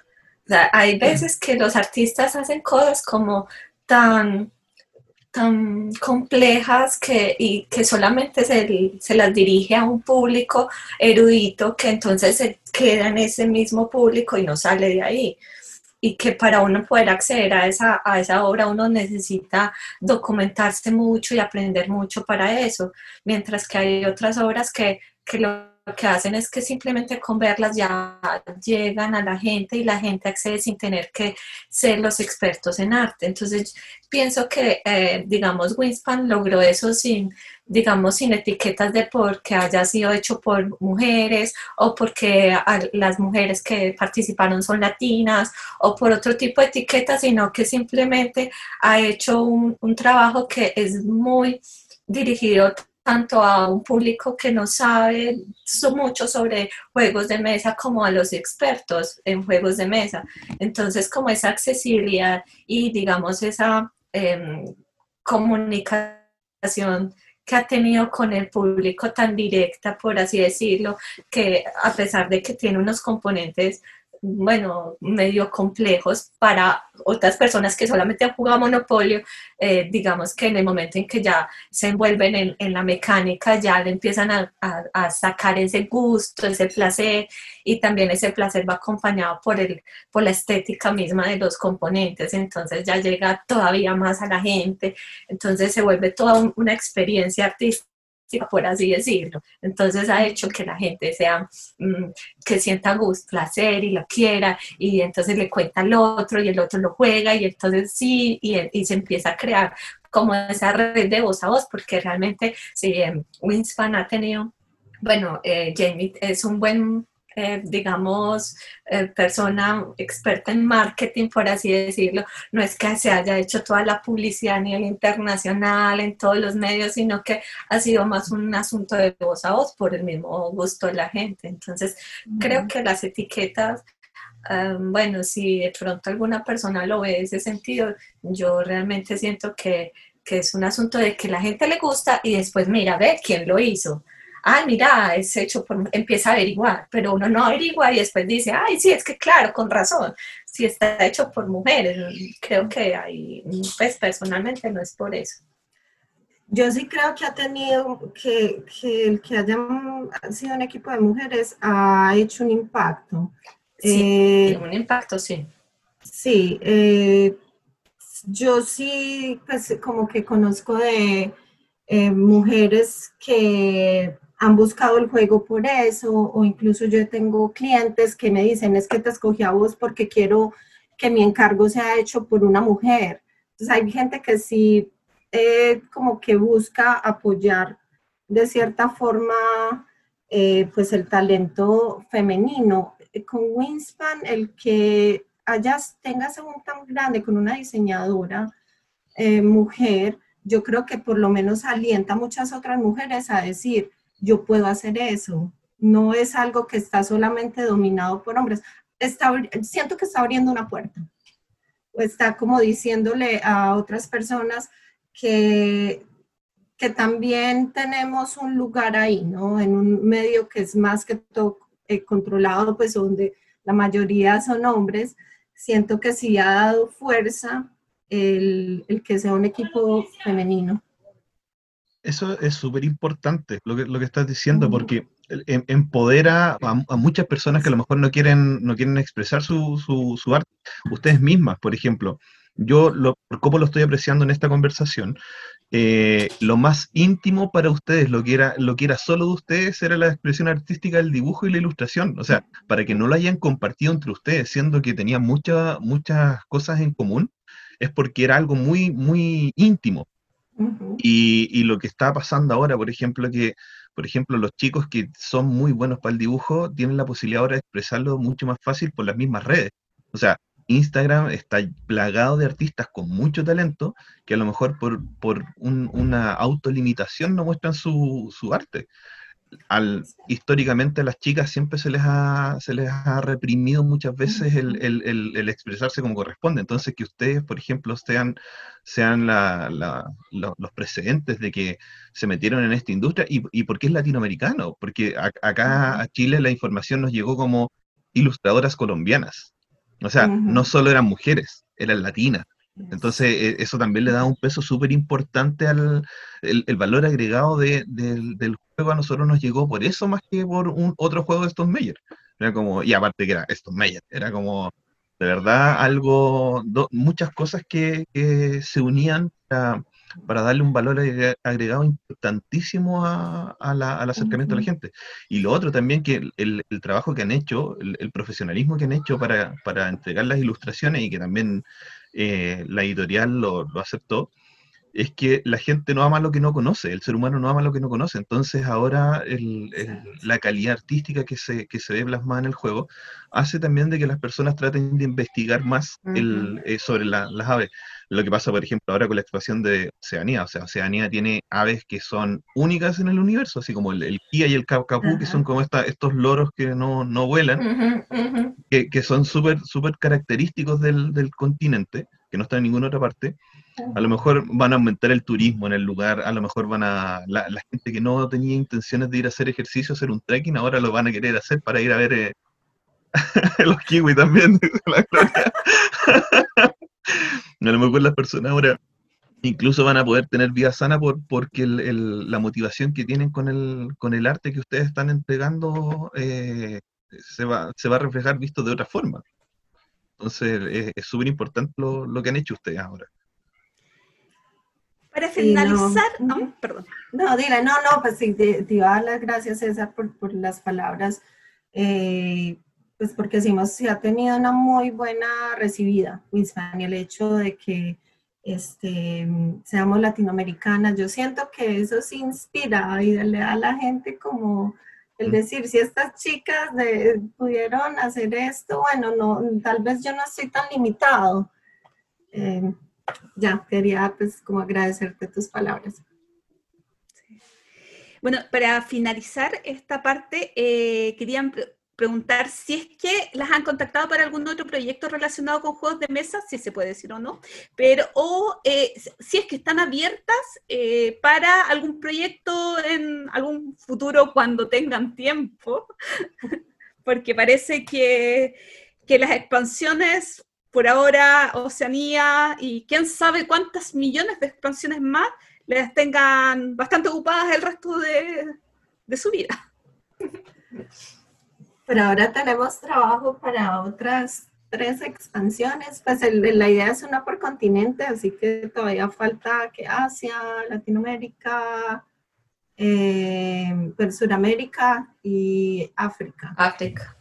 O sea, hay veces que los artistas hacen cosas como tan tan complejas que, y que solamente se, se, las dirige a un público erudito que entonces se queda en ese mismo público y no sale de ahí. Y que para uno poder acceder a esa, a esa obra uno necesita documentarse mucho y aprender mucho para eso, mientras que hay otras obras que, que lo que hacen es que simplemente con verlas ya llegan a la gente y la gente accede sin tener que ser los expertos en arte. Entonces, pienso que, eh, digamos, Winspan logró eso sin, digamos, sin etiquetas de porque haya sido hecho por mujeres o porque las mujeres que participaron son latinas o por otro tipo de etiquetas, sino que simplemente ha hecho un, un trabajo que es muy dirigido tanto a un público que no sabe mucho sobre juegos de mesa como a los expertos en juegos de mesa. Entonces, como esa accesibilidad y digamos esa eh, comunicación que ha tenido con el público tan directa, por así decirlo, que a pesar de que tiene unos componentes bueno, medio complejos para otras personas que solamente han jugado Monopolio, eh, digamos que en el momento en que ya se envuelven en, en la mecánica, ya le empiezan a, a, a, sacar ese gusto, ese placer, y también ese placer va acompañado por, el, por la estética misma de los componentes, entonces ya llega todavía más a la gente, entonces se vuelve toda una experiencia artística por así decirlo. Entonces ha hecho que la gente sea, mm, que sienta gusto, placer y lo quiera, y entonces le cuenta al otro y el otro lo juega, y entonces sí, y, y se empieza a crear como esa red de voz a voz, porque realmente si eh, Winspan ha tenido, bueno, eh, Jamie es un buen eh, digamos, eh, persona experta en marketing, por así decirlo, no es que se haya hecho toda la publicidad a nivel internacional, en todos los medios, sino que ha sido más un asunto de voz a voz por el mismo gusto de la gente. Entonces, creo que las etiquetas... Um, bueno, si de pronto alguna persona lo ve en ese sentido, yo realmente siento que, que es un asunto de que la gente le gusta y después mira, ve quién lo hizo ay, mira, es hecho por, empieza a averiguar, pero uno no averigua y después dice, ay, sí, es que claro, con razón, si está hecho por mujeres, creo que hay, pues personalmente no es por eso. Yo sí creo que ha tenido, que, que el que hayan sido un equipo de mujeres ha hecho un impacto. Sí, eh, un impacto, sí. Sí, eh, yo sí, pues como que conozco de eh, mujeres que han buscado el juego por eso, o incluso yo tengo clientes que me dicen, es que te escogí a vos porque quiero que mi encargo sea hecho por una mujer. Entonces hay gente que sí, eh, como que busca apoyar de cierta forma, eh, pues el talento femenino. Con Winspan, el que hayas, tengas un tan grande con una diseñadora eh, mujer, yo creo que por lo menos alienta a muchas otras mujeres a decir, yo puedo hacer eso. No es algo que está solamente dominado por hombres. Está, siento que está abriendo una puerta. Está como diciéndole a otras personas que, que también tenemos un lugar ahí, ¿no? En un medio que es más que todo eh, controlado, pues donde la mayoría son hombres. Siento que sí ha dado fuerza el que sea un equipo femenino. Eso es súper importante lo que, lo que estás diciendo, porque em, empodera a, muchas personas que a lo mejor no quieren, no quieren expresar su, su, arte. Ustedes mismas, por ejemplo, yo, lo, cómo lo estoy apreciando en esta conversación, eh, lo más íntimo para ustedes, lo que, era, lo que era solo de ustedes, era la expresión artística del dibujo y la ilustración. O sea, para que no lo hayan compartido entre ustedes, siendo que tenían muchas muchas cosas en común, es porque era algo muy, muy íntimo y, lo que está pasando ahora, por ejemplo, que por ejemplo, los chicos que son muy buenos para el dibujo tienen la posibilidad ahora de expresarlo mucho más fácil por las mismas redes. O sea, Instagram está plagado de artistas con mucho talento que a lo mejor por, por una autolimitación no muestran su, su arte. Al, históricamente a las chicas siempre se les ha, se les ha reprimido muchas veces el, el- el- el expresarse como corresponde. Entonces, que ustedes, por ejemplo, sean, sean la- la- lo- los precedentes de que se metieron en esta industria y, y por qué es latinoamericano, porque a- acá a Chile la información nos llegó como ilustradoras colombianas. O sea, no solo eran mujeres, eran latinas. Entonces, eh, eso también le da un peso súper importante al el, el valor agregado de- del, del juego. A nosotros nos llegó por eso más que por un otro juego de Stone Meyer. Era como, y aparte que era Stone Meyer, era como, de verdad, algo, do- muchas cosas que, que se unían para, para darle un valor agre- agregado importantísimo a- a la- al acercamiento a la Ujú. gente. Y lo otro también, que el, el- el trabajo que han hecho, el, el profesionalismo que han hecho para, para entregar las ilustraciones y que también eh, la editorial lo, lo aceptó, es que la gente no ama lo que no conoce, el ser humano no ama lo que no conoce, entonces ahora el- el- la calidad artística que se, que se ve plasmada en el juego hace también de que las personas traten de investigar más el, eh, sobre la- las aves. Lo que pasa, por ejemplo, ahora con la expansión de Oceanía, o sea, Oceanía tiene aves que son únicas en el universo, así como el, el kia y el cacapú, que son como esta, estos loros que no, no vuelan, que, que son súper súper característicos del, del continente, que no están en ninguna otra parte. A lo mejor van a aumentar el turismo en el lugar, a lo mejor van a, la, la gente que no tenía intenciones de ir a hacer ejercicio, hacer un trekking, ahora lo van a querer hacer para ir a ver eh, los kiwi también, dice la Gloria. a lo mejor las personas ahora incluso van a poder tener vida sana por, porque el- el- la motivación que tienen con el, con el arte que ustedes están entregando eh, se, va, se va a reflejar visto de otra forma. Entonces es- súper importante lo, lo que han hecho ustedes ahora. Para Sí, no. finalizar, ah, perdón. No, dile, no, no, pues sí, te, te iba a dar las gracias, César, por, por las palabras, eh, pues porque sí, hemos, sí ha tenido una muy buena recibida, Winspan, y el hecho de que este, seamos latinoamericanas, yo siento que eso se inspira y le da a la gente como el Mm. decir, si estas chicas de- pudieron hacer esto, bueno, no, tal vez yo no estoy tan limitado. Eh, ya, quería pues como agradecerte tus palabras. Bueno, para finalizar esta parte, eh, querían preguntar si es que las han contactado para algún otro proyecto relacionado con juegos de mesa, si se puede decir o no, pero o eh, si es que están abiertas eh, para algún proyecto en algún futuro cuando tengan tiempo, porque parece que, que las expansiones por ahora, Oceanía y quién sabe cuántas millones de expansiones más les tengan bastante ocupadas el resto de, de su vida. Pero ahora tenemos trabajo para otras tres expansiones. Pues el- la idea es una por continente, así que todavía falta que Asia, Latinoamérica, eh, pues Sudamérica y África. África.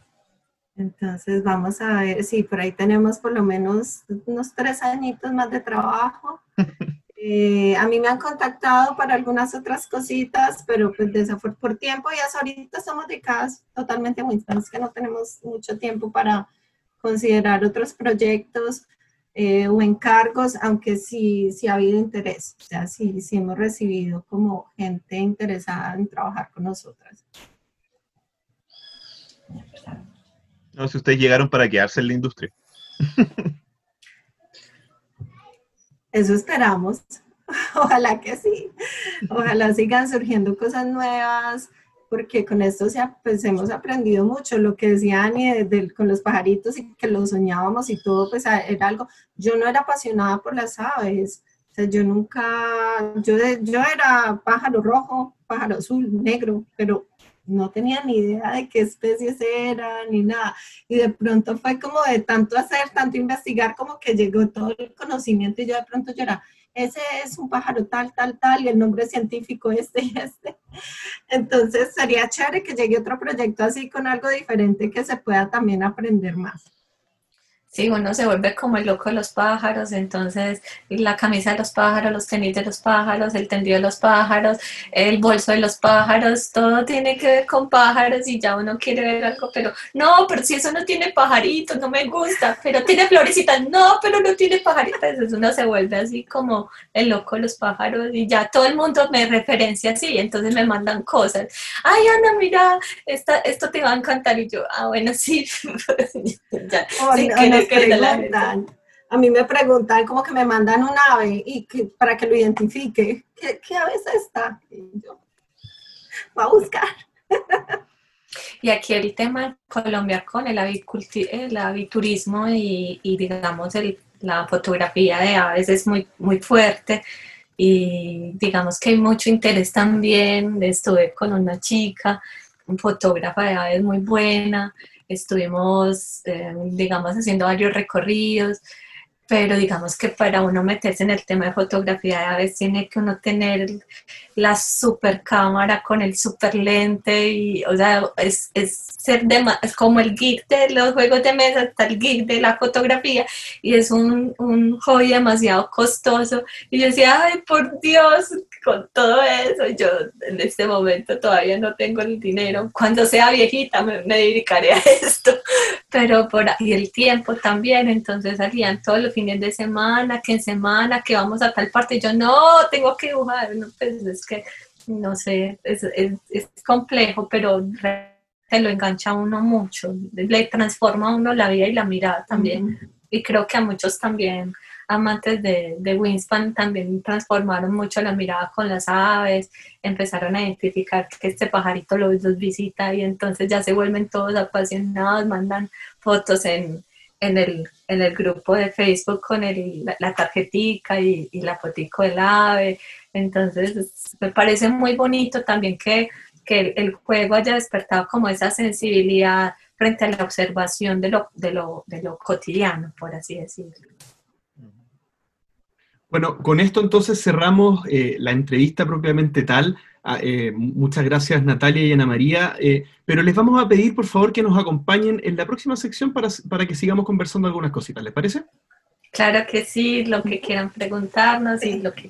Entonces vamos a ver, sí, por ahí tenemos por lo menos unos tres añitos más de trabajo. Eh, a mí me han contactado para algunas otras cositas, pero pues desafor por tiempo y hasta ahorita estamos dedicadas totalmente a Winston, es que no tenemos mucho tiempo para considerar otros proyectos eh, o encargos, aunque sí, sí ha habido interés, o sea, sí, sí hemos recibido como gente interesada en trabajar con nosotras. No si ustedes llegaron para quedarse en la industria. Eso esperamos. Ojalá que sí. Ojalá sigan surgiendo cosas nuevas, porque con esto se pues, hemos aprendido mucho. Lo que decía Ani de- del- con los pajaritos y que lo soñábamos y todo, pues era algo. Yo no era apasionada por las aves. O sea, yo nunca, yo, de- yo era pájaro rojo, pájaro azul, negro, pero no tenía ni idea de qué especies eran ni nada. Y de pronto fue como de tanto hacer, tanto investigar, como que llegó todo el conocimiento y yo de pronto yo ese es un pájaro tal, tal, tal, y el nombre científico este y este. Entonces sería chévere que llegue otro proyecto así con algo diferente que se pueda también aprender más. Sí, uno se vuelve como el loco de los pájaros, entonces la camisa de los pájaros, los tenis de los pájaros, el tendido de los pájaros, el bolso de los pájaros, todo tiene que ver con pájaros y ya uno quiere ver algo, pero no, pero si eso no tiene pajaritos, no me gusta, pero tiene florecitas, no, pero no tiene pajaritas, entonces uno se vuelve así como el loco de los pájaros y ya todo el mundo me referencia así, entonces me mandan cosas, ay Ana, mira, esta, esto te va a encantar y yo, ah, bueno, sí, ya, Oh, sin no, nos preguntan. A mí me preguntan como que me mandan un ave y que, para que lo identifique. ¿Qué, qué ave es esta? Y yo, voy a buscar. Y aquí el tema en Colombia con el, el aviturismo y, y, digamos el- la fotografía de aves es muy, muy fuerte y digamos que hay mucho interés también. Estuve con una chica, un fotógrafa de aves muy buena, estuvimos, eh, digamos, haciendo varios recorridos, pero digamos que para uno meterse en el tema de fotografía de aves tiene que uno tener la super cámara con el super lente y, o sea, es, es ser es como el geek de los juegos de mesa, está el geek de la fotografía y es un, un hobby demasiado costoso. Y yo decía, ay, por Dios, con todo eso, yo en este momento todavía no tengo el dinero, cuando sea viejita me, me dedicaré a esto, pero por y el tiempo también, entonces salían todos los fines de semana, que en semana, que vamos a tal parte, y yo no, tengo que dibujar, no, pues es que, no sé, es, es, es complejo, pero te lo engancha a uno mucho, le transforma a uno la vida y la mirada también, y creo que a muchos también amantes de, de Wingspan también transformaron mucho la mirada con las aves, empezaron a identificar que este pajarito los, los visita y entonces ya se vuelven todos apasionados, mandan fotos en, en, el, en el grupo de Facebook con el, la, la tarjetica y, y, la fotico del ave. Entonces me parece muy bonito también que, que el, juego haya despertado como esa sensibilidad frente a la observación de lo, de lo, de lo cotidiano, por así decirlo. Bueno, con esto entonces cerramos eh, la entrevista propiamente tal. Ah, eh, muchas gracias Natalia y Ana María, eh, pero les vamos a pedir por favor que nos acompañen en la próxima sección para, para que sigamos conversando algunas cositas, ¿les parece? Claro que sí, lo que quieran preguntarnos y lo que...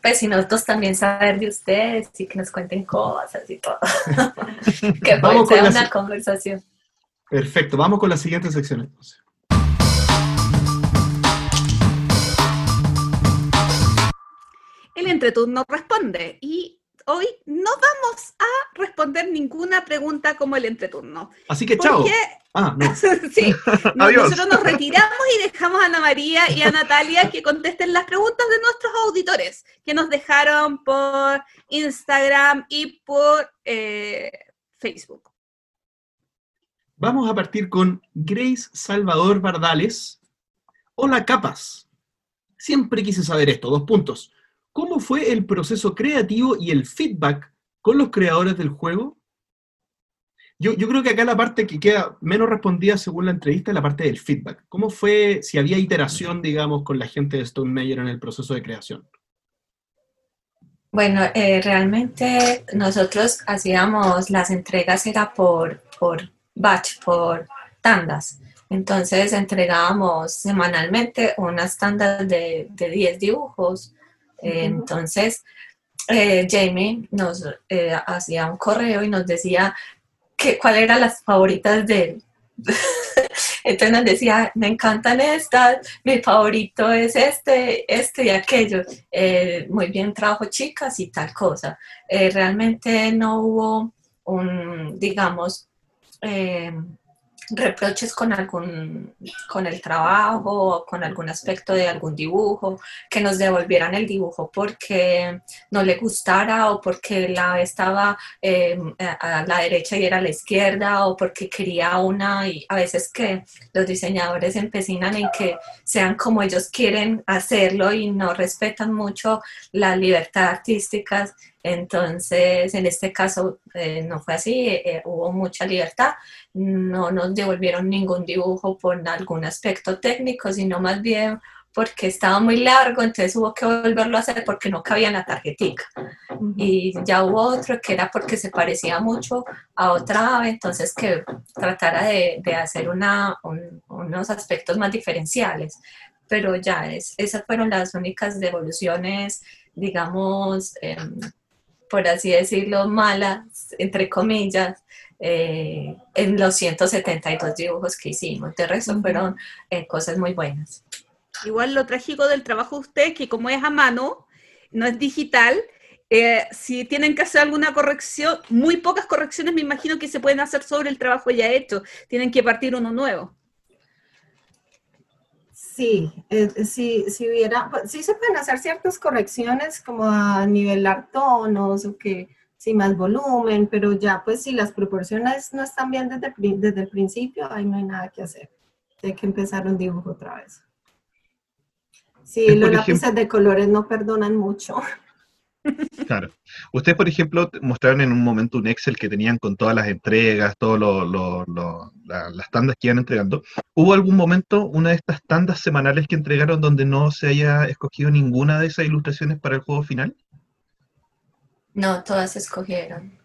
Pues si nosotros también saber de ustedes y que nos cuenten cosas y todo. que puede ser una conversación. Perfecto, vamos con la siguiente sección entonces. el entreturno responde y hoy no vamos a responder ninguna pregunta como el entreturno. Así que chao. Ah, no. sí, no, nosotros nos retiramos y dejamos a Ana María y a Natalia que contesten las preguntas de nuestros auditores que nos dejaron por Instagram y por eh, Facebook. Vamos a partir con Grace Salvador Bardales. Hola, capas. Siempre quise saber esto, dos puntos. ¿Cómo fue el proceso creativo y el feedback con los creadores del juego? Yo, yo, creo que acá la parte que queda menos respondida según la entrevista es la parte del feedback. ¿Cómo fue, si había iteración, digamos, con la gente de Stone Meyer en el proceso de creación? Bueno, eh, realmente nosotros hacíamos las entregas era por, por batch, por tandas. Entonces entregábamos semanalmente unas tandas de, de 10 dibujos. Eh, entonces, eh, Jamie nos eh, hacía un correo y nos decía que, cuáles eran las favoritas de él. Entonces nos decía, me encantan estas, mi favorito es este, este y aquello. Eh, muy bien trabajo chicas y tal cosa. realmente no hubo un, digamos, reproches con algún con el trabajo con algún aspecto de algún dibujo que nos devolvieran el dibujo porque no le gustara o porque la estaba eh, a la derecha y era a la izquierda o porque quería una. Y a veces que los diseñadores empecinan en que sean como ellos quieren hacerlo y no respetan mucho la libertad artística entonces, en este caso eh, no fue así, eh, hubo mucha libertad, no nos devolvieron ningún dibujo por algún aspecto técnico, sino más bien porque estaba muy largo, entonces hubo que volverlo a hacer porque no cabía en la tarjetica. Y ya hubo otro que era porque se parecía mucho a otra ave, entonces que tratara de, de hacer una, un, unos aspectos más diferenciales, pero ya es, esas fueron las únicas devoluciones, digamos, em, por así decirlo, malas, entre comillas, eh, en los 172 dibujos que hicimos. De resto fueron eh, cosas muy buenas. Igual lo trágico del trabajo de usted, que como es a mano, no es digital, eh, si tienen que hacer alguna corrección, muy pocas correcciones me imagino que se pueden hacer sobre el trabajo ya hecho. Tienen que partir uno nuevo. Sí, eh, sí, si hubiera, pues, sí se pueden hacer ciertas correcciones como a nivelar tonos o que sí más volumen, pero ya pues si las proporciones no están bien desde, desde el principio, ahí no hay nada que hacer. Hay que empezar un dibujo otra vez. Sí, los lápices de colores no perdonan mucho. Claro. Ustedes, por ejemplo, mostraron en un momento un Excel que tenían con todas las entregas, todas las tandas que iban entregando. ¿Hubo algún momento, una de estas tandas semanales que entregaron, donde no se haya escogido ninguna de esas ilustraciones para el juego final? No, todas se escogieron.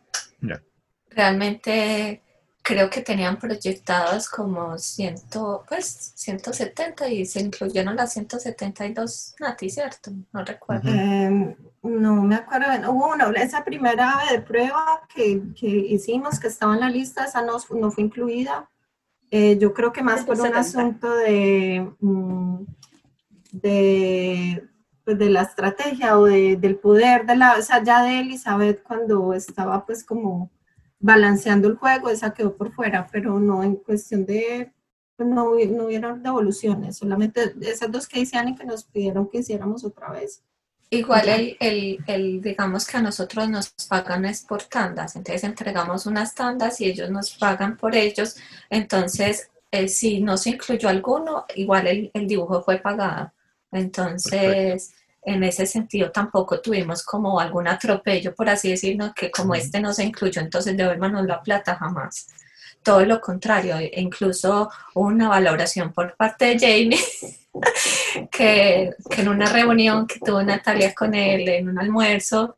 Realmente creo que tenían proyectadas como ciento, pues, 170 y se incluyeron las 172 Nati, ¿cierto? No recuerdo. Em, no me acuerdo. Hubo una, esa primera de prueba que, que, hicimos, que estaba en la lista, esa no, no fue incluida. Eh, yo creo que más por un asunto de, mm, de, pues, de la estrategia o de, del poder de la, o sea, ya de Elizabeth cuando estaba pues como balanceando el juego, esa quedó por fuera, pero no en cuestión de, pues no, no hubieron devoluciones, solamente esas dos que hicieron y que nos pidieron que hiciéramos otra vez. Igual el, el, el, digamos que a nosotros nos pagan es por tandas, entonces entregamos unas tandas y ellos nos pagan por ellos, entonces eh, si no se incluyó alguno, igual el, el dibujo fue pagado. Entonces, en ese sentido tampoco tuvimos como algún atropello, por así decirlo, que como este no se incluyó, entonces devuélvanos la plata jamás. Todo lo contrario, e incluso una valoración por parte de Jamie, que, que en una reunión que tuvo Natalia con él en un almuerzo,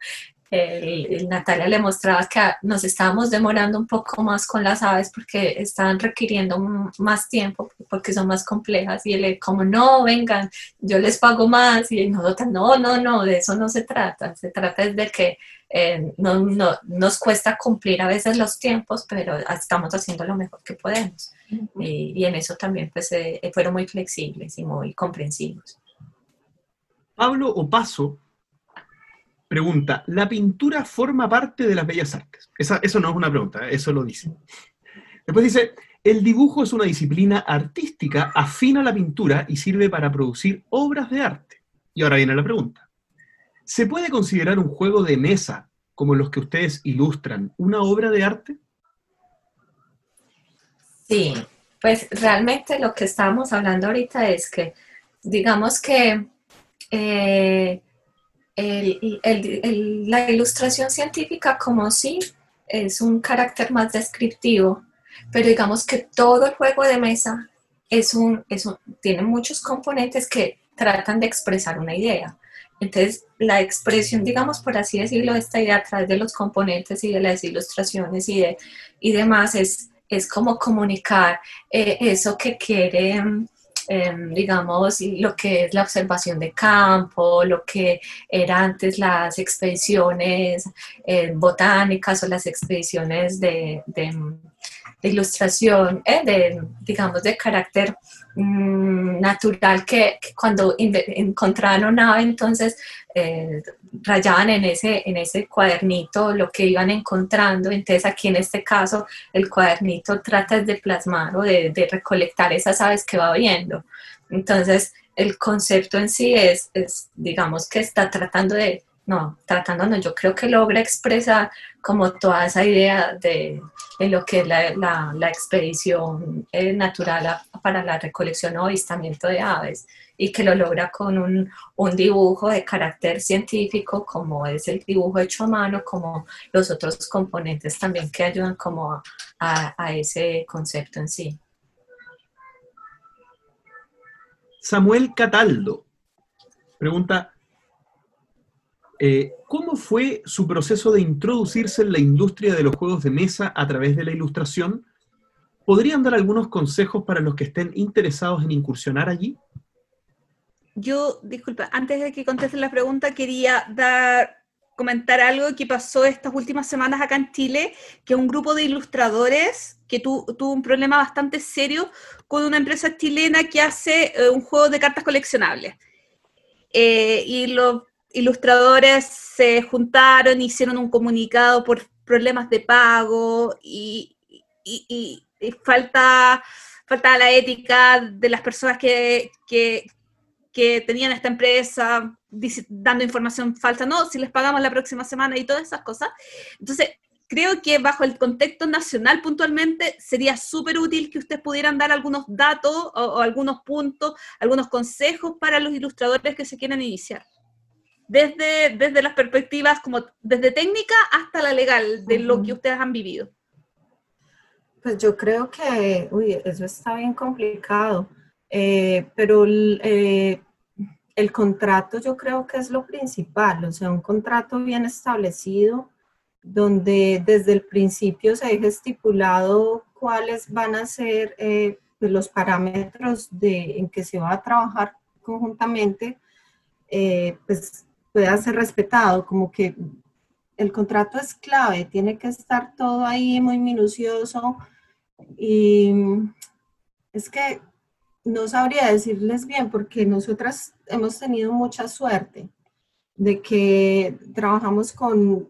el, Natalia le mostraba que nos estábamos demorando un poco más con las aves porque estaban requiriendo más tiempo porque son más complejas. Y él como no, vengan, yo les pago más y nosotros no, no, no, de eso no se trata, se trata de que eh, no, no, nos cuesta cumplir a veces los tiempos, pero estamos haciendo lo mejor que podemos y, y, en eso también pues eh, fueron muy flexibles y muy comprensivos. Pablo Opaso Pregunta, ¿la pintura forma parte de las bellas artes? eso no es una pregunta, ¿eh? eso lo dice. Después dice, el dibujo es una disciplina artística afina a la pintura y sirve para producir obras de arte. Y ahora viene la pregunta. ¿Se puede considerar un juego de mesa como los que ustedes ilustran una obra de arte? Sí, pues realmente lo que estábamos hablando ahorita es que, digamos que eh, la ilustración científica como sí es un carácter más descriptivo, pero digamos que todo el juego de mesa es un, tiene muchos componentes que tratan de expresar una idea. Entonces, la expresión, digamos, por así decirlo, de esta idea a través de los componentes y de las ilustraciones y, de, y demás, es, es como comunicar eh, eso que quiere Em, digamos, lo que es la observación de campo, lo que eran antes las expediciones eh, botánicas o las expediciones de, ilustración, eh, de, digamos, de carácter mm, natural que, cuando encontraron nave, entonces eh, rayaban en ese, en ese cuadernito lo que iban encontrando. Entonces aquí en este caso el cuadernito trata de plasmar o de, de recolectar esas aves que va viendo. Entonces el concepto en sí es, es, digamos que está tratando de, no, tratando no, yo creo que logra expresar como toda esa idea de, lo que es la, la, la expedición eh, natural para la recolección o avistamiento de aves y que lo logra con un, un, dibujo de carácter científico como es el dibujo hecho a mano, como los otros componentes también que ayudan como a, a, ese concepto en sí. Samuel Cataldo pregunta, eh, ¿cómo fue su proceso de introducirse en la industria de los juegos de mesa a través de la ilustración? ¿podrían dar algunos consejos para los que estén interesados en incursionar allí? Yo, disculpa, antes de que contesten la pregunta, quería dar, comentar algo que pasó estas últimas semanas acá en Chile, que un grupo de ilustradores que tuvo un problema bastante serio con una empresa chilena que hace eh, un juego de cartas coleccionables. Eh, y los ilustradores se juntaron, hicieron un comunicado por problemas de pago y, falta, falta la ética de las personas que, que, tenían esta empresa dando información falsa, no, si les pagamos la próxima semana y todas esas cosas. Entonces, creo que bajo el contexto nacional puntualmente sería súper útil que ustedes pudieran dar algunos datos o, algunos puntos, algunos consejos para los ilustradores que se quieren iniciar. Desde, desde las perspectivas como desde técnica hasta la legal, de lo que ustedes han vivido. Pues yo creo que, uy, eso está bien complicado, eh, pero eh, el contrato yo creo que es lo principal, o sea, un contrato bien establecido donde desde el principio se deje estipulado cuáles van a ser eh, los parámetros de, en que se va a trabajar conjuntamente, eh, pues pueda ser respetado, como que el contrato es clave, tiene que estar todo ahí muy minucioso. Y es que no sabría decirles bien porque nosotras hemos tenido mucha suerte de que trabajamos con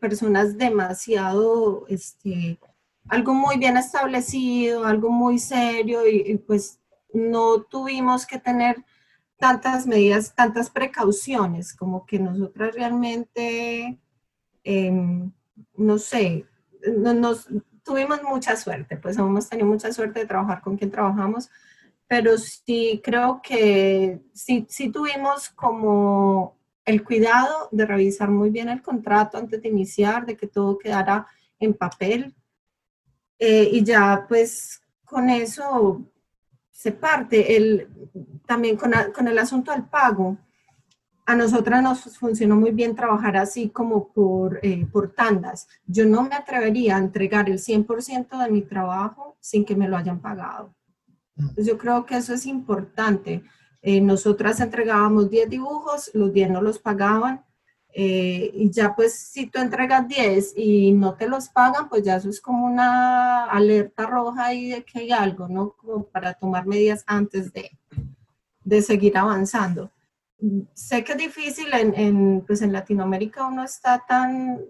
personas demasiado, este, algo muy bien establecido, algo muy serio y, pues no tuvimos que tener tantas medidas, tantas precauciones, como que nosotras realmente, em, no sé, nos, tuvimos mucha suerte, pues hemos tenido mucha suerte de trabajar con quien trabajamos, pero sí creo que sí, sí tuvimos como el cuidado de revisar muy bien el contrato antes de iniciar, de que todo quedara en papel. Eh, y ya pues con eso se parte. El, también con, con, el asunto del pago, a nosotras nos funcionó muy bien trabajar así como por, eh, por tandas. Yo no me atrevería a entregar el 100% de mi trabajo sin que me lo hayan pagado. Mm. yo creo que eso es importante eh, nosotras entregábamos 10 dibujos, los 10 no los pagaban. Eh, y ya pues si tú entregas 10 y no te los pagan, pues ya eso es como una alerta roja ahí de que hay algo, ¿no? Como para tomar medidas antes de, de seguir avanzando. Sé que es difícil, en, en, pues en Latinoamérica uno está tan,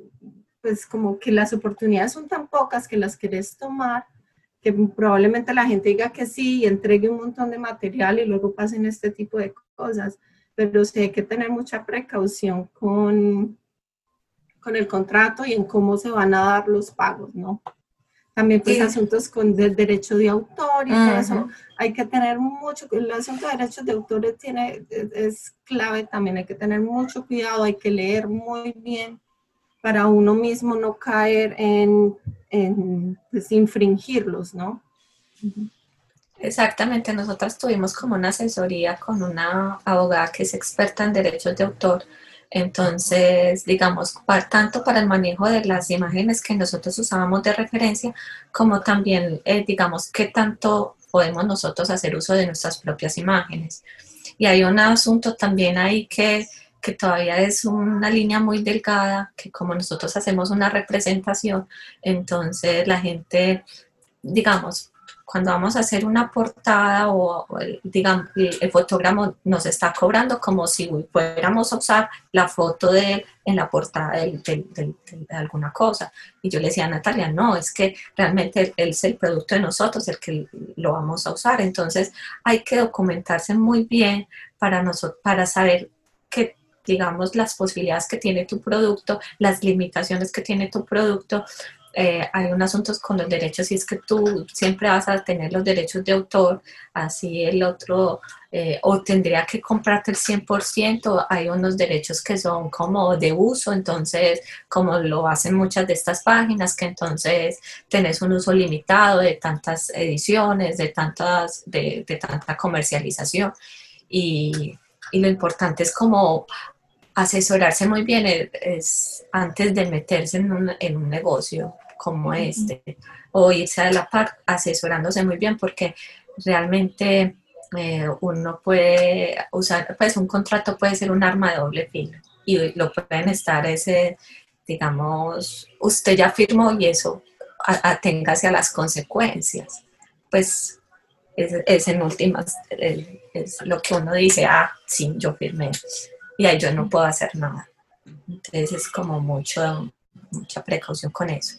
pues como que las oportunidades son tan pocas que las querés tomar, que probablemente la gente diga que sí y entregue un montón de material y luego pasen este tipo de cosas, pero sí hay que tener mucha precaución con, con el contrato y en cómo se van a dar los pagos, ¿no? También pues asuntos con del derecho de autor y todo eso, hay que tener mucho, el asunto de derechos de autores tiene, es clave también, hay que tener mucho cuidado, hay que leer muy bien para uno mismo no caer en, en pues, infringirlos, ¿no? Exactamente, nosotras tuvimos como una asesoría con una abogada que es experta en derechos de autor. Entonces, digamos, tanto para el manejo de las imágenes que nosotros usábamos de referencia, como también, eh, digamos, qué tanto podemos nosotros hacer uso de nuestras propias imágenes. Y hay un asunto también ahí que que todavía es una línea muy delgada, que como nosotros hacemos una representación, entonces la gente, digamos, cuando vamos a hacer una portada o, digamos, el fotograma nos está cobrando como si fuéramos a usar la foto de él en la portada de, alguna cosa. Y yo le decía a Natalia, no, es que realmente él es el producto de nosotros, el que lo vamos a usar. Entonces hay que documentarse muy bien para, nosotros, para saber qué digamos, las posibilidades que tiene tu producto, las limitaciones que tiene tu producto. Eh, hay un asunto con los derechos y es que tú siempre vas a tener los derechos de autor, así el otro, eh, o tendría que comprarte el 100%, hay unos derechos que son como de uso, entonces, como lo hacen muchas de estas páginas, que entonces tenés un uso limitado de tantas ediciones, de, tantas, de, de tanta comercialización. Y, y lo importante es como asesorarse muy bien es, antes de meterse en un, en un, negocio. Como este, o irse a la par asesorándose muy bien porque realmente eh, uno puede usar, pues un contrato puede ser un arma de doble filo y lo pueden estar ese, digamos, usted ya firmó y eso aténgase a las consecuencias. Pues es, en últimas, es lo que uno dice, ah, sí, yo firmé y ahí yo no puedo hacer nada. Entonces es como mucho, mucha precaución con eso.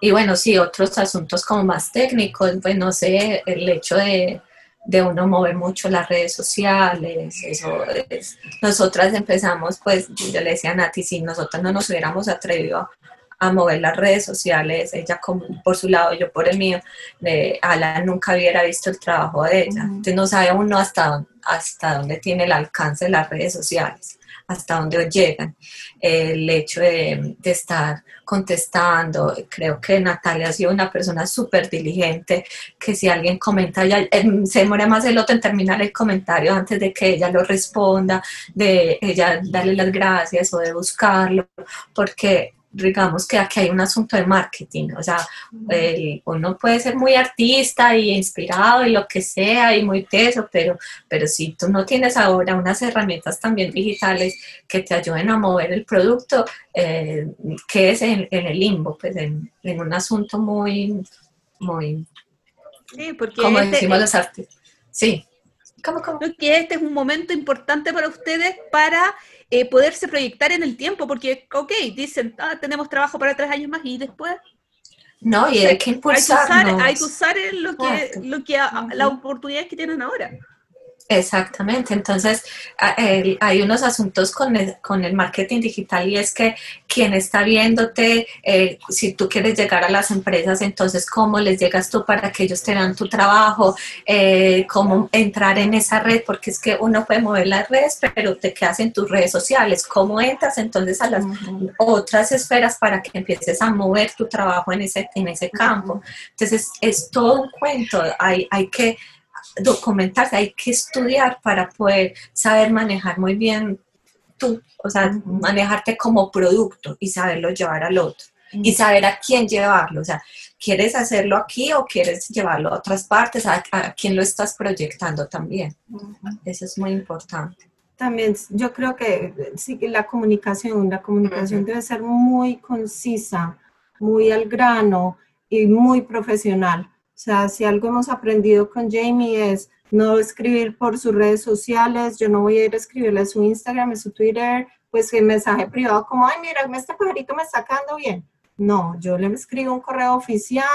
Y bueno, sí, otros asuntos como más técnicos, pues no sé, el hecho de, de uno mover mucho las redes sociales, eso es, nosotras empezamos, pues yo le decía a Nati, si nosotras no nos hubiéramos atrevido a, mover las redes sociales, ella por su lado, yo por el mío, de Ala nunca hubiera visto el trabajo de ella, entonces no sabe uno hasta, hasta dónde tiene el alcance de las redes sociales hasta dónde llegan. El hecho de, estar contestando, creo que Natalia ha sido una persona súper diligente, que si alguien comenta, ella, em, se demora más el otro en terminar el comentario antes de que ella lo responda, de ella darle las gracias o de buscarlo, porque digamos que aquí hay un asunto de marketing, o sea, uno puede ser muy artista y inspirado y lo que sea y muy teso, pero, pero si tú no tienes ahora unas herramientas también digitales que te ayuden a mover el producto, eh, que es en, el limbo, pues en, un asunto muy, muy, sí, porque como este decimos los artistas, sí. ¿Cómo, cómo? que este es un momento importante para ustedes para eh, poderse proyectar en el tiempo, porque, ok, dicen, ah, tenemos trabajo para tres años más y después... No, y hay que impulsar. Hay que usar, lo que, lo que, las oportunidades que tienen ahora. Exactamente, entonces hay unos asuntos con el, con el, marketing digital y es que quien está viéndote, eh, si tú quieres llegar a las empresas, entonces cómo les llegas tú para que ellos tengan tu trabajo, eh, cómo entrar en esa red, porque es que uno puede mover las redes, pero te quedas en tus redes sociales, cómo entras entonces a las otras esferas para que empieces a mover tu trabajo en ese, en ese campo. Entonces es todo un cuento, hay, hay que documentarse, hay que estudiar para poder saber manejar muy bien tú, o sea, manejarte como producto y saberlo llevar al otro y saber a quién llevarlo, o sea, ¿quieres hacerlo aquí o quieres llevarlo a otras partes? ¿A, quién lo estás proyectando también? Eso es muy importante. También yo creo que sí, la comunicación, la comunicación debe ser muy concisa, muy al grano y muy profesional o sea, si algo hemos aprendido con Jamie es no escribir por sus redes sociales, yo no voy a ir a escribirle a su Instagram, a su Twitter, pues el mensaje privado como, ay, mira, este pajarito me está quedando bien. No, yo le escribo un correo oficial.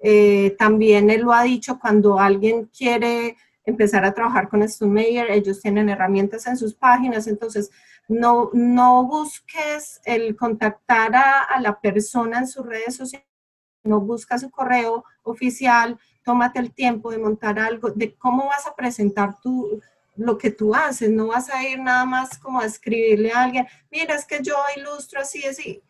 Eh, también él lo ha dicho cuando alguien quiere empezar a trabajar con Mayer, ellos tienen herramientas en sus páginas, entonces no, no busques el contactar a, a la persona en sus redes sociales no busca su correo oficial, tómate el tiempo de montar algo, de cómo vas a presentar tu, lo que tú haces, no vas a ir nada más como a escribirle a alguien, mira, es que yo ilustro así, así.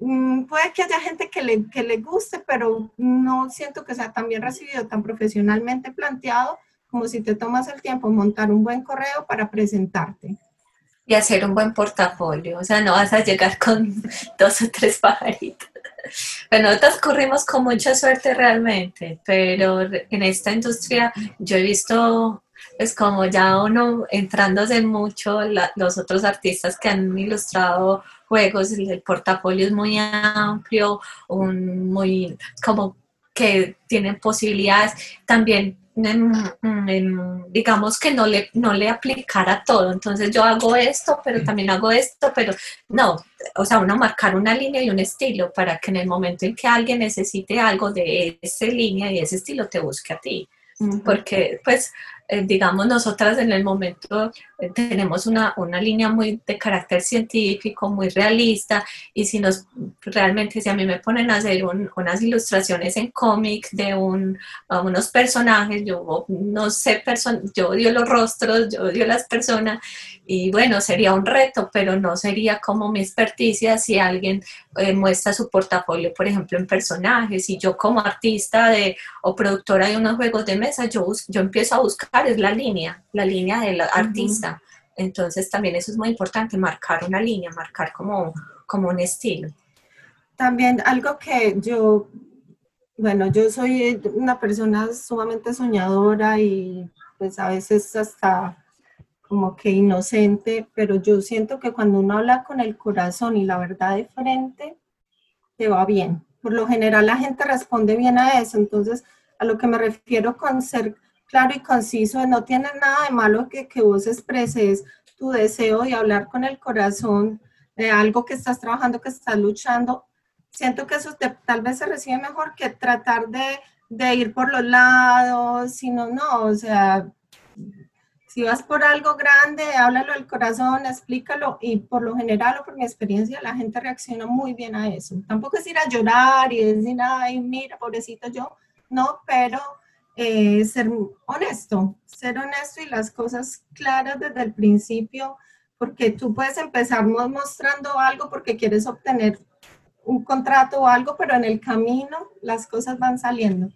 Mm, puede que haya gente que le, que le guste, pero no siento que sea tan bien recibido, tan profesionalmente planteado, como si te tomas el tiempo montar un buen correo para presentarte. Y hacer un buen portafolio, o sea, no vas a llegar con dos o tres pajaritos. Bueno, nosotros corrimos con mucha suerte realmente, pero en esta industria yo he visto, es como ya uno entrándose mucho, los otros artistas que han ilustrado juegos, el portafolio es muy amplio, un, muy como que tienen posibilidades. También digamos que no le, no le aplicara todo. Entonces yo hago esto, pero también hago esto, pero no, o sea, uno marcar una línea y un estilo para que en el momento en que alguien necesite algo de esa línea y ese estilo te busque a ti. Porque pues eh, digamos, nosotras en el momento eh, tenemos una, una, línea muy de carácter científico, muy realista, y si nos realmente, si a mí me ponen a hacer unas ilustraciones en cómic de un, unos personajes, yo no sé, yo odio los rostros, yo odio las personas, y bueno, sería un reto, pero no sería como mi experticia si alguien eh, muestra su portafolio, por ejemplo, en personajes, y yo como artista de, o productora de unos juegos de mesa, yo, yo empiezo a buscar, es la línea, la línea del artista. Entonces también eso es muy importante, marcar una línea, marcar como, como un estilo. también algo que yo, bueno, yo soy una persona sumamente soñadora y pues a veces hasta como que inocente, pero yo siento que cuando uno habla con el corazón y la verdad de frente, te va bien. Por lo general la gente responde bien a eso, entonces a lo que me refiero con ser claro y conciso, no tiene nada de malo que, que vos expreses tu deseo de hablar con el corazón de algo que estás trabajando, que estás luchando. Siento que eso tal vez se recibe mejor que tratar de, de ir por los lados, sino no, o sea, si vas por algo grande, háblalo del corazón, explícalo y por lo general o por mi experiencia la gente reacciona muy bien a eso. Tampoco es ir a llorar y decir, ay, mira, pobrecito yo, no, pero eh, ser honesto, ser honesto y las cosas claras desde el principio, porque tú puedes empezar mostrando algo porque quieres obtener un contrato o algo, pero en el camino las cosas van saliendo.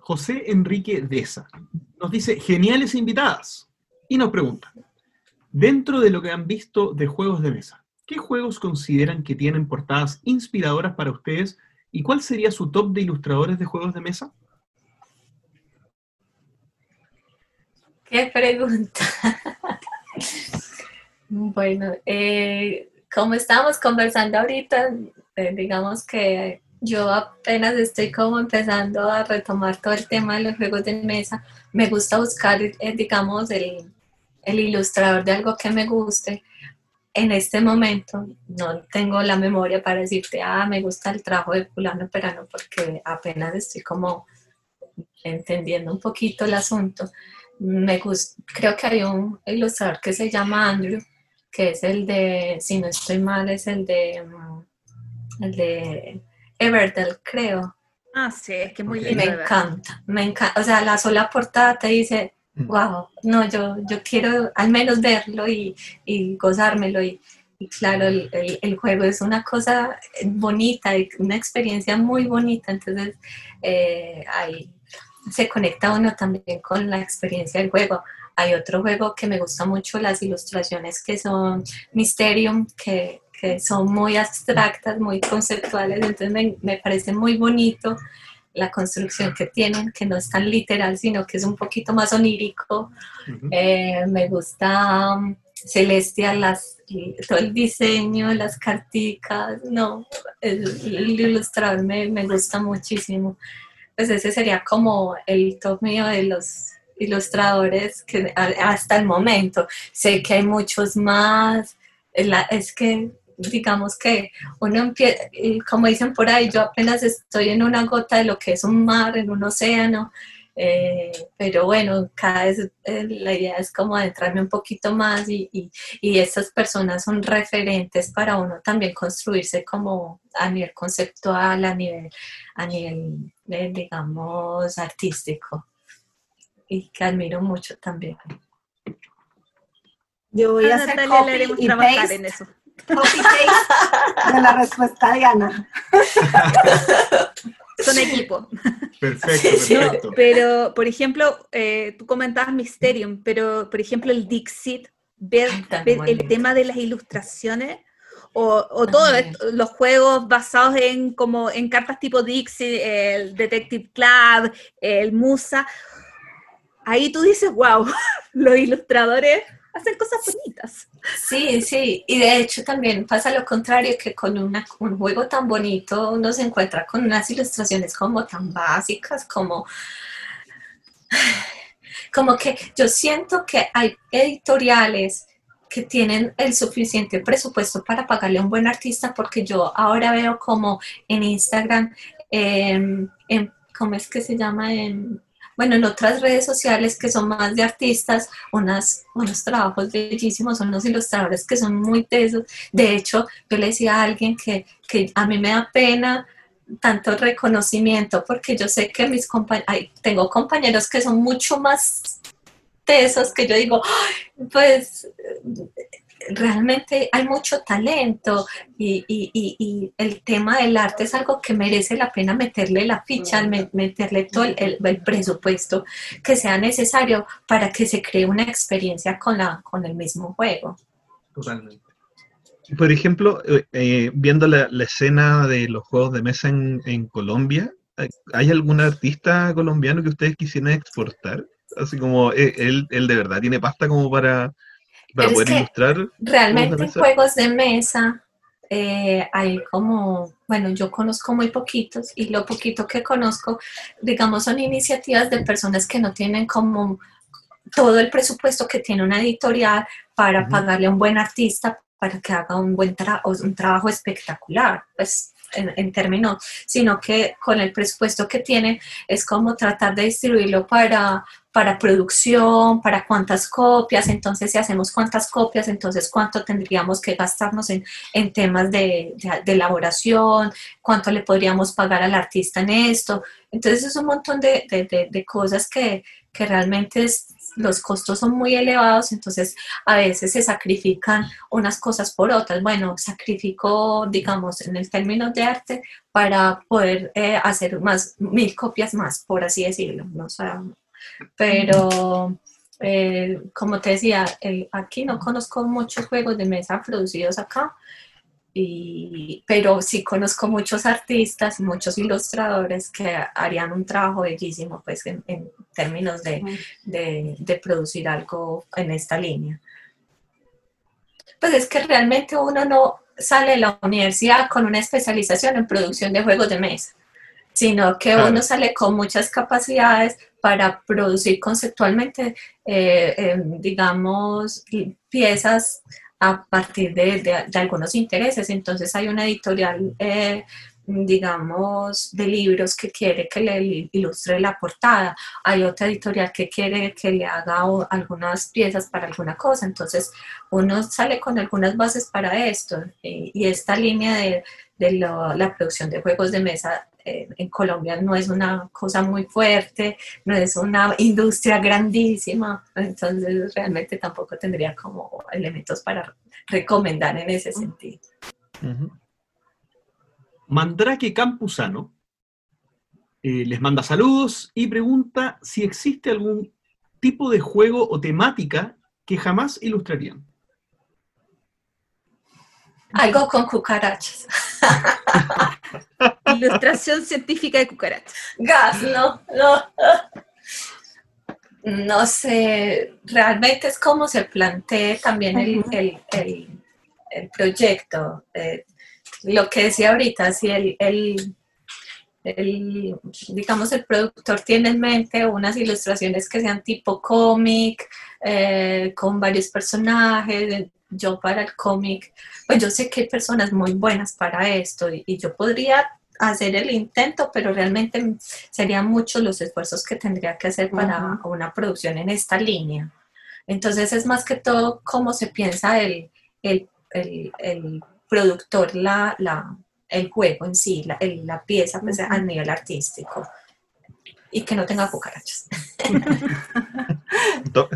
José Enrique Deza nos dice, geniales invitadas, y nos pregunta, dentro de lo que han visto de juegos de mesa, ¿qué juegos consideran que tienen portadas inspiradoras para ustedes y cuál sería su top de ilustradores de juegos de mesa? Qué pregunta. bueno, eh, como estábamos conversando ahorita, eh, digamos que yo apenas estoy como empezando a retomar todo el tema de los juegos de mesa. Me gusta buscar, eh, digamos, el, el, ilustrador de algo que me guste. En este momento no tengo la memoria para decirte, ah, me gusta el trabajo de fulano perano, porque apenas estoy como entendiendo un poquito el asunto. Me gusta, creo que hay un ilustrador que se llama Andrew, que es el de, si no estoy mal, es el de, mm, el de Everdell, creo. Ah, sí, es que muy lindo. Me encanta, me encanta. O sea, la sola portada te dice, wow, mm. no, yo, yo quiero al menos verlo y, gozármelo. Y, claro, el, juego es una cosa bonita, una experiencia muy bonita. Entonces, eh, ahí se conecta uno también con la experiencia del juego. Hay otro juego que me gusta mucho, las ilustraciones que son Mysterium, que que son muy abstractas, muy conceptuales, entonces me, parece muy bonito la construcción que tienen, que no es tan literal, sino que es un poquito más onírico. Eh, me gusta um, Celestia, las, todo el diseño, las carticas, no, el, el ilustrador me, me, gusta muchísimo. Pues ese sería como el top mío de los ilustradores que hasta el momento. Sé que hay muchos más, es que digamos que uno empieza, como dicen por ahí, yo apenas estoy en una gota de lo que es un mar, en un océano, eh, pero bueno, cada vez eh, la idea es como adentrarme un poquito más y, y, y, estas personas son referentes para uno también construirse como a nivel conceptual, a nivel, a nivel eh, digamos, artístico y que admiro mucho también. Yo voy a, hacer copy y paste. en eso de la respuesta de Ana. Son equipo. Perfecto, pero, por ejemplo, eh, tú comentabas Mysterium, pero, por ejemplo, el Dixit, ver, el tema de las ilustraciones o, todos los juegos basados en, como, en cartas tipo Dixit, el Detective Club, el Musa. Ahí tú dices, wow, los ilustradores hacen cosas bonitas. Sí, sí, y de hecho también pasa lo contrario, que con una, un juego tan bonito uno se encuentra con unas ilustraciones como tan básicas, como, como que yo siento que hay editoriales que tienen el suficiente presupuesto para pagarle a un buen artista, porque yo ahora veo como en Instagram, em, en, ¿cómo es que se llama? En, bueno, en otras redes sociales que son más de artistas, unas, unos trabajos bellísimos, unos ilustradores que son muy tesos. De hecho, yo le decía a alguien que, que a mí me da pena tanto reconocimiento porque yo sé que mis compañeros, tengo compañeros que son mucho más tesos que yo digo, pues realmente hay mucho talento y, el tema del arte es algo que merece la pena meterle la ficha, meterle todo el, presupuesto que sea necesario para que se cree una experiencia con, la, con el mismo juego. Totalmente. Por ejemplo, eh, eh, viendo la, la escena de los juegos de mesa en, en Colombia, ¿hay- ¿hay algún artista colombiano que ustedes quisieran exportar? Así como eh, él, él de verdad tiene pasta como para, para Pero es poder que ilustrar. Realmente en juegos de mesa eh, hay como, bueno, yo conozco muy poquitos y lo poquito que conozco, digamos, son iniciativas de personas que no tienen como todo el presupuesto que tiene una editorial para pagarle a un buen artista para que haga un buen tra- un trabajo espectacular, pues en, en términos, sino que con el presupuesto que tiene es como tratar de distribuirlo para, para producción, para cuántas copias, entonces si hacemos cuántas copias, entonces cuánto tendríamos que gastarnos en, en temas de, elaboración, cuánto le podríamos pagar al artista en esto. Entonces es un montón de, de- cosas que, que realmente los costos son muy elevados, entonces a veces se sacrifican unas cosas por otras. Bueno, sacrifico, digamos, en el término de arte para poder eh, hacer más, mil copias más, por así decirlo. ¿no? O pero, eh, como te decía, el- aquí no conozco muchos juegos de mesa producidos acá, y, pero sí conozco muchos artistas, muchos ilustradores que harían un trabajo bellísimo pues, en, en términos de, de, de producir algo en esta línea. Pues es que realmente uno no sale de la universidad con una especialización en producción de juegos de mesa, sino que Claro. uno sale con muchas capacidades para producir conceptualmente, eh, eh, digamos, piezas a partir de, de- algunos intereses. Entonces hay una editorial, eh, digamos, de libros que quiere que le ilustre la portada. Hay otra editorial que quiere que le haga o- algunas piezas para alguna cosa. Entonces uno sale con algunas bases para esto. Y, y esta línea de, de la producción de juegos de mesa eh, en Colombia no es una cosa muy fuerte, no es una industria grandísima, entonces realmente tampoco tendría como elementos para recomendar en ese sentido. Ujú. Mandrake Campuzano eh, les manda saludos y pregunta si existe algún tipo de juego o temática que jamás ilustrarían. Algo con cucarachas. Ilustración científica de cucarachas. Gas, no, no. No sé, realmente es como se plantee también el, el- el- el proyecto. Eh, lo que decía ahorita, si el, el- el, digamos, el productor tiene en mente unas ilustraciones que sean tipo cómic, eh, con varios personajes, yo para el cómic, pues yo sé que hay personas muy buenas para esto y, y yo podría hacer el intento, pero realmente serían muchos los esfuerzos que tendría que hacer para una producción en esta línea. Entonces es más que todo cómo se piensa el, el, el- el productor, la, la- el juego en sí, la, el- la pieza pues, Ujú. a nivel artístico. Y que no tenga cucarachas.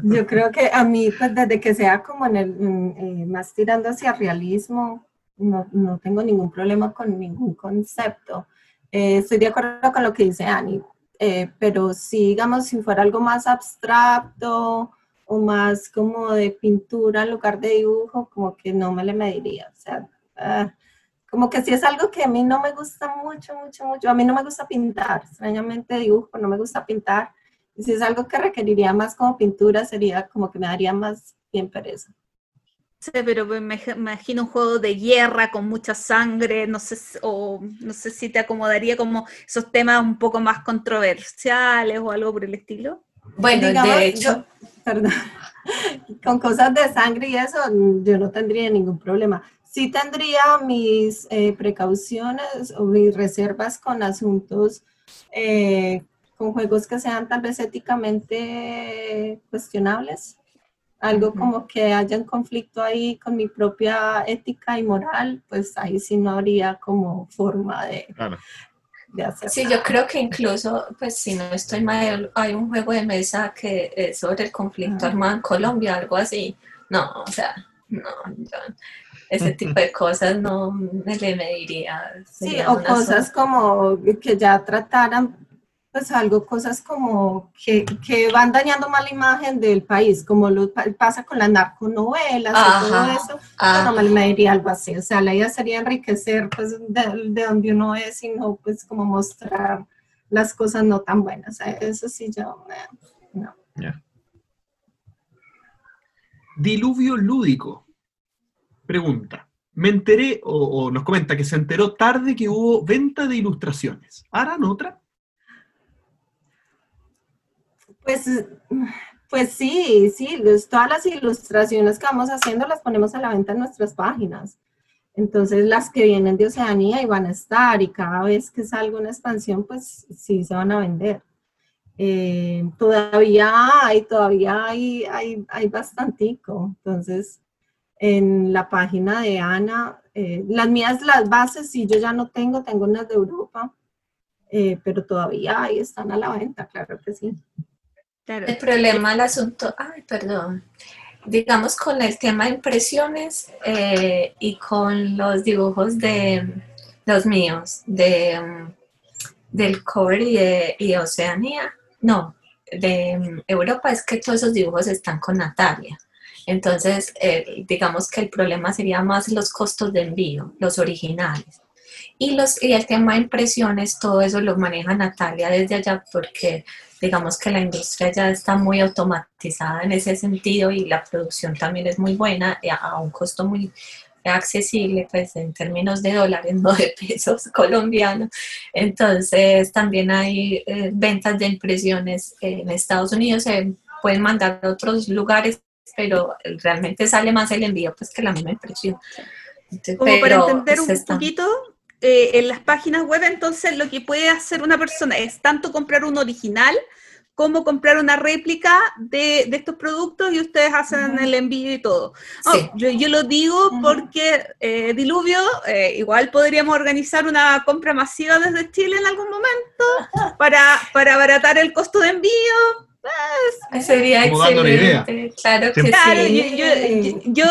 Yo creo que a mí, pues desde que sea como en el, eh, más tirando hacia realismo, no, no tengo ningún problema con ningún concepto. Eh, estoy de acuerdo con lo que dice Ani, eh, pero sí, digamos, si fuera algo más abstracto o más como de pintura en lugar de dibujo, como que no me le mediría. O sea, ah, como que si es algo que a mí no me gusta mucho, mucho, mucho. A mí no me gusta pintar, extrañamente dibujo, no me gusta pintar. Y si es algo que requeriría más como pintura, sería como que me daría más bien pereza. Sí, pero me imag- me imagino un juego de guerra con mucha sangre, no sé, si- o no sé si te acomodaría como esos temas un poco más controversiales o algo por el estilo. Bueno, Digamos, de hecho, yo- perdón, con cosas de sangre y eso, yo no tendría ningún problema. Sí tendría mis eh, precauciones o mis reservas con asuntos, eh, con juegos que sean tal vez éticamente cuestionables. Algo como que haya un conflicto ahí con mi propia ética y moral, pues ahí sí no habría como forma de, claro. de hacer. Sí, yo creo que incluso, pues si no estoy mal, hay un juego de mesa que es sobre el conflicto Ah. armado en Colombia, algo así. No, o sea, no, yo ese tipo de cosas no me le mediría. Sí, o cosas como que ya trataran, pues algo, cosas como que, que van dañando más la imagen del país, como lo pa- pasa con las narconovelas y todo Ajá, eso, ajá. yo no me diría algo así, o sea, la idea sería enriquecer pues de, de donde uno es y no pues como mostrar las cosas no tan buenas, eso sí yo, eh, no. Ya. Diluvio lúdico. Pregunta. Me enteré, o, o nos comenta que se enteró tarde que hubo venta de ilustraciones. ¿Harán otra? Pues, pues sí, sí, todas las ilustraciones que vamos haciendo las ponemos a la venta en nuestras páginas. Entonces las que vienen de Oceanía y van a estar y cada vez que salga una expansión, pues sí se van a vender. Eh, todavía hay, todavía hay, hay, hay bastantico. Entonces, en la página de Ana, eh, las mías, las bases, sí, yo ya no tengo, tengo unas de Europa, eh, pero todavía ahí están a la venta, claro que sí. El problema, el asunto, ay, perdón, digamos con el tema de impresiones eh, y con los dibujos de los míos, de, mm, del cover y de, y Oceanía, no, de mm, Europa, es que todos esos dibujos están con Natalia. Entonces, eh, digamos que el problema sería más los costos de envío, los originales. Y, los, y el tema de impresiones, todo eso lo maneja Natalia desde allá porque digamos que la industria ya está muy automatizada en ese sentido y la producción también es muy buena y a, un costo muy accesible, pues en términos de dólares, no de pesos colombianos. Entonces también hay eh, ventas de impresiones en Estados Unidos, se pueden mandar a otros lugares, pero realmente sale más el envío pues que la misma impresión. Entonces, Como para pero, entender pues, un poquito, eh, en las páginas web, entonces lo que puede hacer una persona es tanto comprar un original como comprar una réplica de, de estos productos y ustedes hacen Ujú. el envío y todo. Oh, Sí. yo, yo lo digo Ujú. porque eh, Diluvio, eh, igual podríamos organizar una compra masiva desde Chile en algún momento para, para abaratar el costo de envío. Sería Como dando una idea. excelente, claro que. Claro, sí. yo- yo- yo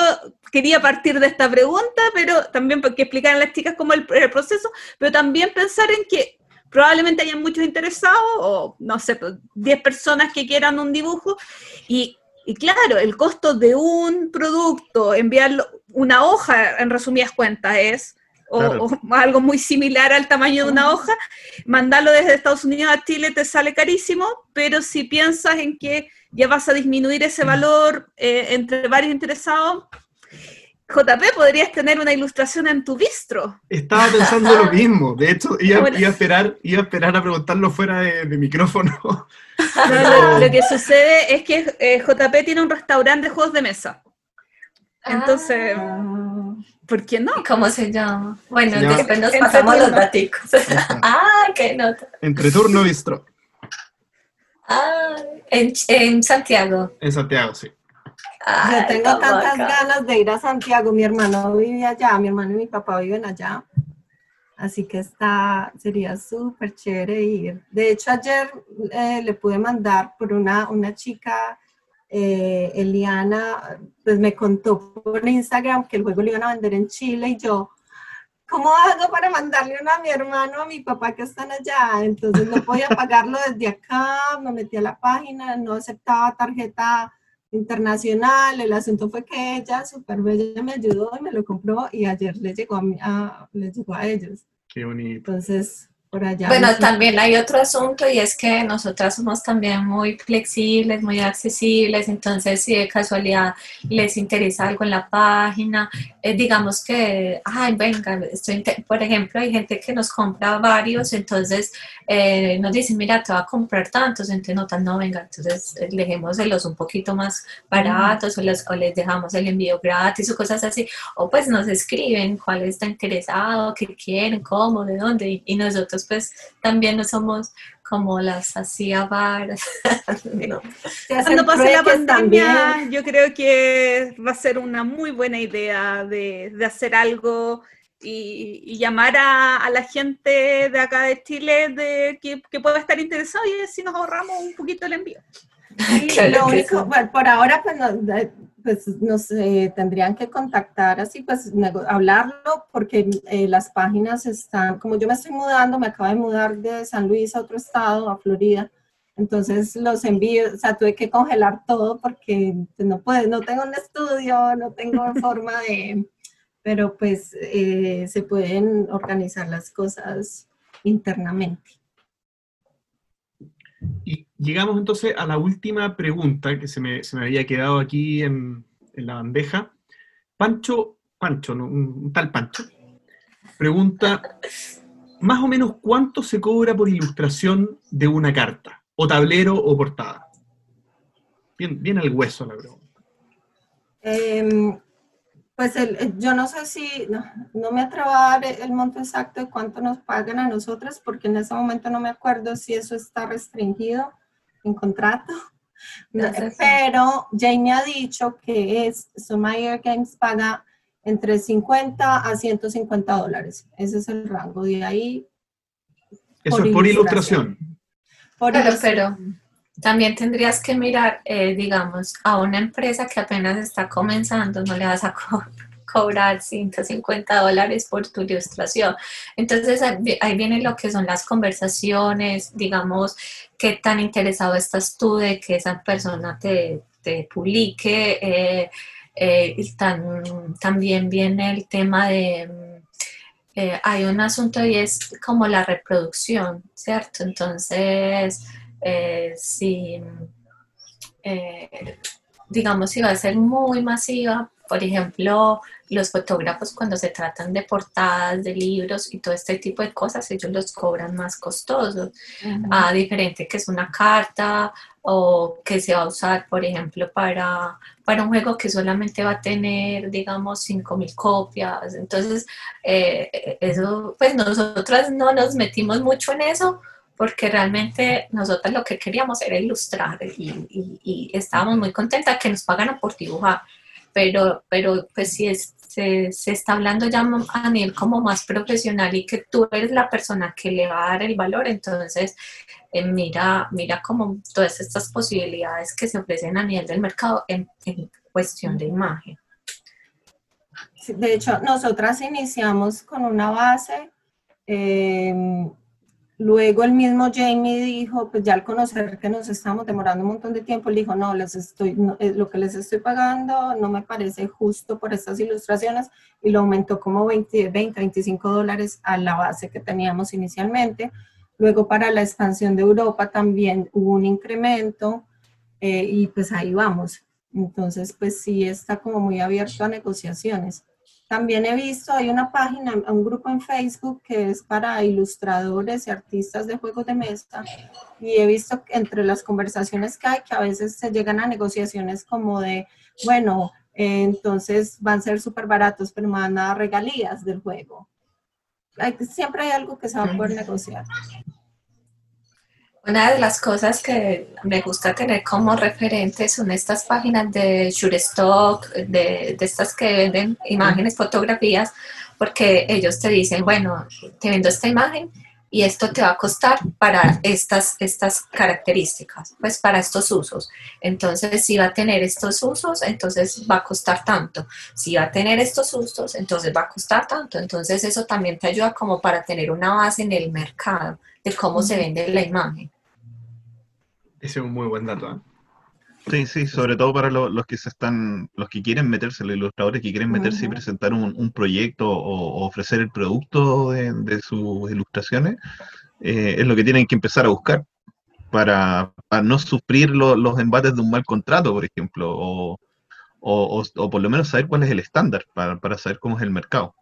quería partir de esta pregunta, pero también porque explicar a las chicas cómo el, el proceso, pero también pensar en que probablemente hayan muchos interesados, o no sé, pues, 10 personas que quieran un dibujo, y, y claro, el costo de un producto, enviarlo, una hoja, en resumidas cuentas, es, o, Claro. o algo muy similar al tamaño de una hoja, mandarlo desde Estados Unidos a Chile te sale carísimo, pero si piensas en que ya vas a disminuir ese valor eh, entre varios interesados, JP, podrías tener una ilustración en tu bistro. Estaba pensando lo mismo. De hecho, iba, Bueno. iba a, esperar, iba a esperar a preguntarlo fuera de, de micrófono. No, lo, lo que sucede es que eh, JP tiene un restaurante de juegos de mesa. Entonces, Ah, ¿por qué no? ¿Y ¿Cómo se llama? Bueno, Se llama- después nos Entre pasamos los daticos. ah, qué nota. Entre turno bistro. Ah, en, en Santiago. En Santiago, sí. Ay, Yo tengo tan tantas ganas de ir a Santiago. Mi hermano vive allá, mi hermano y mi papá viven allá. Así que está, sería súper chévere ir. De hecho, ayer eh, le pude mandar por una, una chica, eh, Eliana, pues me contó por Instagram que el juego lo iban a vender en Chile y yo, ¿cómo hago para mandarle uno a mi hermano, a mi papá que están allá? Entonces no podía pagarlo desde acá, me metí a la página, no aceptaba tarjeta internacional. El asunto fue que ella, súper bella, me ayudó y me lo compró y ayer le llegó a, mí, a, le llegó a ellos. Qué bonito. Entonces, por allá. Bueno, también hay otro asunto y es que nosotras somos también muy flexibles, muy accesibles, entonces si de casualidad les interesa algo en la página, eh, digamos que, ay, venga, estoy por ejemplo, hay gente que nos compra varios, entonces eh, nos dicen, mira, te va a comprar tantos, entonces notan, no, venga, entonces eh, dejémoselos un poquito más baratos o, les, o les dejamos el envío gratis o cosas así, o pues nos escriben cuál está interesado, qué quieren, cómo, de dónde, y, y nosotros pues también no somos como las así avaras. no. Cuando pase la pandemia, también. yo creo que va a ser una muy buena idea de, de hacer algo y, y llamar a, a la gente de acá de Chile de que, que pueda estar interesado y así nos ahorramos un poquito el envío. Sí, Claro lo único, sí. bueno, por ahora, pues, no, de- pues nos tendrían que contactar así, pues hablarlo, porque eh, las páginas están, como yo me estoy mudando, me acabo de mudar de San Luis a otro estado, a Florida, entonces los envíos, o sea, tuve que congelar todo porque pues, no puedo, no tengo un estudio, no tengo forma de, pero pues eh, se pueden organizar las cosas internamente. Y llegamos entonces a la última pregunta que se me, se me había quedado aquí en, en la bandeja. Pancho, Pancho, un, tal Pancho, pregunta, más o menos cuánto se cobra por ilustración de una carta, o tablero o portada. Bien, bien al hueso la pregunta. Em, pues el- yo no sé si, no, no me atrevo a dar el monto exacto de cuánto nos pagan a nosotras, porque en ese momento no me acuerdo si eso está restringido en contrato. Sí. pero Jamie ha dicho que es, Somayer Games paga entre 50 a 150 dólares. Ese es el rango de ahí. Eso Por es por ilustración. ilustración. Por Claro, eso- pero también tendrías que mirar, eh, digamos, a una empresa que apenas está comenzando, no le vas a co- cobrar 150 dólares por tu ilustración. Entonces ahí vi- ahí viene lo que son las conversaciones, digamos, qué tan interesado estás tú de que esa persona te, te publique. eh, eh, también viene el tema de... mm, eh, hay un asunto y es como la reproducción, ¿cierto? Entonces, si, eh, digamos, si va a ser muy masiva, por ejemplo, los fotógrafos cuando se tratan de portadas de libros y todo este tipo de cosas, ellos los cobran más costosos, a diferente que es una carta o que se va a usar, por ejemplo, para, para un juego que solamente va a tener, digamos, 5.000 copias. Entonces, eh, eso, pues nosotras no nos metimos mucho en eso porque realmente nosotras lo que queríamos era ilustrar y, estábamos muy contentas que nos pagaran por dibujar, pero, pero pues si es, se, se está hablando ya a nivel como más profesional y que tú eres la persona que le va a dar el valor, entonces eh, mira, mira como todas estas posibilidades que se ofrecen a nivel del mercado en, en cuestión de imagen. De hecho, nosotras iniciamos con una base. eh, luego el mismo Jamie dijo, pues ya al conocer que nos estamos demorando un montón de tiempo, le dijo, no, les estoy, no, eh, lo que les estoy pagando no me parece justo por estas ilustraciones y lo aumentó como 20, 20 25 dólares a la base que teníamos inicialmente. Luego para la expansión de Europa también hubo un incremento eh, y pues ahí vamos. Entonces, pues sí está como muy abierto a negociaciones. También he visto, hay una página, un grupo en Facebook que es para ilustradores y artistas de juegos de mesa. Y he visto entre las conversaciones que hay que a veces se llegan a negociaciones como de, bueno, eh, entonces van a ser súper baratos, pero me van a dar regalías del juego. Hay- siempre hay algo que se va a poder negociar. Una de las cosas que me gusta tener como referente son estas páginas de Shutterstock, de, de estas que venden imágenes, fotografías, porque ellos te dicen, bueno, te vendo esta imagen y esto te va a costar para estas, estas características, pues para estos usos. Entonces, si va a tener estos usos, entonces va a costar tanto. Si va a tener estos usos, entonces va a costar tanto. Entonces, eso también te ayuda como para tener una base en el mercado de cómo se vende la imagen. Ese es un muy buen dato. ¿eh? Sí, sí, sobre todo para lo- los que se están, los que quieren meterse, los ilustradores que quieren meterse y presentar un, un proyecto o, o ofrecer el producto de, de sus ilustraciones, eh, es lo que tienen que empezar a buscar para, para no sufrir lo- los embates de un mal contrato, por ejemplo, o, o, o- o por lo menos saber cuál es el estándar para, para saber cómo es el mercado.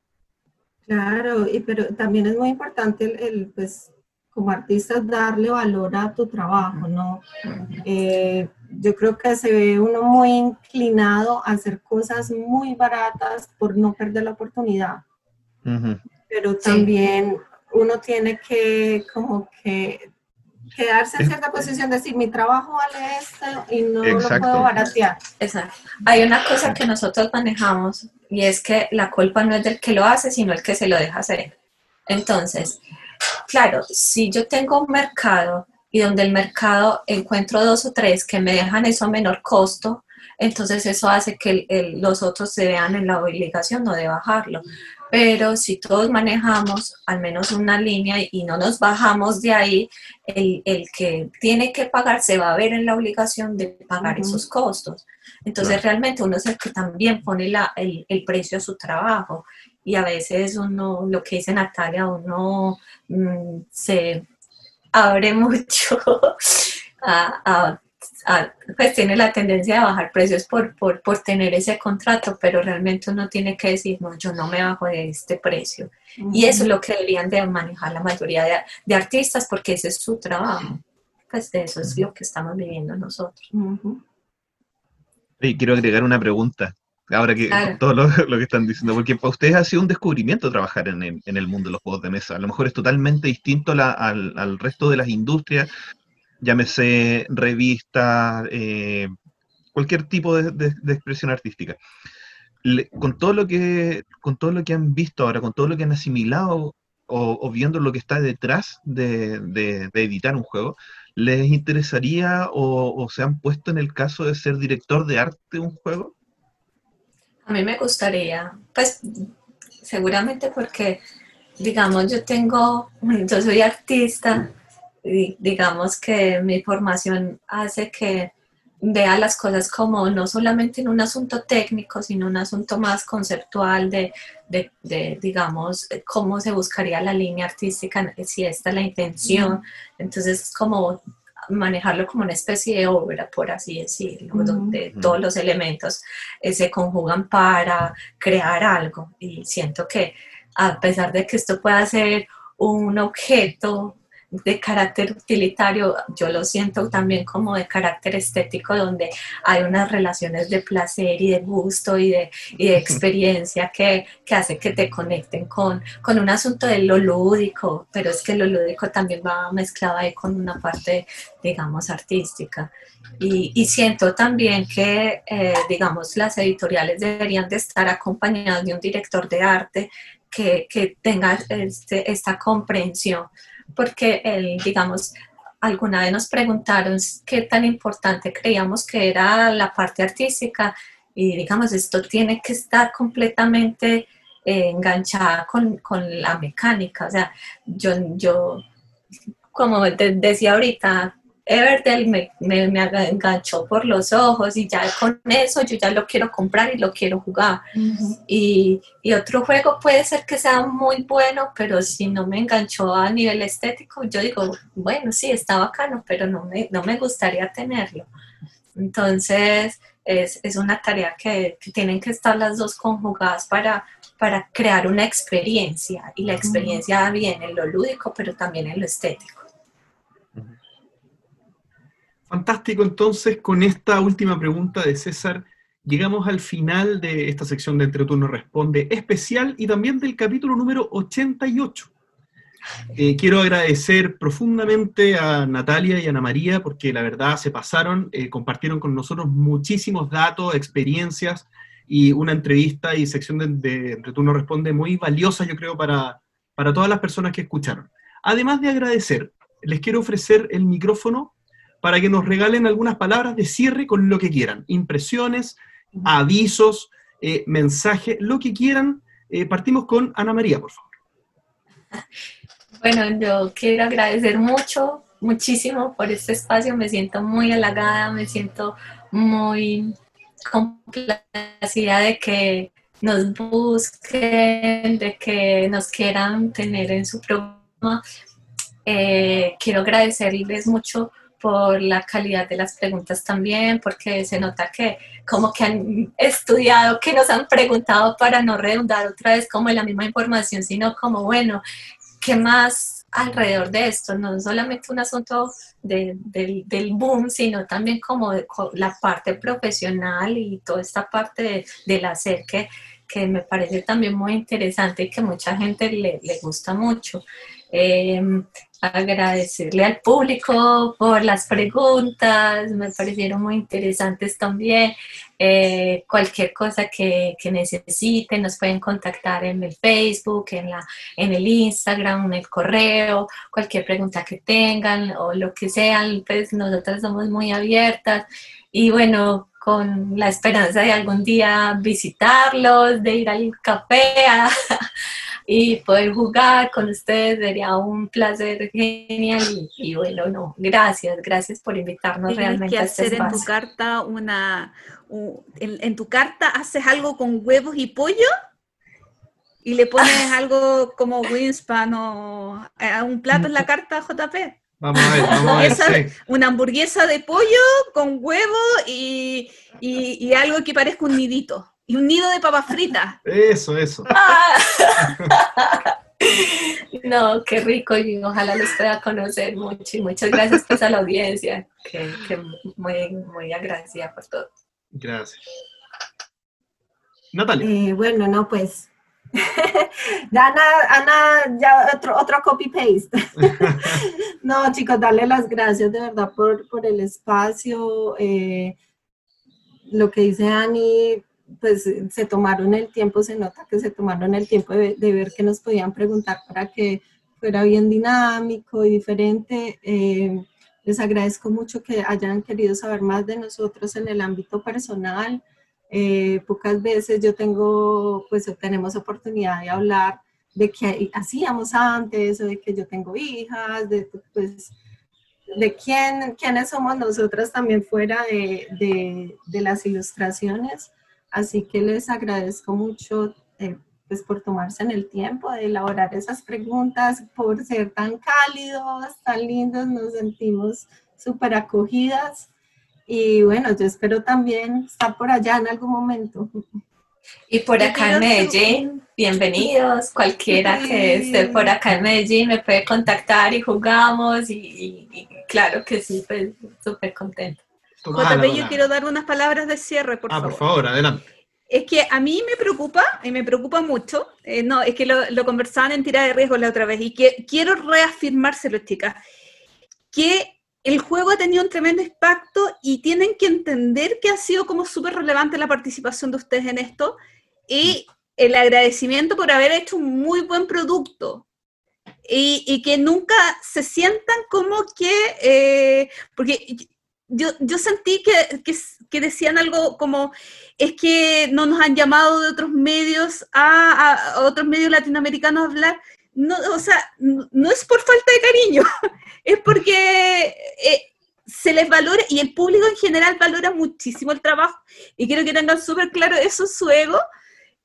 Claro, y pero también es muy importante el, el, pues, como artistas darle valor a tu trabajo, ¿no? Eh, yo creo que se ve uno muy inclinado a hacer cosas muy baratas por no perder la oportunidad, pero Sí. también uno tiene que como que quedarse en cierta posición, decir, mi trabajo vale esto y no Exacto. lo puedo baratear. Exacto. Hay una cosa que nosotros manejamos y es que la culpa no es del que lo hace, sino el que se lo deja hacer. Entonces, claro, si yo tengo un mercado y donde el mercado encuentro dos o tres que me dejan eso a menor costo, entonces eso hace que los otros se vean en la obligación no de bajarlo. Pero si todos manejamos al menos una línea y no nos bajamos de ahí, el, que tiene que pagar se va a ver en la obligación de pagar esos costos. Entonces realmente uno es el que también pone el, el, precio a su trabajo y a veces uno, lo que dice Natalia, uno mm, se abre mucho a, pues tiene la tendencia a bajar precios por, por, por, tener ese contrato, pero realmente uno tiene que decir, no, yo no me bajo de este precio. Y eso es lo que deberían de manejar la mayoría de, de, artistas, porque ese es su trabajo. Pues de eso es lo que estamos viviendo nosotros. Y quiero agregar una pregunta, ahora que todo lo, que están diciendo, porque para ustedes ha sido un descubrimiento trabajar en el, en el mundo de los juegos de mesa. A lo mejor es totalmente distinto al, al resto de las industrias, llámese revista, eh, cualquier tipo de, expresión artística. con, todo lo que, con todo lo que han visto ahora, con todo lo que han asimilado o, viendo lo que está detrás de, editar un juego, ¿les interesaría o, se han puesto en el caso de ser director de arte de un juego? A mí me gustaría, pues seguramente porque, digamos, yo tengo, yo soy artista, digamos que mi formación hace que vea las cosas como no solamente en un asunto técnico, sino un asunto más conceptual de, de, digamos, cómo se buscaría la línea artística, si esta es la intención. Entonces, es como manejarlo como una especie de obra, por así decirlo, donde todos los elementos eh, se conjugan para crear algo. Y siento que a pesar de que esto pueda ser un objeto de carácter utilitario, yo lo siento también como de carácter estético, donde hay unas relaciones de placer y de gusto y de, y de experiencia que, que, hace que te conecten con, con un asunto de lo lúdico, pero es que lo lúdico también va mezclado ahí con una parte, digamos, artística. Y, y siento también que, eh, digamos, las editoriales deberían de estar acompañadas de un director de arte que, que tenga este, esta comprensión porque, el, digamos, alguna vez nos preguntaron qué tan importante creíamos que era la parte artística y, digamos, esto tiene que estar completamente eh, enganchada con, con, la mecánica. O sea, yo, yo como decía ahorita, Everdell me, me, me, enganchó por los ojos y ya con eso yo ya lo quiero comprar y lo quiero jugar. y, y, otro juego puede ser que sea muy bueno, pero si no me enganchó a nivel estético, yo digo, bueno, sí, está bacano, pero no me, no me gustaría tenerlo. Entonces, es, es una tarea que, que, tienen que estar las dos conjugadas para, para crear una experiencia. Y la experiencia viene en lo lúdico, pero también en lo estético. Fantástico, entonces con esta última pregunta de César, llegamos al final de esta sección de Entreturno Responde especial y también del capítulo número 88. Eh, quiero agradecer profundamente a Natalia y Ana María porque la verdad se pasaron, eh, compartieron con nosotros muchísimos datos, experiencias y una entrevista y sección de, de Returno Responde muy valiosa, yo creo, para, para todas las personas que escucharon. Además de agradecer, les quiero ofrecer el micrófono para que nos regalen algunas palabras de cierre con lo que quieran. Impresiones, avisos, eh, mensajes, lo que quieran. Eh, partimos con Ana María, por favor. Bueno, yo quiero agradecer mucho, muchísimo por este espacio. Me siento muy halagada, me siento muy complacida de que nos busquen, de que nos quieran tener en su programa. Eh, quiero agradecerles mucho por la calidad de las preguntas también, porque se nota que como que han estudiado, que nos han preguntado para no redundar otra vez como la misma información, sino como, bueno, ¿qué más alrededor de esto? No solamente un asunto del boom, sino también como la parte profesional y toda esta parte del hacer que, que me parece también muy interesante y que mucha gente le, le gusta mucho. Eh, agradecerle al público por las preguntas, me parecieron muy interesantes también. Eh, cualquier cosa que, que, necesiten nos pueden contactar en el Facebook, en, la, en el Instagram, en el correo, cualquier pregunta que tengan o lo que sean, pues nosotras somos muy abiertas. Y bueno, con la esperanza de algún día visitarlos, de ir al café a- y poder jugar con ustedes. Sería un placer genial. Y, y bueno, no, gracias, gracias por invitarnos Tienes realmente que a este hacer en tu carta una. en, en tu carta haces algo con huevos y pollo y le pones algo como Winspan o eh, un plato en la carta JP. Vamos a ver, vamos a ver. Esa- sí. Una hamburguesa de pollo con huevo y, y- y algo que parezca un nidito. Y un nido de papas fritas. Eso, eso. Ah. No, qué rico y ojalá los pueda conocer mucho y muchas gracias pues a la audiencia, que, que muy, muy agradecida por todo. Gracias. Natalia. Eh, bueno, no, pues. ya Ana, Ana, ya otro, otro copy-paste. no, chicos, darle las gracias de verdad por, por el espacio. eh, lo que dice Ani, pues se tomaron el tiempo, se nota que se tomaron el tiempo de, de ver que nos podían preguntar para que fuera bien dinámico y diferente. Eh, les agradezco mucho que hayan querido saber más de nosotros en el ámbito personal. Eh, pocas veces yo tengo, pues tenemos oportunidad de hablar de qué hacíamos antes, de que yo tengo hijas, de pues de quién, quiénes somos nosotras también fuera de, de, de las ilustraciones. Así que les agradezco mucho eh, pues por tomarse en el tiempo de elaborar esas preguntas, por ser tan cálidos, tan lindos, nos sentimos súper acogidas. Y bueno, yo espero también estar por allá en algún momento. Y por acá en Medellín, bienvenidos, cualquiera que esté por acá en Medellín me puede contactar y jugamos y, y- y claro que sí, pues súper contenta. JP, yo quiero dar unas palabras de cierre, por Ah, favor. por favor, adelante. Es que a mí me preocupa, y me preocupa mucho, eh, no, es que lo, lo conversaban en tirada de riesgo la otra vez, y que quiero reafirmárselo, chicas, que el juego ha tenido un tremendo impacto y tienen que entender que ha sido como súper relevante la participación de ustedes en esto y el agradecimiento por haber hecho un muy buen producto. Y, y que nunca se sientan como que, eh, porque yo, yo sentí que, que, que decían algo como, es que no nos han llamado de otros medios a, a- otros medios latinoamericanos a hablar. No, o sea, no, no es por falta de cariño, es porque eh, se les valora y el público en general valora muchísimo el trabajo y quiero que tengan súper claro eso en su ego,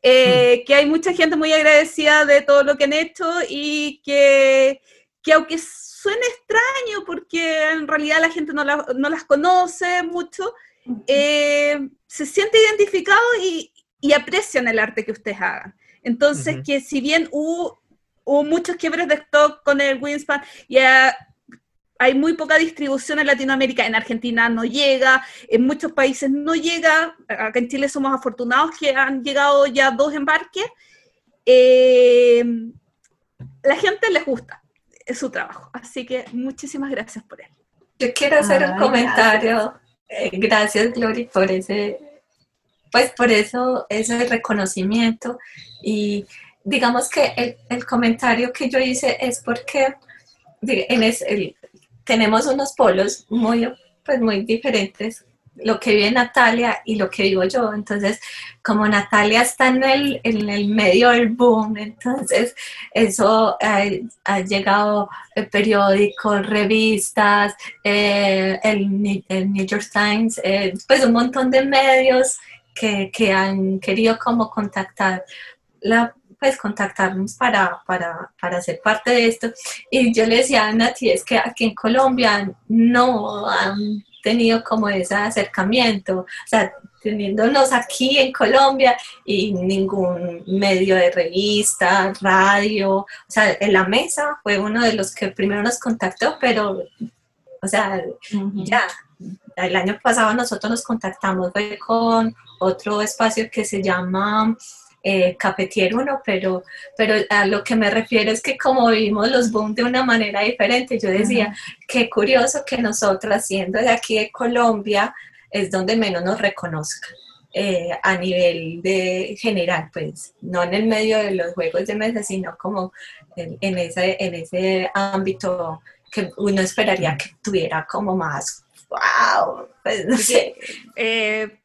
eh, que hay mucha gente muy agradecida de todo lo que han hecho y que, que aunque suene extraño porque en realidad la gente no, la- no las conoce mucho, eh, se siente identificado y, y aprecian el arte que ustedes hagan. Entonces, que si bien hubo, hubo muchos quiebres de stock con el Wingspan, ya hay muy poca distribución en Latinoamérica, en Argentina no llega, en muchos países no llega, acá en Chile somos afortunados que han llegado ya dos embarques, eh, la gente les gusta es su trabajo, así que muchísimas gracias por él. Yo quiero hacer un comentario. Eh, Gracias, Glory, por ese, pues por eso, ese reconocimiento. Y digamos que el, el comentario que yo hice es porque en es- el- tenemos unos polos muy, pues muy diferentes, lo que vive Natalia y lo que vivo yo. Entonces, como Natalia está en el, en el medio del boom, entonces eso ha, ha llegado eh, periódicos, revistas, eh, el, New York Times, eh, pues un montón de medios que, que han querido como contactar la pues contactarnos para, para, para ser parte de esto. Y yo le decía a Nati, es que aquí en Colombia no han tenido como ese acercamiento, o sea, teniéndonos aquí en Colombia y ningún medio de revista, radio, o sea, en la mesa fue uno de los que primero nos contactó, pero, o sea, ya, el año pasado nosotros nos contactamos fue con otro espacio que se llama eh, Cafetier 1, pero, pero a lo que me refiero es que como vivimos los boom de una manera diferente, yo decía, qué curioso que nosotras, siendo de aquí de Colombia, es donde menos nos reconozcan. eh, a nivel de general, pues no en el medio de los juegos de mesa, sino como en, en ese, en ese ámbito que uno esperaría que tuviera como más, wow, pues no sé. Eh,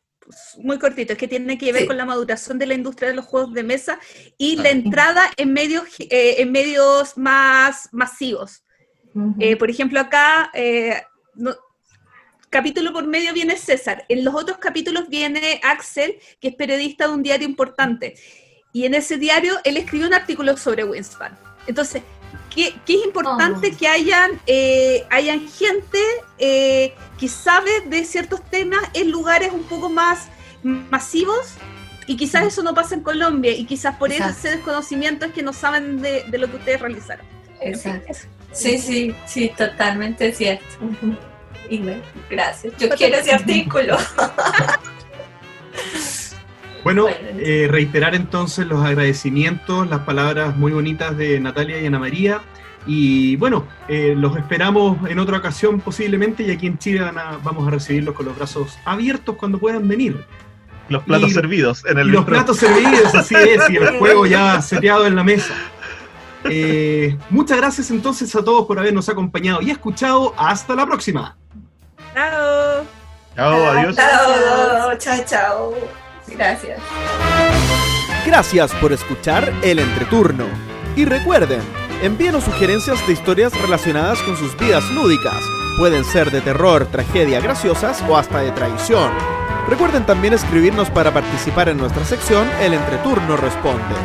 muy cortito, que tiene que ver Sí. con la maduración de la industria de los juegos de mesa y la entrada en medios, eh, en medios más masivos. Eh, por ejemplo, acá, eh, no- capítulo por medio viene César. En los otros capítulos viene Axel, que es periodista de un diario importante. Y en ese diario él escribió un artículo sobre Wingspan. Entonces, ¿qué, qué es importante Oh. que hayan, eh, hayan gente eh, que sabe de ciertos temas en lugares un poco más masivos? Y quizás eso no pasa en Colombia, y quizás por Exacto. ese desconocimiento es que no saben de, de lo que ustedes realizaron. Exacto. Sí, sí, sí, totalmente cierto. Bueno, gracias. Yo quiero ese artículo. Bueno, eh, reiterar entonces los agradecimientos, las palabras muy bonitas de Natalia y Ana María. Y bueno, eh, los esperamos en otra ocasión posiblemente y aquí en Chile van a- vamos a recibirlos con los brazos abiertos cuando puedan venir. Los platos Y- servidos en el Y los platos servidos, así es, y el juego ya seteado en la mesa. Eh, muchas gracias entonces a todos por habernos acompañado y escuchado. Hasta la próxima. ¡Chao! Chao, adiós. Chao, chao, chao. Gracias. Gracias por escuchar El Entreturno. Y recuerden, envíenos sugerencias de historias relacionadas con sus vidas lúdicas. Pueden ser de terror, tragedia, graciosas o hasta de traición. Recuerden también escribirnos para participar en nuestra sección El Entreturno Responde.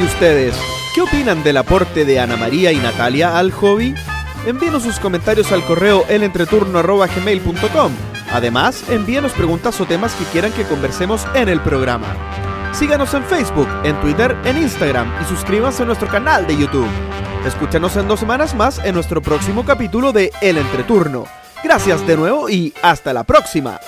¿Y ustedes? ¿Qué opinan del aporte de Ana María y Natalia al hobby? Envíenos sus comentarios al correo elentreturno.gmail.com. Además, envíenos preguntas o temas que quieran que conversemos en el programa. Síganos en Facebook, en Twitter, en Instagram y suscríbanse a nuestro canal de YouTube. Escúchanos en dos semanas más en nuestro próximo capítulo de El Entreturno. Gracias de nuevo y hasta la próxima.